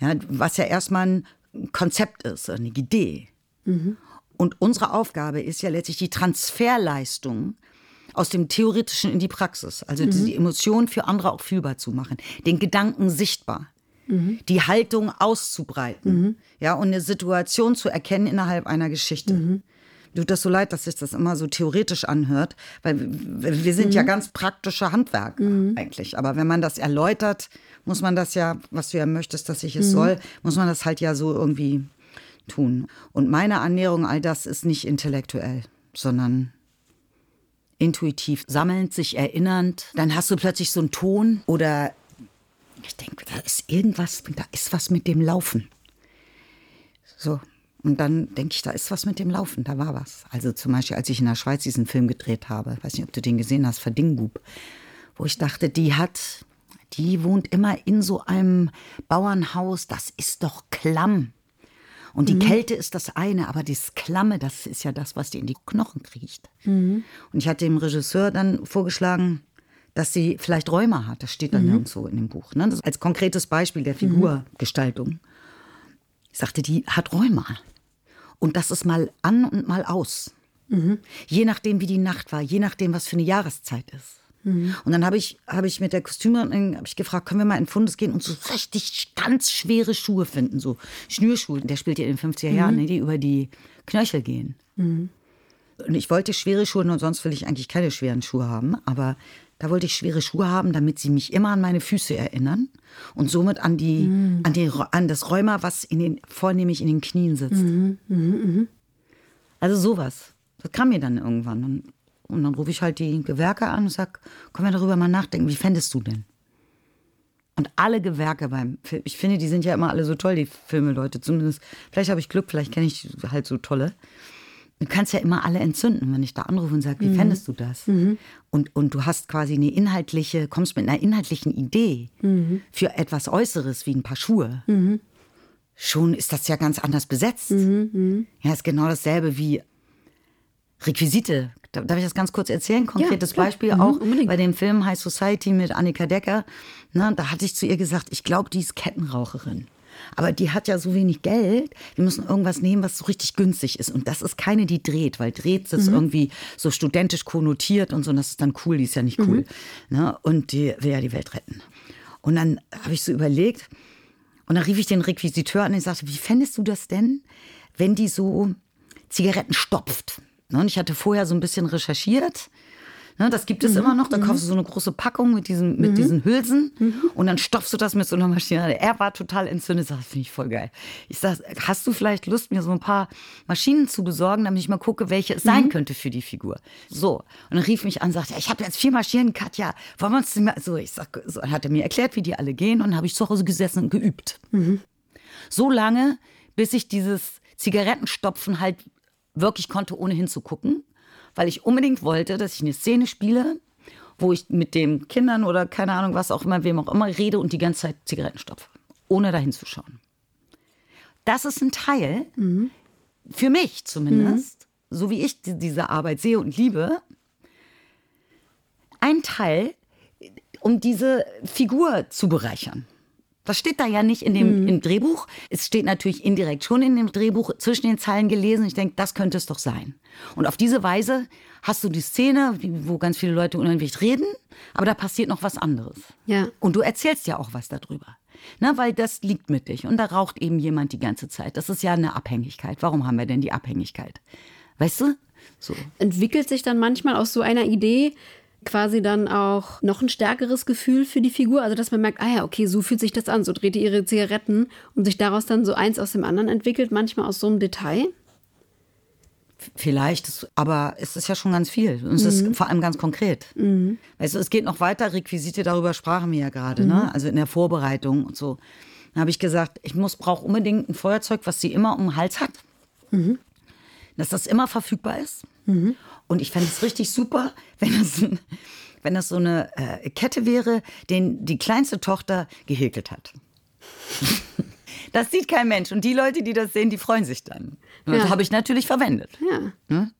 Ja, was ja erstmal ein Konzept ist, eine Idee. Mhm. Und unsere Aufgabe ist ja letztlich die Transferleistung aus dem Theoretischen in die Praxis. Also mhm. die Emotionen für andere auch fühlbar zu machen, den Gedanken sichtbar. Mhm. Die Haltung auszubreiten, ja, und eine Situation zu erkennen innerhalb einer Geschichte tut das so leid, dass sich das immer so theoretisch anhört, weil wir sind mhm. ja ganz praktische Handwerker mhm. eigentlich. Aber wenn man das erläutert, muss man das ja, was du ja möchtest, dass ich es mhm. soll, muss man das halt ja so irgendwie tun. Und meine Annäherung, all das ist nicht intellektuell, sondern intuitiv sammelnd, sich erinnernd. Dann hast du plötzlich so einen Ton oder ich denke, da ist irgendwas, da ist was mit dem Laufen. So, und dann denke ich, da ist was mit dem Laufen, da war was. Also zum Beispiel, als ich in der Schweiz diesen Film gedreht habe, weiß nicht, ob du den gesehen hast, Verdingbub, wo ich dachte, die hat, die wohnt immer in so einem Bauernhaus, das ist doch klamm. Und die mhm. Kälte ist das eine, aber das Klamme, das ist ja das, was die in die Knochen kriecht. Mhm. Und ich hatte dem Regisseur dann vorgeschlagen, dass sie vielleicht Räume hat. Das steht dann mhm. nirgendwo in dem Buch. Ne? als konkretes Beispiel der mhm. Figurgestaltung. Ich sagte, die hat Rheuma. Und das ist mal an und mal aus. Mhm. Je nachdem, wie die Nacht war, je nachdem, was für eine Jahreszeit ist. Mhm. Und dann habe ich, hab ich mit der Kostümerin ich gefragt, können wir mal in Fundes gehen und so richtig ganz schwere Schuhe finden, so Schnürschuhe. Der spielt ja in den 50er Jahren, mhm. ne, die über die Knöchel gehen. Mhm. Und ich wollte schwere Schuhe und sonst will ich eigentlich keine schweren Schuhe haben. Aber Da wollte ich schwere Schuhe haben, damit sie mich immer an meine Füße erinnern und somit an die, mhm. an, die an das Rheuma, was in den, vornehmlich in den Knien sitzt. Mhm, mh, mh. Also sowas. Das kam mir dann irgendwann. Und, und dann rufe ich halt die Gewerke an und sage, können wir darüber mal nachdenken, wie fändest du denn? Und alle Gewerke beim Film, ich finde, die sind ja immer alle so toll, die Filmeleute. Zumindest, vielleicht habe ich Glück, vielleicht kenne ich halt so tolle. Du kannst ja immer alle entzünden, wenn ich da anrufe und sage, wie mhm. fändest du das? Mhm. Und, und du hast quasi eine inhaltliche, kommst mit einer inhaltlichen Idee mhm. für etwas Äußeres wie ein paar Schuhe. Mhm. Schon ist das ja ganz anders besetzt. Mhm, mhm. Ja, ist genau dasselbe wie Requisite. Darf ich das ganz kurz erzählen? Konkretes ja, Beispiel auch unbedingt. bei dem Film High Society mit Annika Decker. Na, da hatte ich zu ihr gesagt, ich glaube, die ist Kettenraucherin. Aber die hat ja so wenig Geld. Wir müssen irgendwas nehmen, was so richtig günstig ist. Und das ist keine, die dreht, weil dreht ist mhm. irgendwie so studentisch konnotiert und so. Und das ist dann cool, die ist ja nicht cool. Mhm. Ne? Und die will ja die Welt retten. Und dann habe ich so überlegt. Und dann rief ich den Requisiteur an und ich sagte, wie fändest du das denn, wenn die so Zigaretten stopft? Ne, und ich hatte vorher so ein bisschen recherchiert. Ne, das gibt es mhm. immer noch. Da mhm. kaufst du so eine große Packung mit diesen, mit mhm. diesen Hülsen mhm. und dann stopfst du das mit so einer Maschine. Er war total entzündet. Das finde ich voll geil. Ich sag, hast du vielleicht Lust, mir so ein paar Maschinen zu besorgen, damit ich mal gucke, welche es sein mhm. könnte für die Figur? So. Und dann rief mich an und sagte, ich habe jetzt vier Maschinen, Katja. Wollen wir uns mal. So, ich sag, so, hat er mir erklärt, wie die alle gehen und habe ich zu Hause gesessen und geübt. Mhm. So lange, bis ich dieses Zigarettenstopfen halt wirklich konnte, ohne hinzugucken, weil ich unbedingt wollte, dass ich eine Szene spiele, wo ich mit den Kindern oder keine Ahnung, was auch immer, wem auch immer rede und die ganze Zeit Zigaretten stopfe, ohne da hinzuschauen. Das ist ein Teil, mhm. für mich zumindest, mhm. so wie ich diese Arbeit sehe und liebe, ein Teil, um diese Figur zu bereichern. Das steht da ja nicht in dem mhm. im Drehbuch. Es steht natürlich indirekt schon in dem Drehbuch zwischen den Zeilen gelesen. Ich denke, das könnte es doch sein. Und auf diese Weise hast du die Szene, wo ganz viele Leute unheimlich reden, aber da passiert noch was anderes. Ja. Und du erzählst ja auch was darüber. Na, weil das liegt mit dich und da raucht eben jemand die ganze Zeit. Das ist ja eine Abhängigkeit. Warum haben wir denn die Abhängigkeit? Weißt du? So. Entwickelt sich dann manchmal aus so einer Idee quasi dann auch noch ein stärkeres Gefühl für die Figur. Also, dass man merkt, ah ja, okay, so fühlt sich das an. So dreht die ihre Zigaretten und sich daraus dann so eins aus dem anderen entwickelt, manchmal aus so einem Detail. Vielleicht, aber es ist ja schon ganz viel. Und es mhm. ist vor allem ganz konkret. Mhm. Weißt du, es geht noch weiter. Requisite, darüber sprachen wir ja gerade, ne? mhm. ne? Also in der Vorbereitung und so. Dann habe ich gesagt, ich muss brauche unbedingt ein Feuerzeug, was sie immer um den Hals hat. Mhm. Dass das immer verfügbar ist. Und ich fände es richtig super, (laughs) wenn das, wenn das so eine äh, Kette wäre, den die kleinste Tochter gehäkelt hat. (laughs) Das sieht kein Mensch. Und die Leute, die das sehen, die freuen sich dann. Ja. Das habe ich natürlich verwendet. Ja. Ne?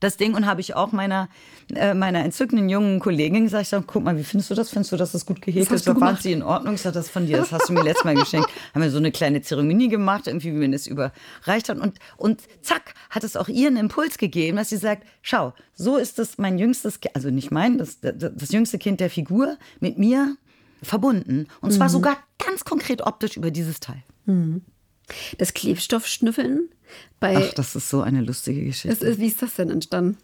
Das Ding und habe ich auch meiner, äh, meiner entzückenden jungen Kollegin gesagt, ich sag, guck mal, wie findest du das? Findest du, dass das gut gehegt ist? War sie in Ordnung. Ich sage, das von dir, das hast du mir letztes Mal geschenkt. (laughs) Haben wir so eine kleine Zeremonie gemacht, irgendwie, wie man das überreicht hat. Und, und zack, hat es auch ihr einen Impuls gegeben, dass sie sagt, schau, so ist das mein jüngstes, also nicht mein, das, das, das jüngste Kind der Figur mit mir verbunden. Und zwar mhm. sogar ganz konkret optisch über dieses Teil. Mhm. Das Klebstoffschnüffeln bei. Ach, das ist so eine lustige Geschichte. Ist, wie ist das denn entstanden?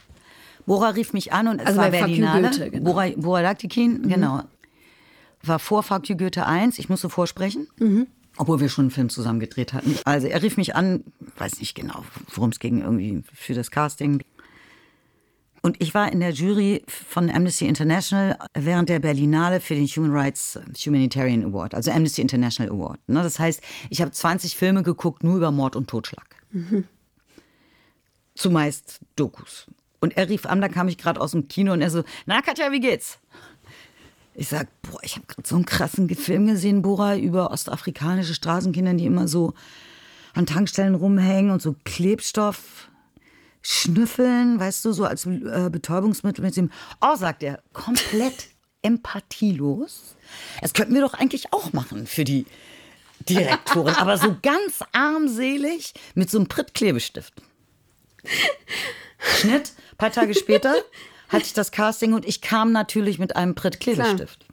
Bora rief mich an und es also war Berlinale. Goethe, genau. Bora, Bora Laktikin, mhm. genau. War vor you Goethe 1. Ich musste vorsprechen. Mhm. Obwohl wir schon einen Film zusammen gedreht hatten. Also er rief mich an, weiß nicht genau, worum es ging, irgendwie für das Casting. Und ich war in der Jury von Amnesty International während der Berlinale für den Human Rights Humanitarian Award, also Amnesty International Award. Ne, das heißt, ich habe 20 Filme geguckt, nur über Mord und Totschlag. Mhm. Zumeist Dokus. Und er rief an, da kam ich gerade aus dem Kino und er so, na Katja, wie geht's? Ich sag, boah, ich habe gerade so einen krassen Film gesehen, Bora, über ostafrikanische Straßenkinder, die immer so an Tankstellen rumhängen und so Klebstoff schnüffeln, weißt du, so als äh, Betäubungsmittel mit dem. Oh, sagt er, komplett (laughs) empathielos. Das könnten wir doch eigentlich auch machen für die Direktorin, aber so (laughs) ganz armselig mit so einem Prittklebestift. Schnitt, ein paar Tage später hatte ich das Casting und ich kam natürlich mit einem Prittklebestift.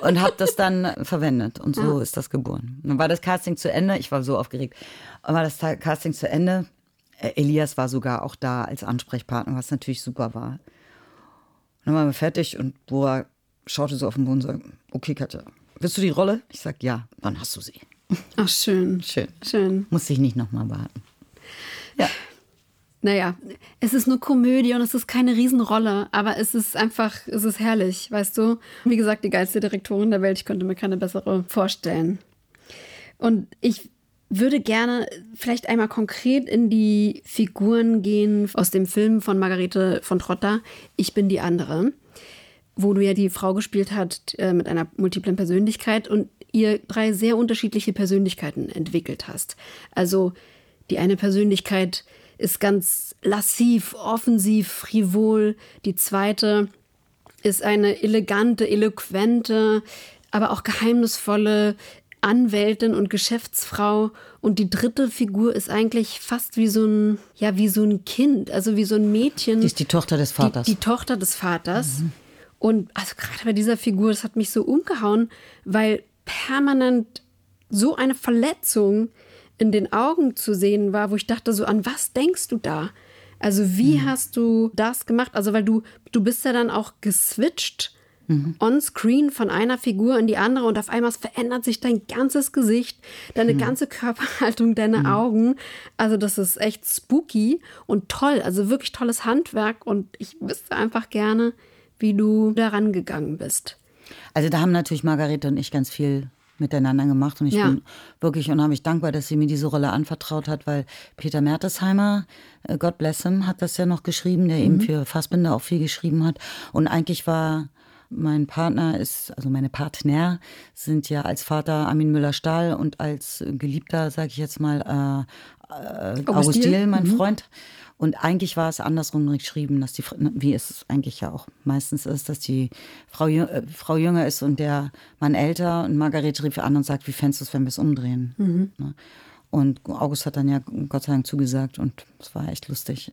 und habe das dann verwendet und so ja. ist das geboren. Dann war das Casting zu Ende, ich war so aufgeregt, und war das Casting zu Ende Elias war sogar auch da als Ansprechpartner, was natürlich super war. dann waren wir fertig und Bora schaute so auf den Boden und sagte, okay Katja, willst du die Rolle? Ich sag ja, dann hast du sie. Ach, schön. Schön. Schön. Muss ich nicht nochmal warten. Ja. Naja, es ist nur Komödie und es ist keine Riesenrolle, aber es ist einfach, es ist herrlich, weißt du? Wie gesagt, die geilste Direktorin der Welt, ich könnte mir keine bessere vorstellen. Und ich würde gerne vielleicht einmal konkret in die Figuren gehen aus dem Film von Margarete von Trotter, Ich bin die andere, wo du ja die Frau gespielt hast äh, mit einer multiplen Persönlichkeit und ihr drei sehr unterschiedliche Persönlichkeiten entwickelt hast. Also die eine Persönlichkeit ist ganz lassiv, offensiv, frivol. Die zweite ist eine elegante, eloquente, aber auch geheimnisvolle Anwältin und Geschäftsfrau. Und die dritte Figur ist eigentlich fast wie so ein, ja, wie so ein Kind, also wie so ein Mädchen. Die ist die Tochter des Vaters. Die, die Tochter des Vaters. Mhm. Und also gerade bei dieser Figur, das hat mich so umgehauen, weil permanent so eine Verletzung in den Augen zu sehen war, wo ich dachte, so an was denkst du da? Also wie mhm. hast du das gemacht? Also weil du, du bist ja dann auch geswitcht mhm. on-screen von einer Figur in die andere und auf einmal verändert sich dein ganzes Gesicht, deine mhm. ganze Körperhaltung, deine mhm. Augen. Also das ist echt spooky und toll. Also wirklich tolles Handwerk und ich wüsste einfach gerne, wie du daran gegangen bist. Also da haben natürlich Margarete und ich ganz viel miteinander gemacht und ich ja. bin wirklich unheimlich dankbar, dass sie mir diese Rolle anvertraut hat, weil Peter Mertesheimer, äh, God bless him, hat das ja noch geschrieben, der mhm. eben für Fassbinder auch viel geschrieben hat und eigentlich war mein Partner ist, also meine Partner sind ja als Vater Armin Müller-Stahl und als Geliebter, sage ich jetzt mal, äh, äh, August Diel, mein mhm. Freund. Und eigentlich war es andersrum geschrieben, dass die, wie es eigentlich ja auch meistens ist, dass die Frau, äh, Frau jünger ist und der Mann älter. Und Margarete rief an und sagt, wie fändest du es, wenn wir es umdrehen? Mhm. Ne? Und August hat dann ja Gott sei Dank zugesagt und es war echt lustig.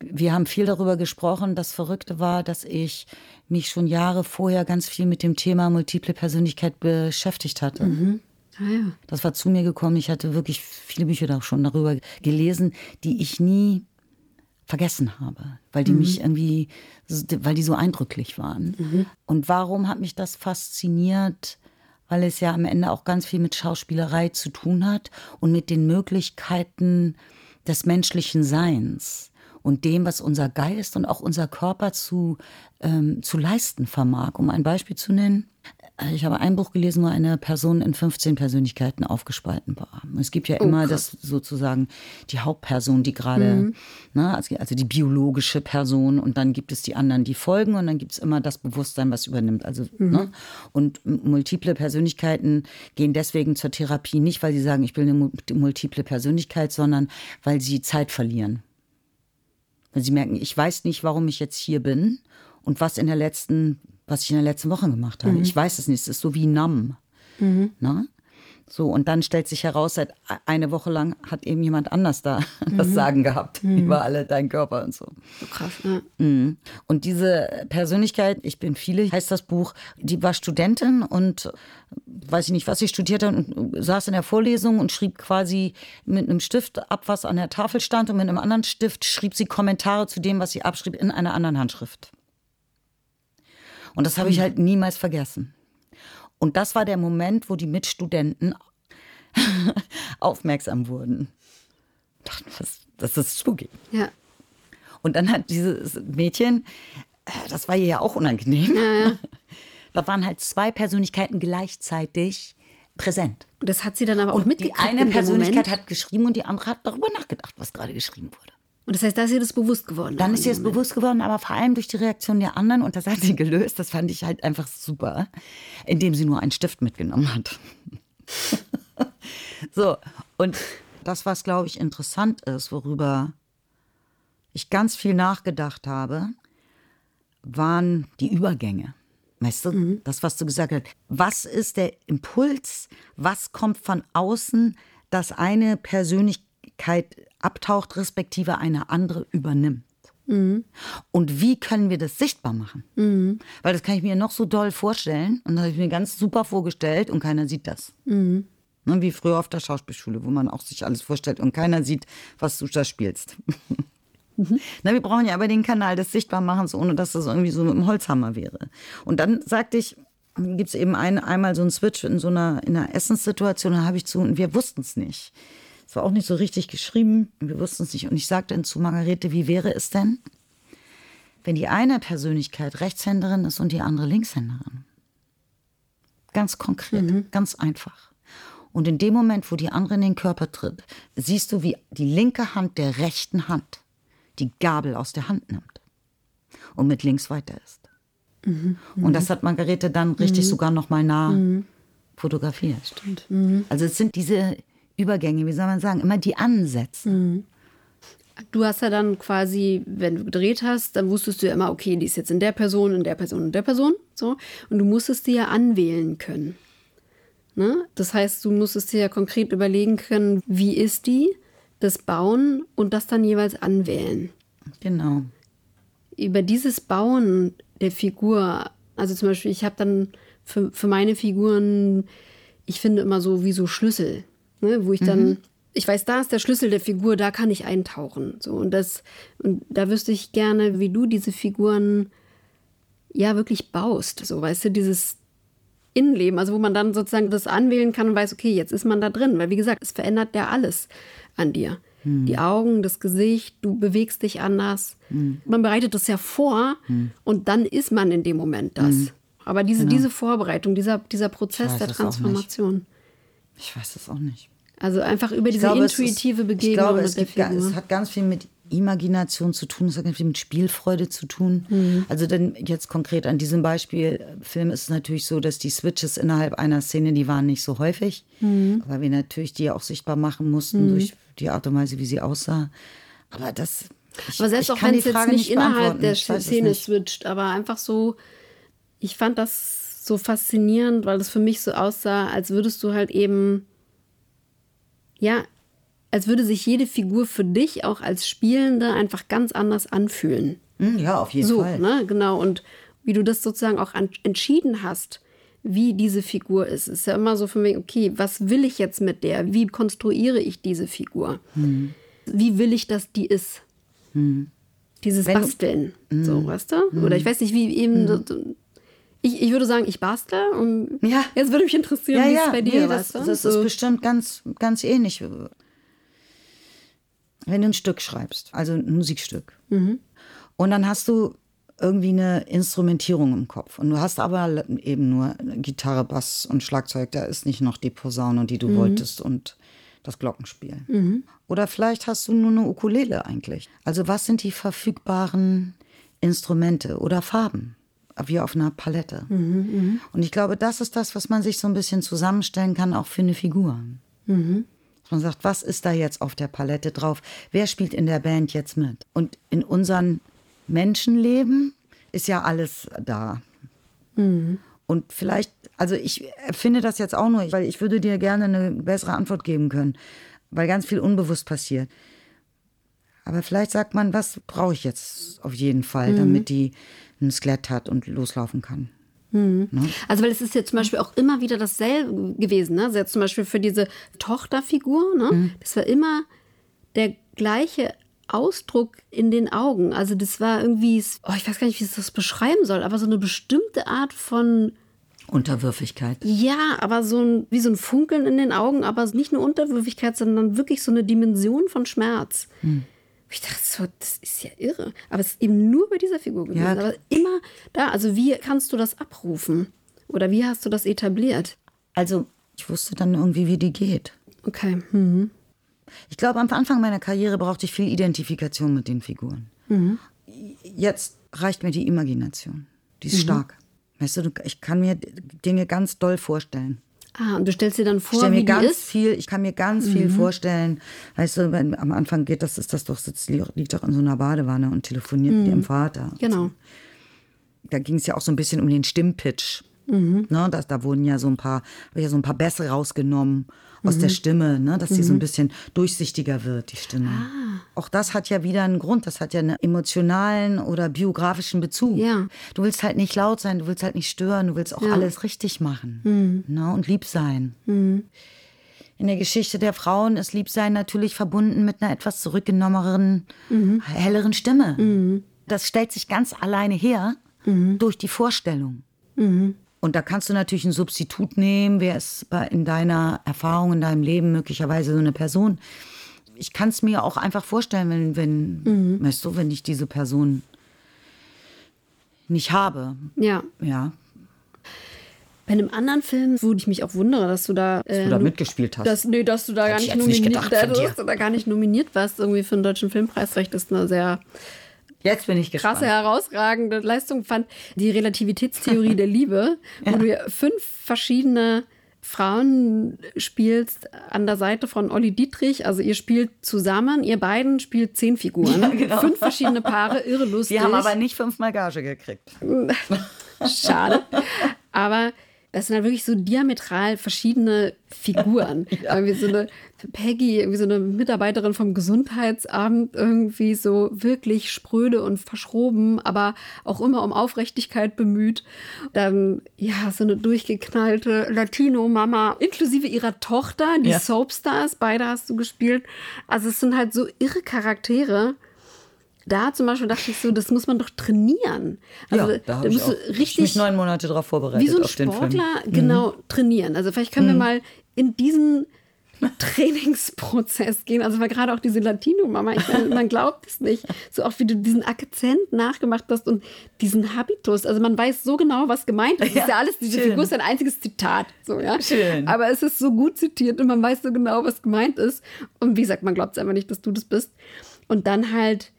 Wir haben viel darüber gesprochen. Das Verrückte war, dass ich mich schon Jahre vorher ganz viel mit dem Thema multiple Persönlichkeit beschäftigt hatte. Mhm. Ah, ja. Das war zu mir gekommen. Ich hatte wirklich viele Bücher da schon darüber gelesen, die ich nie vergessen habe, weil die mhm. mich irgendwie, weil die so eindrücklich waren. Mhm. Und warum hat mich das fasziniert? Weil es ja am Ende auch ganz viel mit Schauspielerei zu tun hat und mit den Möglichkeiten des menschlichen Seins und dem, was unser Geist und auch unser Körper zu, ähm, zu leisten vermag. Um ein Beispiel zu nennen, äh, ich habe ein Buch gelesen, wo eine Person in 15 Persönlichkeiten aufgespalten war. Es gibt ja oh, immer krass. das sozusagen die Hauptperson, die gerade, mhm. ne, also, also die biologische Person und dann gibt es die anderen, die folgen und dann gibt es immer das Bewusstsein, was übernimmt. Also, mhm. ne? Und multiple Persönlichkeiten gehen deswegen zur Therapie nicht, weil sie sagen, ich will eine multiple Persönlichkeit, sondern weil sie Zeit verlieren. Weil sie merken, ich weiß nicht, warum ich jetzt hier bin und was in der letzten was ich in der letzten Woche gemacht habe. Mhm. Ich weiß es nicht. Es ist so wie Namm. Mhm. Ne? So, und dann stellt sich heraus, seit e-, eine Woche lang hat eben jemand anders da (laughs) mhm. das Sagen gehabt mhm. über alle deinen Körper und so. So krass. Mhm. Und diese Persönlichkeit, ich bin viele, heißt das Buch, die war Studentin und weiß ich nicht, was sie studierte und saß in der Vorlesung und schrieb quasi mit einem Stift ab, was an der Tafel stand und mit einem anderen Stift schrieb sie Kommentare zu dem, was sie abschrieb, in einer anderen Handschrift. Und das habe ich hm. halt niemals vergessen. Und das war der Moment, wo die Mitstudenten (laughs) aufmerksam wurden. Dachten, was, das ist spooky. Ja. Und dann hat dieses Mädchen, äh, das war ihr ja auch unangenehm. Ja, ja. (laughs) Da waren halt zwei Persönlichkeiten gleichzeitig präsent. Und das hat sie dann aber auch mitgekriegt. Die eine Persönlichkeit hat geschrieben und die andere hat darüber nachgedacht, was gerade geschrieben wurde. Und das heißt, da ist ihr das bewusst geworden. Dann ist ihr das bewusst geworden, aber vor allem durch die Reaktion der anderen. Und das hat sie gelöst. Das fand ich halt einfach super, indem sie nur einen Stift mitgenommen hat. (laughs) so, und das, was, glaube ich, interessant ist, worüber ich ganz viel nachgedacht habe, waren die Übergänge. Weißt du, mhm. das, was du gesagt hast. Was ist der Impuls? Was kommt von außen, dass eine Persönlichkeit abtaucht, respektive eine andere übernimmt. Und wie können wir das sichtbar machen? Mhm. Weil das kann ich mir noch so doll vorstellen. Und das habe ich mir ganz super vorgestellt und keiner sieht das. Mhm. Wie früher auf der Schauspielschule, wo man auch sich alles vorstellt und keiner sieht, was du da spielst. (laughs) Na, wir brauchen ja aber den Kanal des Sichtbarmachens, ohne dass das irgendwie so mit dem Holzhammer wäre. Und dann sagte ich, gibt es eben ein, einmal so einen Switch in so einer, in einer Essenssituation, da habe ich zu, und wir wussten es nicht. Es war auch nicht so richtig geschrieben, wir wussten es nicht. Und ich sagte dann zu Margarete, wie wäre es denn, wenn die eine Persönlichkeit Rechtshänderin ist und die andere Linkshänderin? Ganz konkret, mhm. ganz einfach. Und in dem Moment, wo die andere in den Körper tritt, siehst du, wie die linke Hand der rechten Hand die Gabel aus der Hand nimmt und mit links weiter ist. Mhm. Und das hat Margarete dann richtig mhm. sogar noch mal nah mhm. fotografiert. Stimmt. Mhm. Also es sind diese Übergänge, wie soll man sagen, immer die Ansätze. Mhm. Du hast ja dann quasi, wenn du gedreht hast, dann wusstest du ja immer, okay, die ist jetzt in der Person, in der Person, in der Person. So. Und du musstest die ja anwählen können. Ne? Das heißt, du musstest dir ja konkret überlegen können, wie ist die, das bauen und das dann jeweils anwählen. Genau. Über dieses Bauen der Figur, also zum Beispiel, ich habe dann für, für meine Figuren, ich finde immer so wie so Schlüssel, ne, wo ich dann, mhm. ich weiß, da ist der Schlüssel der Figur, da kann ich eintauchen. So, und das, und da wüsste ich gerne, wie du diese Figuren ja wirklich baust. So, weißt du, dieses Innenleben, also wo man dann sozusagen das anwählen kann und weiß, okay, jetzt ist man da drin. Weil wie gesagt, es verändert ja alles an dir. Hm. Die Augen, das Gesicht, du bewegst dich anders. Hm. Man bereitet das ja vor hm. und dann ist man in dem Moment das. Hm. Aber diese, genau. diese Vorbereitung, dieser, dieser Prozess der Transformation. Ich weiß es auch nicht. Also einfach über diese glaube, intuitive ist, Begegnung. Ich glaube, es, gibt, es hat ganz viel mit Imagination zu tun, es hat ganz viel mit Spielfreude zu tun. Mhm. Also denn jetzt konkret an diesem Beispielfilm ist es natürlich so, dass die Switches innerhalb einer Szene, die waren nicht so häufig, mhm. weil wir natürlich die auch sichtbar machen mussten mhm. durch die Art und Weise, wie sie aussah. Aber das. Ich, aber selbst auch wenn es jetzt nicht, nicht innerhalb der Szene switcht, aber einfach so, ich fand das so faszinierend, weil es für mich so aussah, als würdest du halt eben ja, als würde sich jede Figur für dich auch als Spielende einfach ganz anders anfühlen. Hm, ja, auf jeden so, Fall. Ne, genau. Und wie du das sozusagen auch entschieden hast, wie diese Figur ist. Ist ja immer so für mich, okay, was will ich jetzt mit der? Wie konstruiere ich diese Figur? Hm. Wie will ich, dass die ist? Hm. Dieses Wenn, Basteln, hm. so, weißt du? Hm. Oder ich weiß nicht, wie eben. Ich, ich würde sagen, ich bastle und ja. jetzt würde mich interessieren, ja, wie es bei dir nee, das, weißt du? Das ist bestimmt ganz, ganz ähnlich wenn du ein Stück schreibst, also ein Musikstück, mhm. und dann hast du irgendwie eine Instrumentierung im Kopf und du hast aber eben nur Gitarre, Bass und Schlagzeug, da ist nicht noch die Posaune, die du mhm. wolltest und das Glockenspiel. Mhm. Oder vielleicht hast du nur eine Ukulele eigentlich. Also was sind die verfügbaren Instrumente oder Farben? Wie auf einer Palette. Mhm, mh. Und ich glaube, das ist das, was man sich so ein bisschen zusammenstellen kann, auch für eine Figur. Mhm. Man sagt, was ist da jetzt auf der Palette drauf? Wer spielt in der Band jetzt mit? Und in unserem Menschenleben ist ja alles da. Mhm. Und vielleicht, also ich finde das jetzt auch nur, weil ich würde dir gerne eine bessere Antwort geben können, weil ganz viel unbewusst passiert. Aber vielleicht sagt man, was brauche ich jetzt auf jeden Fall, mhm. damit die ein Skelett hat und loslaufen kann. Mhm. Ne? Also, weil es ist ja zum Beispiel auch immer wieder dasselbe gewesen. Ne? Also jetzt zum Beispiel für diese Tochterfigur, ne? Mhm. das war immer der gleiche Ausdruck in den Augen. Also das war irgendwie, oh, ich weiß gar nicht, wie ich das beschreiben soll, aber so eine bestimmte Art von Unterwürfigkeit. Ja, aber so ein, wie so ein Funkeln in den Augen, aber nicht nur Unterwürfigkeit, sondern wirklich so eine Dimension von Schmerz. Mhm. Ich dachte so, das ist ja irre. Aber es ist eben nur bei dieser Figur gewesen. Ja. Aber immer da. Also wie kannst du das abrufen? Oder wie hast du das etabliert? Also ich wusste dann irgendwie, wie die geht. Okay. Mhm. Ich glaube, am Anfang meiner Karriere brauchte ich viel Identifikation mit den Figuren. Mhm. Jetzt reicht mir die Imagination. Die ist mhm. stark. Weißt du, ich kann mir Dinge ganz doll vorstellen. Ah, und du stellst dir dann vor, ich wie mir ganz ist? viel, ich kann mir ganz mhm. viel vorstellen. Weißt du, wenn, am Anfang geht das, ist das doch, sitzt, liegt doch in so einer Badewanne und telefoniert mhm. mit ihrem Vater. Genau. Da ging es ja auch so ein bisschen um den Stimmpitch. Mhm. Ne, da, da wurden ja so ein paar, ja so ein paar Bässe rausgenommen aus mhm. der Stimme, ne, dass sie so ein mhm. bisschen durchsichtiger wird, die Stimme. Ah. Auch das hat ja wieder einen Grund, das hat ja einen emotionalen oder biografischen Bezug. Ja. Du willst halt nicht laut sein, du willst halt nicht stören, du willst auch ja. alles richtig machen mhm. ne, und lieb sein. Mhm. in der Geschichte der Frauen ist Liebsein natürlich verbunden mit einer etwas zurückgenommeneren, mhm. helleren Stimme. Mhm. Das stellt sich ganz alleine her mhm. durch die Vorstellung. Und da kannst du natürlich ein Substitut nehmen. Wer ist in deiner Erfahrung, in deinem Leben möglicherweise so eine Person? Ich kann es mir auch einfach vorstellen, wenn, wenn, mhm. weißt du, wenn ich diese Person nicht habe. Ja. Ja. Bei einem anderen Film, wo ich mich auch wundere, dass du da, dass du da äh, mitgespielt hast. Dass, nee, dass du da gar nicht nominiert, dass du da gar nicht nominiert warst irgendwie für den deutschen Filmpreis. Recht ist eine sehr Jetzt bin ich gespannt. Krasse, herausragende Leistung fand die Relativitätstheorie der Liebe, (laughs) ja. wo du fünf verschiedene Frauen spielst an der Seite von Olli Dietrich. Also ihr spielt zusammen, ihr beiden spielt zehn Figuren. (laughs) Ja, genau. Fünf verschiedene Paare, irre lustig. Die haben aber nicht fünfmal Gage gekriegt. (laughs) Schade. Aber das sind halt wirklich so diametral verschiedene Figuren. (laughs) ja. Irgendwie so eine Peggy, irgendwie so eine Mitarbeiterin vom Gesundheitsamt, irgendwie so wirklich spröde und verschroben, aber auch immer um Aufrichtigkeit bemüht. Dann, ja, so eine durchgeknallte Latino-Mama, inklusive ihrer Tochter, die ja. Soapstars, beide hast du gespielt. Also es sind halt so irre Charaktere da zum Beispiel dachte ich so, das muss man doch trainieren. Also ja, da, da musst du richtig mich neun Monate darauf vorbereitet. Wie so ein Sportler genau mhm. trainieren. Also vielleicht können mhm. wir mal in diesen (laughs) Trainingsprozess gehen. Also weil gerade auch diese Latino-Mama, man glaubt es nicht. So auch wie du diesen Akzent nachgemacht hast und diesen Habitus. Also man weiß so genau, was gemeint ist. Ja, ist ja alles, diese schön. Figur ist ein einziges Zitat. So, ja? Schön. Aber es ist so gut zitiert und man weiß so genau, was gemeint ist. Und wie gesagt, man glaubt es einfach nicht, dass du das bist. Und dann halt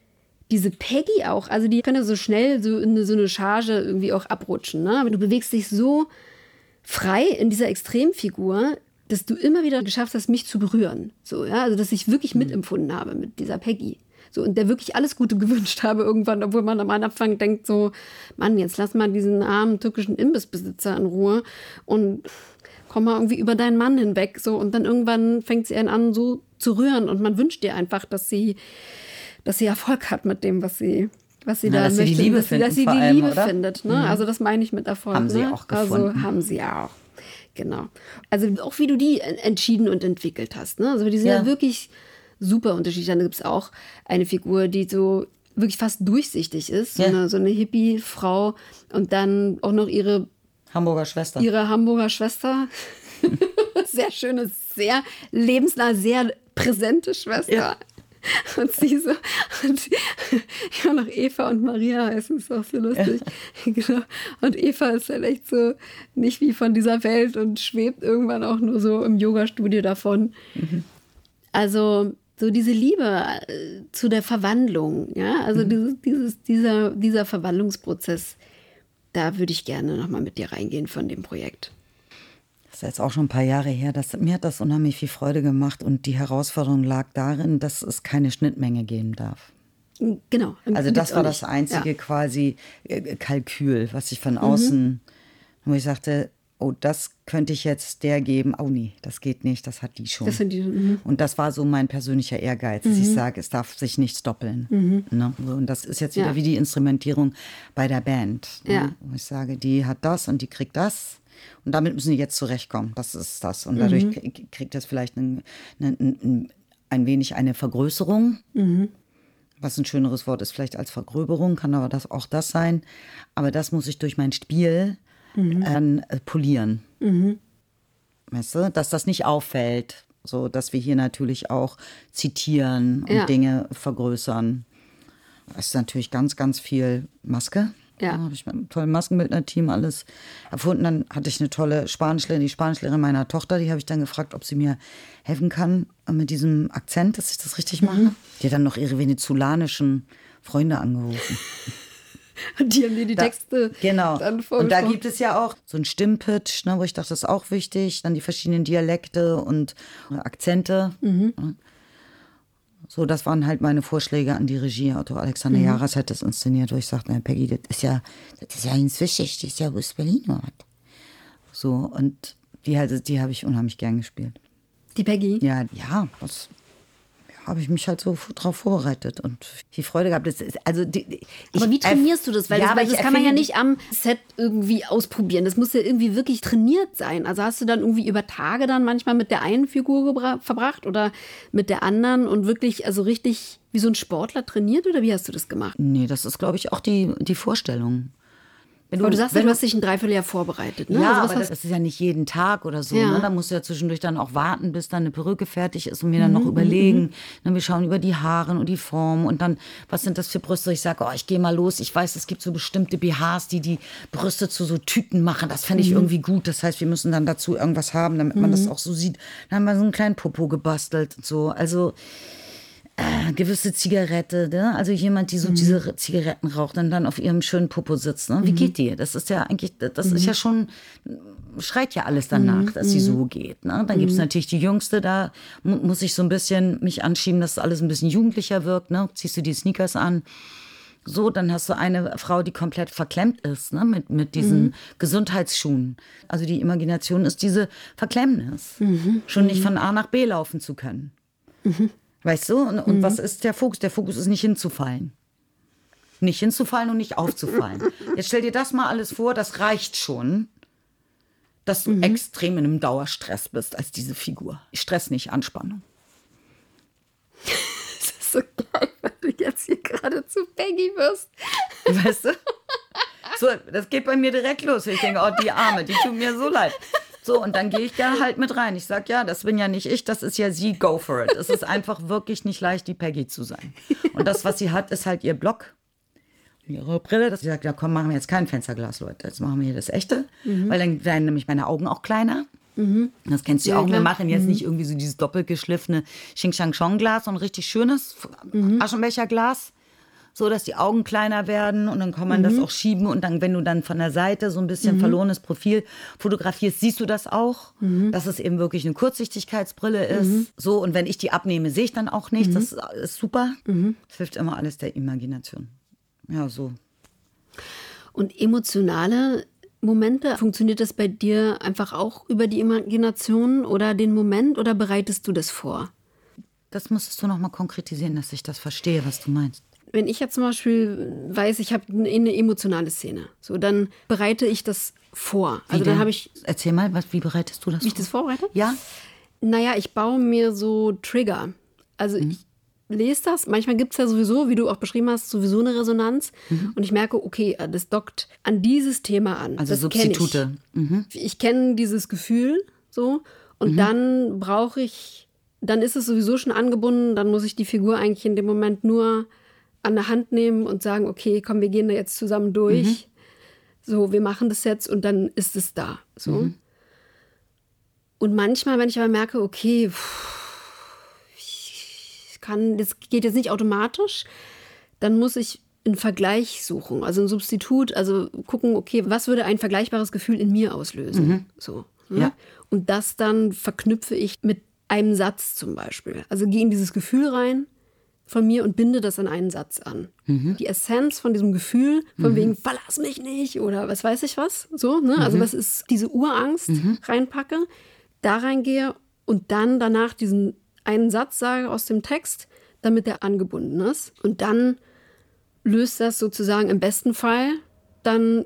diese Peggy auch, also die können ja so schnell so in so eine Charge irgendwie auch abrutschen. Ne? Aber du bewegst dich so frei in dieser Extremfigur, dass du immer wieder geschafft hast, mich zu berühren. So, ja, also dass ich wirklich mhm. mitempfunden habe mit dieser Peggy. So, und der wirklich alles Gute (laughs) gewünscht habe irgendwann, obwohl man am Anfang denkt so, Mann, jetzt lass mal diesen armen türkischen Imbissbesitzer in Ruhe und komm mal irgendwie über deinen Mann hinweg. So, und dann irgendwann fängt sie einen an, so zu rühren und man wünscht dir einfach, dass sie dass sie Erfolg hat mit dem, was sie, was sie ja, da dass möchte. Sie die Liebe dass, finden, dass sie die allem, Liebe oder? findet. Ne? Mhm. Also das meine ich mit Erfolg. Haben sie ne? auch gefunden. Also haben sie auch. Genau. Also auch wie du die entschieden und entwickelt hast. Ne? Also die sind ja, ja wirklich super unterschiedlich. Dann gibt es auch eine Figur, die so wirklich fast durchsichtig ist. So, ja. eine, so eine Hippie-Frau und dann auch noch ihre Hamburger Schwester. Ihre Hamburger Schwester. (laughs) (laughs) sehr schöne, sehr lebensnah, sehr präsente Schwester. Ja. (laughs) Und sie so, und (laughs) ja, noch Eva und Maria heißen, ist auch so lustig. Ja. (laughs) Genau. Und Eva ist halt echt so nicht wie von dieser Welt und schwebt irgendwann auch nur so im Yoga-Studio davon. Mhm. Also so diese Liebe äh, zu der Verwandlung, ja, also mhm. dieses, dieses, dieser, dieser Verwandlungsprozess, da würde ich gerne nochmal mit dir reingehen von dem Projekt ist jetzt auch schon ein paar Jahre her, dass, mir hat das unheimlich viel Freude gemacht und die Herausforderung lag darin, dass es keine Schnittmenge geben darf. Genau. Also das war das einzige ja. quasi äh, Kalkül, was ich von mhm. außen, mhm. wo ich sagte, oh, das könnte ich jetzt der geben. Oh nee, das geht nicht, das hat die schon. Das die, mhm. und das war so mein persönlicher Ehrgeiz, dass mhm. ich sage, es darf sich nichts doppeln. Mhm. Ne? Und das ist jetzt wieder ja. wie die Instrumentierung bei der Band. Ne? Ja. Wo ich sage, die hat das und die kriegt das. Und damit müssen die jetzt zurechtkommen. Das ist das. Und dadurch mhm. kriegt das vielleicht ein, ein, ein wenig eine Vergrößerung. Mhm. Was ein schöneres Wort ist, vielleicht als Vergröberung, kann aber das auch das sein. Aber das muss ich durch mein Spiel mhm. äh, polieren. Mhm. Weißt du, dass das nicht auffällt. So, dass wir hier natürlich auch zitieren und ja. Dinge vergrößern. Das ist natürlich ganz, ganz viel Maske. Ja. habe ich mit einem tollen Maskenbildner-Team alles erfunden. Dann hatte ich eine tolle Spanischlehrerin, die Spanischlehrerin meiner Tochter, die habe ich dann gefragt, ob sie mir helfen kann mit diesem Akzent, dass ich das richtig mache. Mhm. Die hat dann noch ihre venezolanischen Freunde angerufen. (laughs) Und die haben dir die da, Texte genau. dann Und da gibt es ja auch so ein Stimmpitch, ne, wo ich dachte, das ist auch wichtig. Dann die verschiedenen Dialekte und Akzente. Mhm. So, das waren halt meine Vorschläge an die Regie. Otto Alexander mhm. Jaras hat das inszeniert, wo ich sagte, Peggy, das ist ja, das ist ja inzwischen, das ist ja aus Berlin. Oder? So, und die, halt, die habe ich unheimlich gern gespielt. Die Peggy? Ja, ja, das, habe ich mich halt so drauf vorbereitet und die Freude gehabt. Das ist, also die, Aber wie trainierst du das? Weil ja, das, das kann man ja nicht am Set irgendwie ausprobieren. Das muss ja irgendwie wirklich trainiert sein. Also hast du dann irgendwie über Tage dann manchmal mit der einen Figur verbracht oder mit der anderen und wirklich also richtig wie so ein Sportler trainiert oder wie hast du das gemacht? Nee, das ist glaube ich auch die, die Vorstellung. Wenn du, aber du sagst, ja, du hast dich ein Dreivierteljahr vorbereitet. Ne? Ja, also aber das, das, ist ja nicht jeden Tag oder so. Ja. Ne? Da musst du ja zwischendurch dann auch warten, bis dann eine Perücke fertig ist und mir dann mhm, noch überlegen. Mhm. Dann wir schauen über die Haare und die Form und dann, was sind das für Brüste? Ich sage, oh, ich gehe mal los. Ich weiß, es gibt so bestimmte BHs, die die Brüste zu so Tüten machen. Das fände ich mhm. irgendwie gut. Das heißt, wir müssen dann dazu irgendwas haben, damit man das mhm. auch so sieht. Dann haben wir so einen kleinen Popo gebastelt und so. Also äh, gewisse Zigarette, ne? also jemand, die so mhm. diese Zigaretten raucht und dann auf ihrem schönen Popo sitzt. Ne? Wie mhm. geht die? Das ist ja eigentlich, das mhm. ist ja schon, schreit ja alles danach, mhm. dass sie so mhm. geht. Ne? Dann gibt es mhm. natürlich die Jüngste, da mu muss ich so ein bisschen mich anschieben, dass alles ein bisschen jugendlicher wirkt. Ne? Ziehst du die Sneakers an. So, dann hast du eine Frau, die komplett verklemmt ist, ne? mit, mit diesen Gesundheitsschuhen. Also die Imagination ist diese Verklemmnis. Schon nicht von A nach B laufen zu können. Weißt du? Und, und mhm. was ist der Fokus? Der Fokus ist nicht hinzufallen. Nicht hinzufallen und nicht aufzufallen. (laughs) Jetzt stell dir das mal alles vor, das reicht schon, dass du mhm. extrem in einem Dauerstress bist als diese Figur. Stress nicht, Anspannung. (laughs) das ist so geil, wenn du jetzt hier gerade zu Peggy wirst. (laughs) Weißt du? So, das geht bei mir direkt los. Ich denke, oh, die Arme, die tut mir so leid. So, und dann gehe ich da halt mit rein. Ich sage, ja, das bin ja nicht ich, das ist ja sie, go for it. Es ist einfach wirklich nicht leicht, die Peggy zu sein. Und das, was sie hat, ist halt ihr Block, ihre Brille. Das, sie sagt, ja komm, machen wir jetzt kein Fensterglas, Leute. Jetzt machen wir hier das echte. Mhm. Weil dann werden nämlich meine Augen auch kleiner. Mhm. Das kennst du ja, auch. Klar. Wir machen jetzt mhm. nicht irgendwie so dieses doppelgeschliffene Xing-Shang-Chong-Glas, sondern richtig schönes mhm. Aschenbecherglas so dass die Augen kleiner werden und dann kann man mhm. das auch schieben und dann, wenn du dann von der Seite so ein bisschen mhm. verlorenes Profil fotografierst, siehst du das auch, mhm. dass es eben wirklich eine Kurzsichtigkeitsbrille ist. Mhm. So und wenn ich die abnehme, sehe ich dann auch nicht. Das mhm. ist super. Mhm. Das hilft immer alles der Imagination. Ja, so. Und emotionale Momente, funktioniert das bei dir einfach auch über die Imagination oder den Moment oder bereitest du das vor? Das musstest du noch mal konkretisieren, dass ich das verstehe, was du meinst wenn ich jetzt zum Beispiel weiß, ich habe eine emotionale Szene, so dann bereite ich das vor. Also dann habe ich. Erzähl mal, was, wie bereitest du das wie vor? ich das vorbereite? Ja. Naja, ich baue mir so Trigger. Also mhm. ich lese das. Manchmal gibt es ja sowieso, wie du auch beschrieben hast, sowieso eine Resonanz. Mhm. Und ich merke, okay, das dockt an dieses Thema an. Also das Substitute. Ich, mhm. ich kenne dieses Gefühl so. Und mhm. dann brauche ich, dann ist es sowieso schon angebunden, dann muss ich die Figur eigentlich in dem Moment nur an der Hand nehmen und sagen, okay, komm, wir gehen da jetzt zusammen durch. Mhm. So, wir machen das jetzt und dann ist es da. So. Mhm. Und manchmal, wenn ich aber merke, okay, ich kann, das geht jetzt nicht automatisch, dann muss ich einen Vergleich suchen, also ein Substitut, also gucken, okay, was würde ein vergleichbares Gefühl in mir auslösen? Mhm. So. Ne? Ja. Und das dann verknüpfe ich mit einem Satz zum Beispiel. Also gehe in dieses Gefühl rein von mir und binde das an einen Satz an. Mhm. Die Essenz von diesem Gefühl, von mhm. wegen, verlass mich nicht oder was weiß ich was, so, ne? Also mhm. Was ist diese Urangst mhm. reinpacke, da reingehe und dann danach diesen einen Satz sage aus dem Text, damit der angebunden ist. Und dann löst das sozusagen im besten Fall dann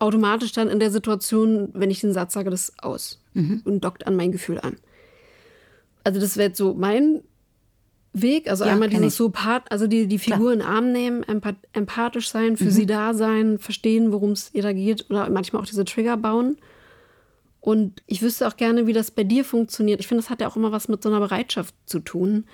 automatisch dann in der Situation, wenn ich den Satz sage, das aus mhm. und dockt an mein Gefühl an. Also das wäre so mein Weg. Also ja, einmal dieses so Part, also die, die Figur in den Arm nehmen, empath empathisch sein, für mhm. sie da sein, verstehen, worum es ihr da geht oder manchmal auch diese Trigger bauen. Und ich wüsste auch gerne, wie das bei dir funktioniert. Ich finde, das hat ja auch immer was mit so einer Bereitschaft zu tun.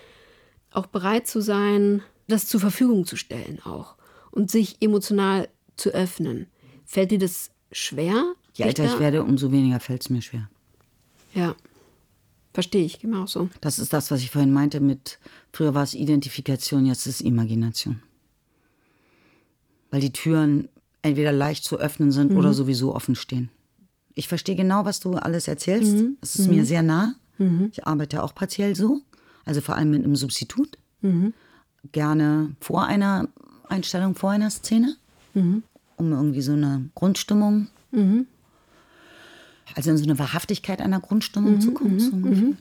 Auch bereit zu sein, das zur Verfügung zu stellen auch. Und sich emotional zu öffnen. Fällt dir das schwer? Je älter ich werde, umso weniger fällt es mir schwer. Ja. Verstehe ich, genau so. Das ist das, was ich vorhin meinte mit, früher war es Identifikation, jetzt ist es Imagination. Weil die Türen entweder leicht zu öffnen sind mhm. oder sowieso offen stehen. Ich verstehe genau, was du alles erzählst. Mhm. Es ist mhm. mir sehr nah. Mhm. Ich arbeite auch partiell so, also vor allem mit einem Substitut. Mhm. Gerne vor einer Einstellung, vor einer Szene, mhm. um irgendwie so eine Grundstimmung also in so eine Wahrhaftigkeit einer Grundstimmung mhm, zu kommen. So mhm.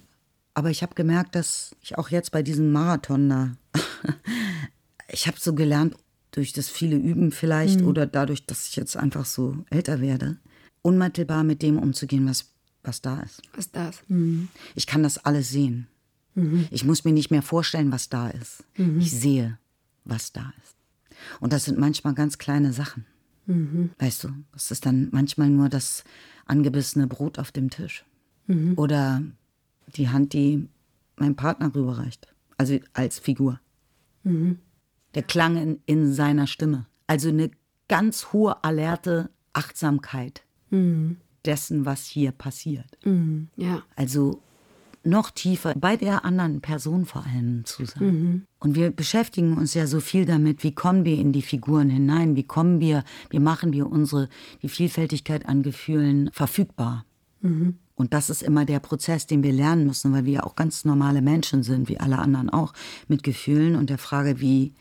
Aber ich habe gemerkt, dass ich auch jetzt bei diesem Marathon da, (laughs) ich habe so gelernt, durch das viele Üben vielleicht mhm. oder dadurch, dass ich jetzt einfach so älter werde, unmittelbar mit dem umzugehen, was, was da ist. Was da ist. Mhm. Ich kann das alles sehen. Mhm. Ich muss mir nicht mehr vorstellen, was da ist. Mhm. Ich sehe, was da ist. Und das sind manchmal ganz kleine Sachen. Mhm. Weißt du, das ist dann manchmal nur das angebissene Brot auf dem Tisch. Mhm. Oder die Hand, die mein Partner rüberreicht. Also als Figur. Mhm. Der Klang in, in, seiner Stimme. Also eine ganz hohe, alerte Achtsamkeit mhm. dessen, was hier passiert. Mhm. Ja. Also noch tiefer bei der anderen Person vor allem zu sein. Mhm. Und wir beschäftigen uns ja so viel damit, wie kommen wir in die Figuren hinein, wie kommen wir, wie machen wir unsere, die Vielfältigkeit an Gefühlen verfügbar. Mhm. Und das ist immer der Prozess, den wir lernen müssen, weil wir ja auch ganz normale Menschen sind, wie alle anderen auch, mit Gefühlen und der Frage, wie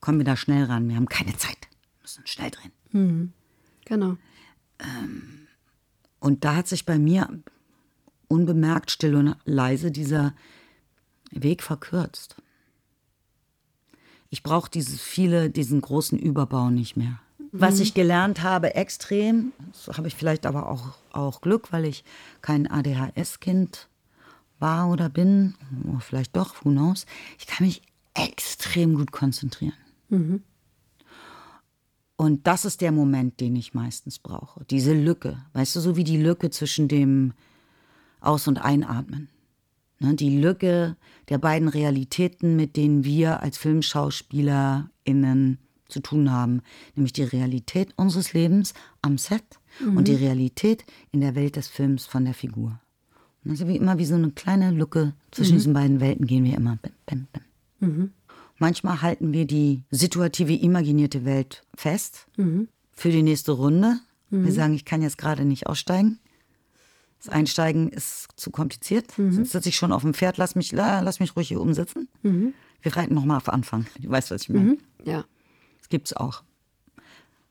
kommen wir da schnell ran? Wir haben keine Zeit, wir müssen schnell drehen. Mhm. Genau. Ähm, und da hat sich bei mir unbemerkt, still und leise dieser Weg verkürzt. Ich brauche dieses viele, diesen großen Überbau nicht mehr. Was mhm. ich gelernt habe, extrem, so habe ich vielleicht aber auch, auch Glück, weil ich kein ADHS-Kind war oder bin, oder vielleicht doch, who knows. Ich kann mich extrem gut konzentrieren. Mhm. Und das ist der Moment, den ich meistens brauche. Diese Lücke. Weißt du, so wie die Lücke zwischen dem Aus- und Einatmen. Ne, die Lücke der beiden Realitäten, mit denen wir als FilmschauspielerInnen zu tun haben, nämlich die Realität unseres Lebens am Set mhm. und die Realität in der Welt des Films von der Figur. Und also wie immer wie so eine kleine Lücke zwischen mhm. diesen beiden Welten gehen wir immer. Bim, bim, bim. Mhm. Manchmal halten wir die situative, imaginierte Welt fest mhm. für die nächste Runde. Wir mhm. sagen, ich kann jetzt gerade nicht aussteigen. Das Einsteigen ist zu kompliziert. Mhm. Sonst sitze ich schon auf dem Pferd, lass mich, lass mich ruhig hier umsitzen. Wir reiten nochmal auf Anfang. Du weißt, was ich meine. Ja. Gibt es auch.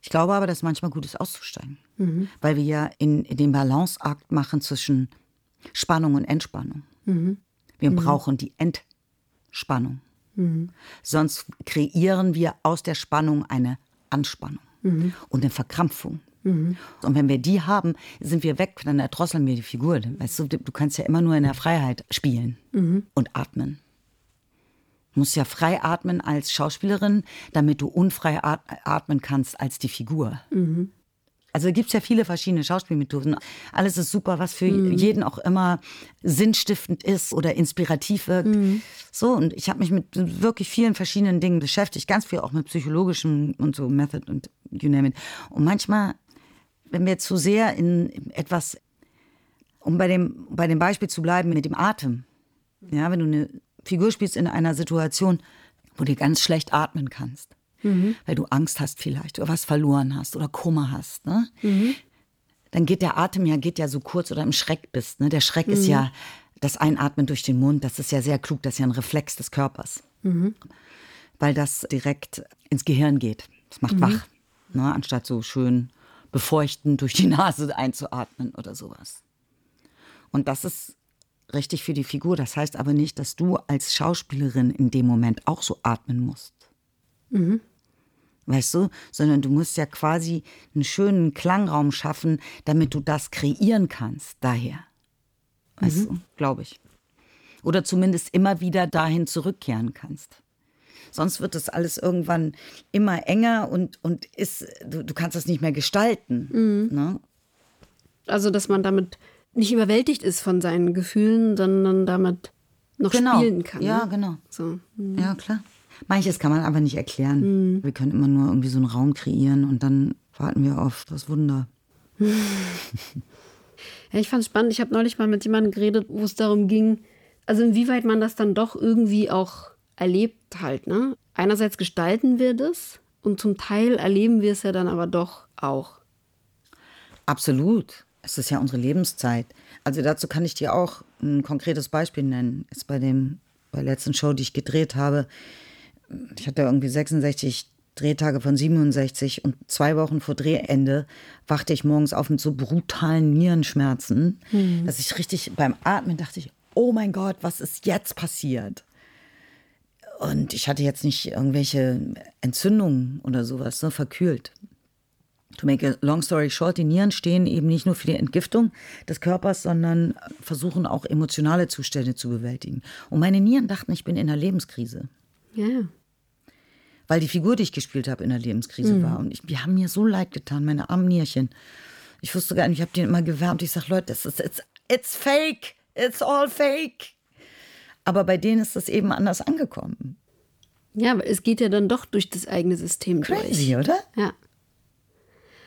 Ich glaube aber, dass es manchmal gut ist, auszusteigen. Mhm. Weil wir ja in, in den Balanceakt machen zwischen Spannung und Entspannung. Mhm. Wir mhm. brauchen die Entspannung. Mhm. Sonst kreieren wir aus der Spannung eine Anspannung mhm. und eine Verkrampfung. Mhm. Und wenn wir die haben, sind wir weg, dann erdrosseln wir die Figur. Weißt du, du kannst ja immer nur in der Freiheit spielen und atmen. Du musst ja frei atmen als Schauspielerin, damit du unfrei atmen kannst als die Figur. Mhm. Also gibt es ja viele verschiedene Schauspielmethoden. Alles ist super, was für mhm. jeden auch immer sinnstiftend ist oder inspirativ wirkt. Mhm. So, und ich habe mich mit wirklich vielen verschiedenen Dingen beschäftigt, ganz viel auch mit psychologischem und so Method und you name it. Und manchmal, wenn wir zu sehr in etwas, um bei dem, bei dem Beispiel zu bleiben, mit dem Atem, ja, wenn du eine Figur spielst in einer Situation, wo du ganz schlecht atmen kannst. Mhm. Weil du Angst hast vielleicht oder was verloren hast oder Kummer hast. Ne? Mhm. Dann geht der Atem ja, geht ja so kurz oder im Schreck bist. Ne? Der Schreck mhm. ist ja das Einatmen durch den Mund, das ist ja sehr klug, das ist ja ein Reflex des Körpers. Mhm. Weil das direkt ins Gehirn geht. Das macht mhm. wach. Ne? Anstatt so schön befeuchtend durch die Nase einzuatmen oder sowas. Und das ist richtig für die Figur. Das heißt aber nicht, dass du als Schauspielerin in dem Moment auch so atmen musst. Mhm. Weißt du? Sondern du musst ja quasi einen schönen Klangraum schaffen, damit du das kreieren kannst. Daher. Weißt mhm. du? Glaube ich. Oder zumindest immer wieder dahin zurückkehren kannst. Sonst wird das alles irgendwann immer enger und, und ist, du, du kannst das nicht mehr gestalten. Mhm. Ne? Also, dass man damit nicht überwältigt ist von seinen Gefühlen, sondern damit noch genau. spielen kann. Ja, ne? genau. So. Mhm. Ja, klar. Manches kann man aber nicht erklären. Mhm. Wir können immer nur irgendwie so einen Raum kreieren und dann warten wir auf das Wunder. (laughs) ja, ich fand es spannend. Ich habe neulich mal mit jemandem geredet, wo es darum ging, also inwieweit man das dann doch irgendwie auch erlebt halt. Ne? Einerseits gestalten wir das und zum Teil erleben wir es ja dann aber doch auch. Absolut. Es ist ja unsere Lebenszeit. Also dazu kann ich dir auch ein konkretes Beispiel nennen. Ist bei dem bei der letzten Show, die ich gedreht habe, ich hatte irgendwie 66 Drehtage von 67 und zwei Wochen vor Drehende wachte ich morgens auf mit so brutalen Nierenschmerzen, mhm. dass ich richtig beim Atmen dachte ich, oh mein Gott, was ist jetzt passiert? Und ich hatte jetzt nicht irgendwelche Entzündungen oder sowas, ne, verkühlt. To make a long story short, die Nieren stehen eben nicht nur für die Entgiftung des Körpers, sondern versuchen auch emotionale Zustände zu bewältigen. Und meine Nieren dachten, ich bin in einer Lebenskrise. Ja. Weil die Figur, die ich gespielt habe, in einer Lebenskrise mhm. war. Und ich, die haben mir so leid getan, meine armen Nierchen. Ich wusste gar nicht, ich habe denen immer gewärmt. Ich sage, Leute, das ist, it's, it's fake. It's all fake. Aber bei denen ist das eben anders angekommen. Ja, aber es geht ja dann doch durch das eigene System Crazy, durch. oder? Ja.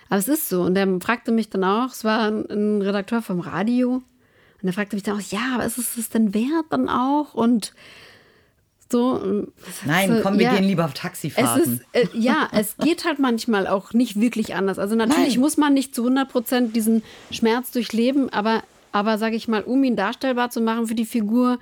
Aber es ist so. Und der fragte mich dann auch, es war ein Redakteur vom Radio, und er fragte mich dann auch, ja, aber ist es das denn wert dann auch? Und so. Nein, komm, wir ja, gehen lieber auf Taxifahrten. Es ist, äh, ja, es geht halt manchmal auch nicht wirklich anders. Also natürlich Nein. muss man nicht zu 100 Prozent diesen Schmerz durchleben, aber, aber sage ich mal, um ihn darstellbar zu machen für die Figur,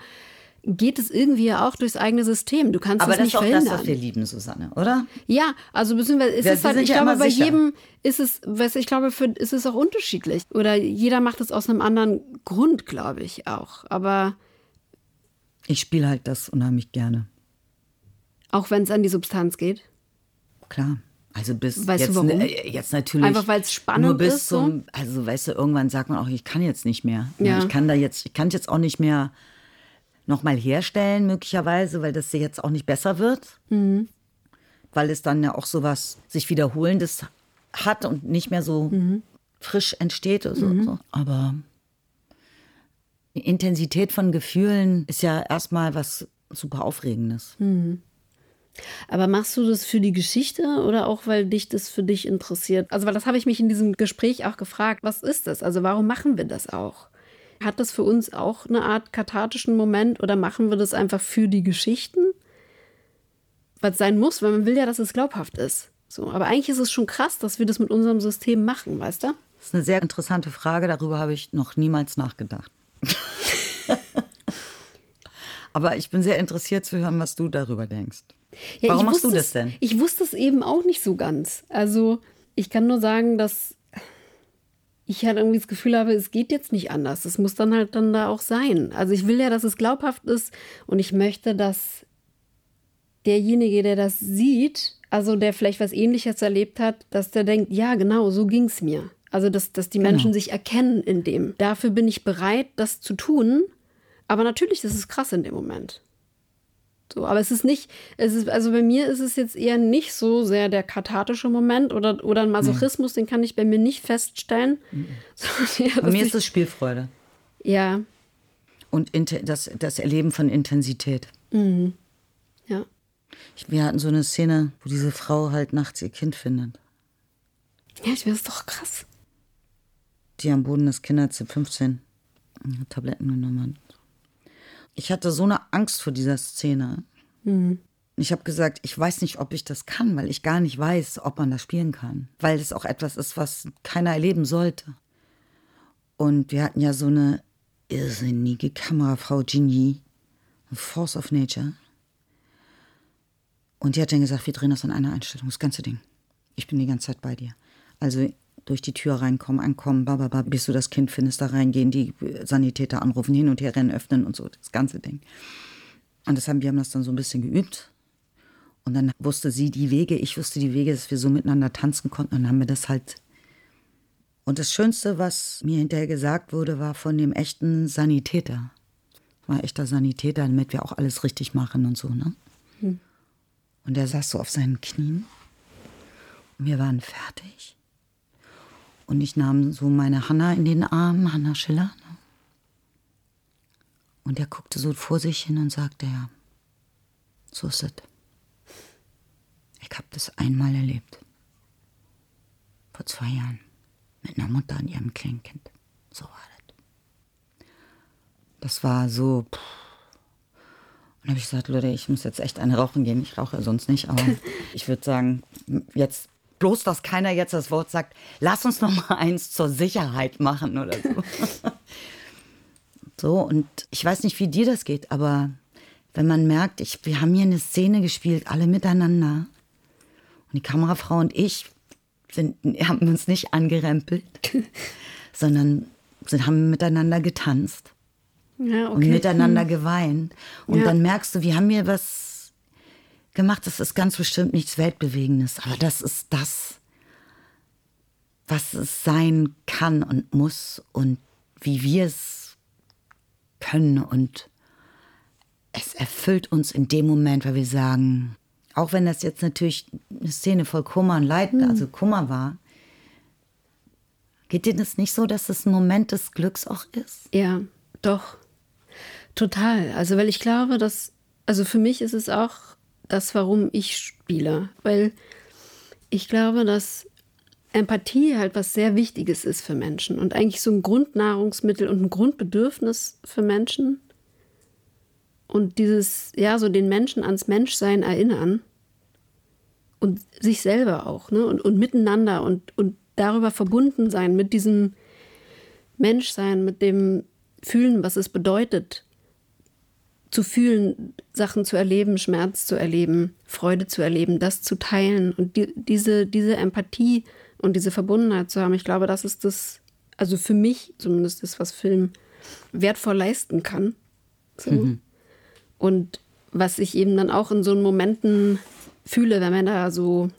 geht es irgendwie auch durchs eigene System. Du kannst Aber es nicht verhindern. Aber das ist auch das, was wir lieben, Susanne, oder? Ja, also beziehungsweise ist wir, es halt, ich ja glaube, bei sicher. jedem ist es, weißt, ich glaube, für, ist es auch unterschiedlich. Oder jeder macht es aus einem anderen Grund, glaube ich auch. Aber ich spiele halt das unheimlich gerne. Auch wenn es an die Substanz geht? Klar. Also bis weißt jetzt, du warum? Äh, jetzt natürlich einfach weil es spannend nur bis ist. Zum, also weißt du, irgendwann sagt man auch, ich kann jetzt nicht mehr. Ja. Ich kann da jetzt, ich kann jetzt auch nicht mehr nochmal herstellen, möglicherweise, weil das jetzt auch nicht besser wird. Mhm. Weil es dann ja auch sowas sich Wiederholendes hat und nicht mehr so mhm. frisch entsteht. So, mhm. so. Aber die Intensität von Gefühlen ist ja erstmal was super Aufregendes. Mhm. Aber machst du das für die Geschichte oder auch, weil dich das für dich interessiert? Also, weil das habe ich mich in diesem Gespräch auch gefragt. Was ist das? Also, warum machen wir das auch? Hat das für uns auch eine Art kathartischen Moment oder machen wir das einfach für die Geschichten? Was sein muss, weil man will ja, dass es glaubhaft ist. So, aber eigentlich ist es schon krass, dass wir das mit unserem System machen, weißt du? Das ist eine sehr interessante Frage, darüber habe ich noch niemals nachgedacht. (laughs) aber ich bin sehr interessiert zu hören, was du darüber denkst. Ja, Warum machst du das denn? ich wusste es eben auch nicht so ganz. Also ich kann nur sagen, dass ich halt irgendwie das Gefühl habe, es geht jetzt nicht anders. Es muss dann halt dann da auch sein. Also ich will ja, dass es glaubhaft ist und ich möchte, dass derjenige, der das sieht, also der vielleicht was ähnliches erlebt hat, dass der denkt, ja, genau, so ging es mir. Also dass, dass die genau. Menschen sich erkennen in dem. Dafür bin ich bereit, das zu tun. Aber natürlich, das ist krass in dem Moment. So, aber es ist nicht, es ist, also bei mir ist es jetzt eher nicht so sehr der kathartische Moment oder, oder ein Masochismus, nee. den kann ich bei mir nicht feststellen. Mhm. (laughs) So, ja, bei mir ist es Spielfreude. Ja. Und das, das Erleben von Intensität. Mhm. Ja. Ich, wir hatten so eine Szene, wo diese Frau halt nachts ihr Kind findet. Ja, ich finde das doch krass. Die am Boden des Kinderzimmers 15 Tabletten genommen hat. Ich hatte so eine Angst vor dieser Szene. Mhm. Ich habe gesagt, ich weiß nicht, ob ich das kann, weil ich gar nicht weiß, ob man das spielen kann. Weil es auch etwas ist, was keiner erleben sollte. Und wir hatten ja so eine irrsinnige Kamerafrau, Ginny, Force of Nature. Und die hat dann gesagt, wir drehen das in einer Einstellung, das ganze Ding. Ich bin die ganze Zeit bei dir. Also durch die Tür reinkommen, ankommen, bababa, bis du das Kind findest, da reingehen, die Sanitäter anrufen, hin und her rennen, öffnen und so, das ganze Ding. Und das haben, wir haben das dann so ein bisschen geübt. Und dann wusste sie die Wege, ich wusste die Wege, dass wir so miteinander tanzen konnten. Und dann haben wir das halt. Und das Schönste, was mir hinterher gesagt wurde, war von dem echten Sanitäter. War echter Sanitäter, damit wir auch alles richtig machen und so, ne? Hm. Und der saß so auf seinen Knien. Und wir waren fertig. Und ich nahm so meine Hanna in den Arm, Hanna Schiller. Ne? Und er guckte so vor sich hin und sagte, ja, so ist es. Ich habe das einmal erlebt. Vor zwei Jahren. Mit einer Mutter und ihrem kleinen Kind. So war das. Das war so. Pff. Und habe ich gesagt, Leute, ich muss jetzt echt eine rauchen gehen. Ich rauche sonst nicht, aber (laughs) ich würde sagen, jetzt bloß, dass keiner jetzt das Wort sagt, lass uns noch mal eins zur Sicherheit machen oder so. so, und ich weiß nicht, wie dir das geht, aber wenn man merkt, ich, wir haben hier eine Szene gespielt, alle miteinander. Und die Kamerafrau und ich sind, haben uns nicht angerempelt, (laughs) sondern sind, haben miteinander getanzt. ja, okay. und miteinander geweint. Und ja. dann merkst du, wir haben hier was gemacht, das ist ganz bestimmt nichts Weltbewegendes, aber das ist das, was es sein kann und muss und wie wir es können und es erfüllt uns in dem Moment, weil wir sagen, auch wenn das jetzt natürlich eine Szene voll Kummer und Leid, mhm. also Kummer war, geht dir das nicht so, dass es ein Moment des Glücks auch ist? Ja, doch. Total. Also, weil ich glaube, dass, also für mich ist es auch das, warum ich spiele. Weil ich glaube, dass Empathie halt was sehr Wichtiges ist für Menschen und eigentlich so ein Grundnahrungsmittel und ein Grundbedürfnis für Menschen und dieses, ja, so den Menschen ans Menschsein erinnern und sich selber auch, ne? Und, und miteinander und, und darüber verbunden sein mit diesem Menschsein, mit dem Fühlen, was es bedeutet, zu fühlen, Sachen zu erleben, Schmerz zu erleben, Freude zu erleben, das zu teilen und die, diese, diese Empathie und diese Verbundenheit zu haben. Ich glaube, das ist das, also für mich zumindest das, was Film wertvoll leisten kann. So. Mhm. Und was ich eben dann auch in so Momenten fühle, wenn man da so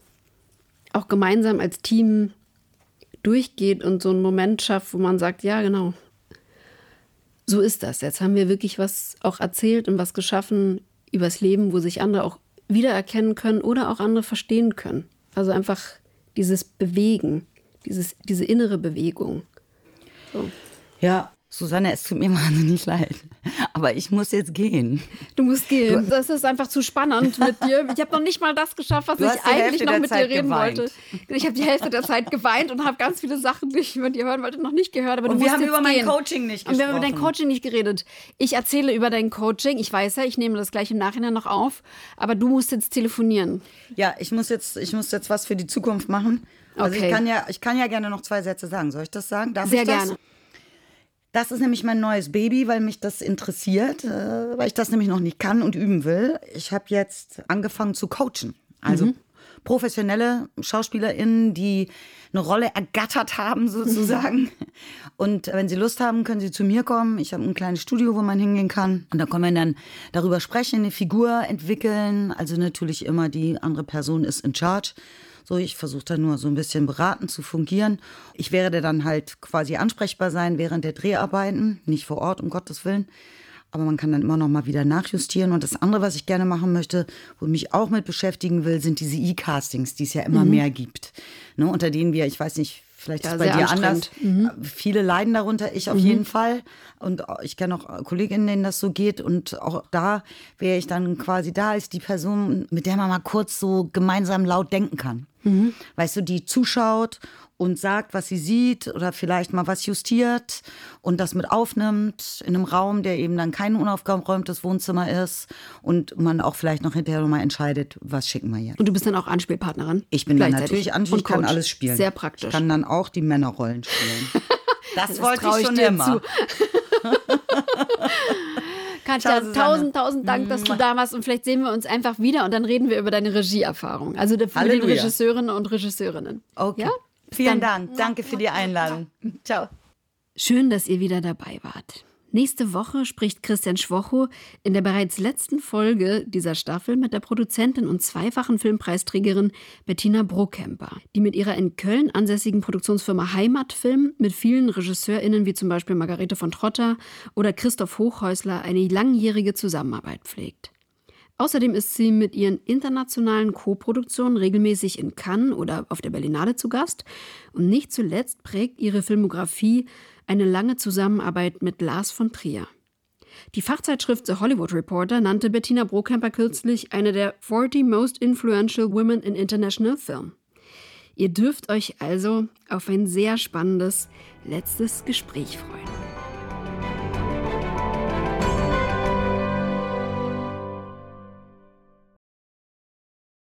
auch gemeinsam als Team durchgeht und so einen Moment schafft, wo man sagt, ja, genau, so ist das. Jetzt haben wir wirklich was auch erzählt und was geschaffen übers Leben, wo sich andere auch wiedererkennen können oder auch andere verstehen können. Also einfach dieses Bewegen, dieses, diese innere Bewegung. So. Ja, Susanne, es tut mir (laughs) wahnsinnig leid, aber ich muss jetzt gehen. Du musst gehen. Du, das ist einfach zu spannend mit dir. Ich habe noch nicht mal das geschafft, was ich eigentlich noch mit Zeit dir reden geweint. wollte. Ich habe die Hälfte der Zeit geweint und habe ganz viele Sachen, die ich mit dir hören wollte, noch nicht gehört. Aber und wir haben über mein Coaching nicht gesprochen. Und wir haben über dein Coaching nicht geredet. Ich erzähle über dein Coaching. Ich weiß ja, ich nehme das gleich im Nachhinein noch auf. Aber du musst jetzt telefonieren. Ja, ich muss jetzt, ich muss jetzt was für die Zukunft machen. Also okay. ich kann ja, ich kann ja gerne noch zwei Sätze sagen. Soll ich das sagen? Darf Sehr ich das? gerne. Das ist nämlich mein neues Baby, weil mich das interessiert, äh, weil ich das nämlich noch nicht kann und üben will. Ich habe jetzt angefangen zu coachen. Also mhm. professionelle SchauspielerInnen, die eine Rolle ergattert haben sozusagen. (laughs) Und wenn sie Lust haben, können sie zu mir kommen. Ich habe ein kleines Studio, wo man hingehen kann. Und da kann man dann darüber sprechen, eine Figur entwickeln. Also natürlich immer die andere Person ist in charge. So, ich versuche da nur so ein bisschen beratend zu fungieren. Ich werde dann halt quasi ansprechbar sein während der Dreharbeiten, nicht vor Ort, um Gottes Willen. Aber man kann dann immer noch mal wieder nachjustieren. Und das andere, was ich gerne machen möchte, wo ich mich auch mit beschäftigen will, sind diese E-Castings, die es ja immer mhm. mehr gibt. Ne, unter denen wir, ich weiß nicht, Vielleicht ja, ist es bei dir anders. Mhm. Viele leiden darunter, ich auf mhm. jeden Fall. Und ich kenne auch Kolleginnen, denen das so geht. Und auch da wäre ich dann quasi da als die Person, mit der man mal kurz so gemeinsam laut denken kann. Mhm. Weißt du, die zuschaut und sagt, was sie sieht oder vielleicht mal was justiert und das mit aufnimmt in einem Raum, der eben dann kein unaufgeräumtes Wohnzimmer ist und man auch vielleicht noch hinterher nochmal entscheidet, was schicken wir jetzt. Und du bist dann auch Anspielpartnerin? Ich bin dann natürlich Anspielpartnerin, ich kann alles spielen. Sehr praktisch. Ich kann dann auch die Männerrollen spielen. (laughs) Das, das wollte ich schon immer. (laughs) Katja, tausend, tausend Dank, dass du da warst und vielleicht sehen wir uns einfach wieder und dann reden wir über deine Regieerfahrung. Also für die Regisseurinnen und Regisseurinnen. Okay. Ja? Vielen dann. Dank. Danke für die Einladung. Ciao. Schön, dass ihr wieder dabei wart. Nächste Woche spricht Christian Schwocho in der bereits letzten Folge dieser Staffel mit der Produzentin und zweifachen Filmpreisträgerin Bettina Brokemper, die mit ihrer in Köln ansässigen Produktionsfirma Heimatfilm mit vielen RegisseurInnen wie zum Beispiel Margarete von Trotter oder Christoph Hochhäusler eine langjährige Zusammenarbeit pflegt. Außerdem ist sie mit ihren internationalen Co-Produktionen regelmäßig in Cannes oder auf der Berlinale zu Gast. Und nicht zuletzt prägt ihre Filmografie eine lange Zusammenarbeit mit Lars von Trier. Die Fachzeitschrift The Hollywood Reporter nannte Bettina Brokemper kürzlich eine der 40 Most Influential Women in International Film. Ihr dürft euch also auf ein sehr spannendes letztes Gespräch freuen.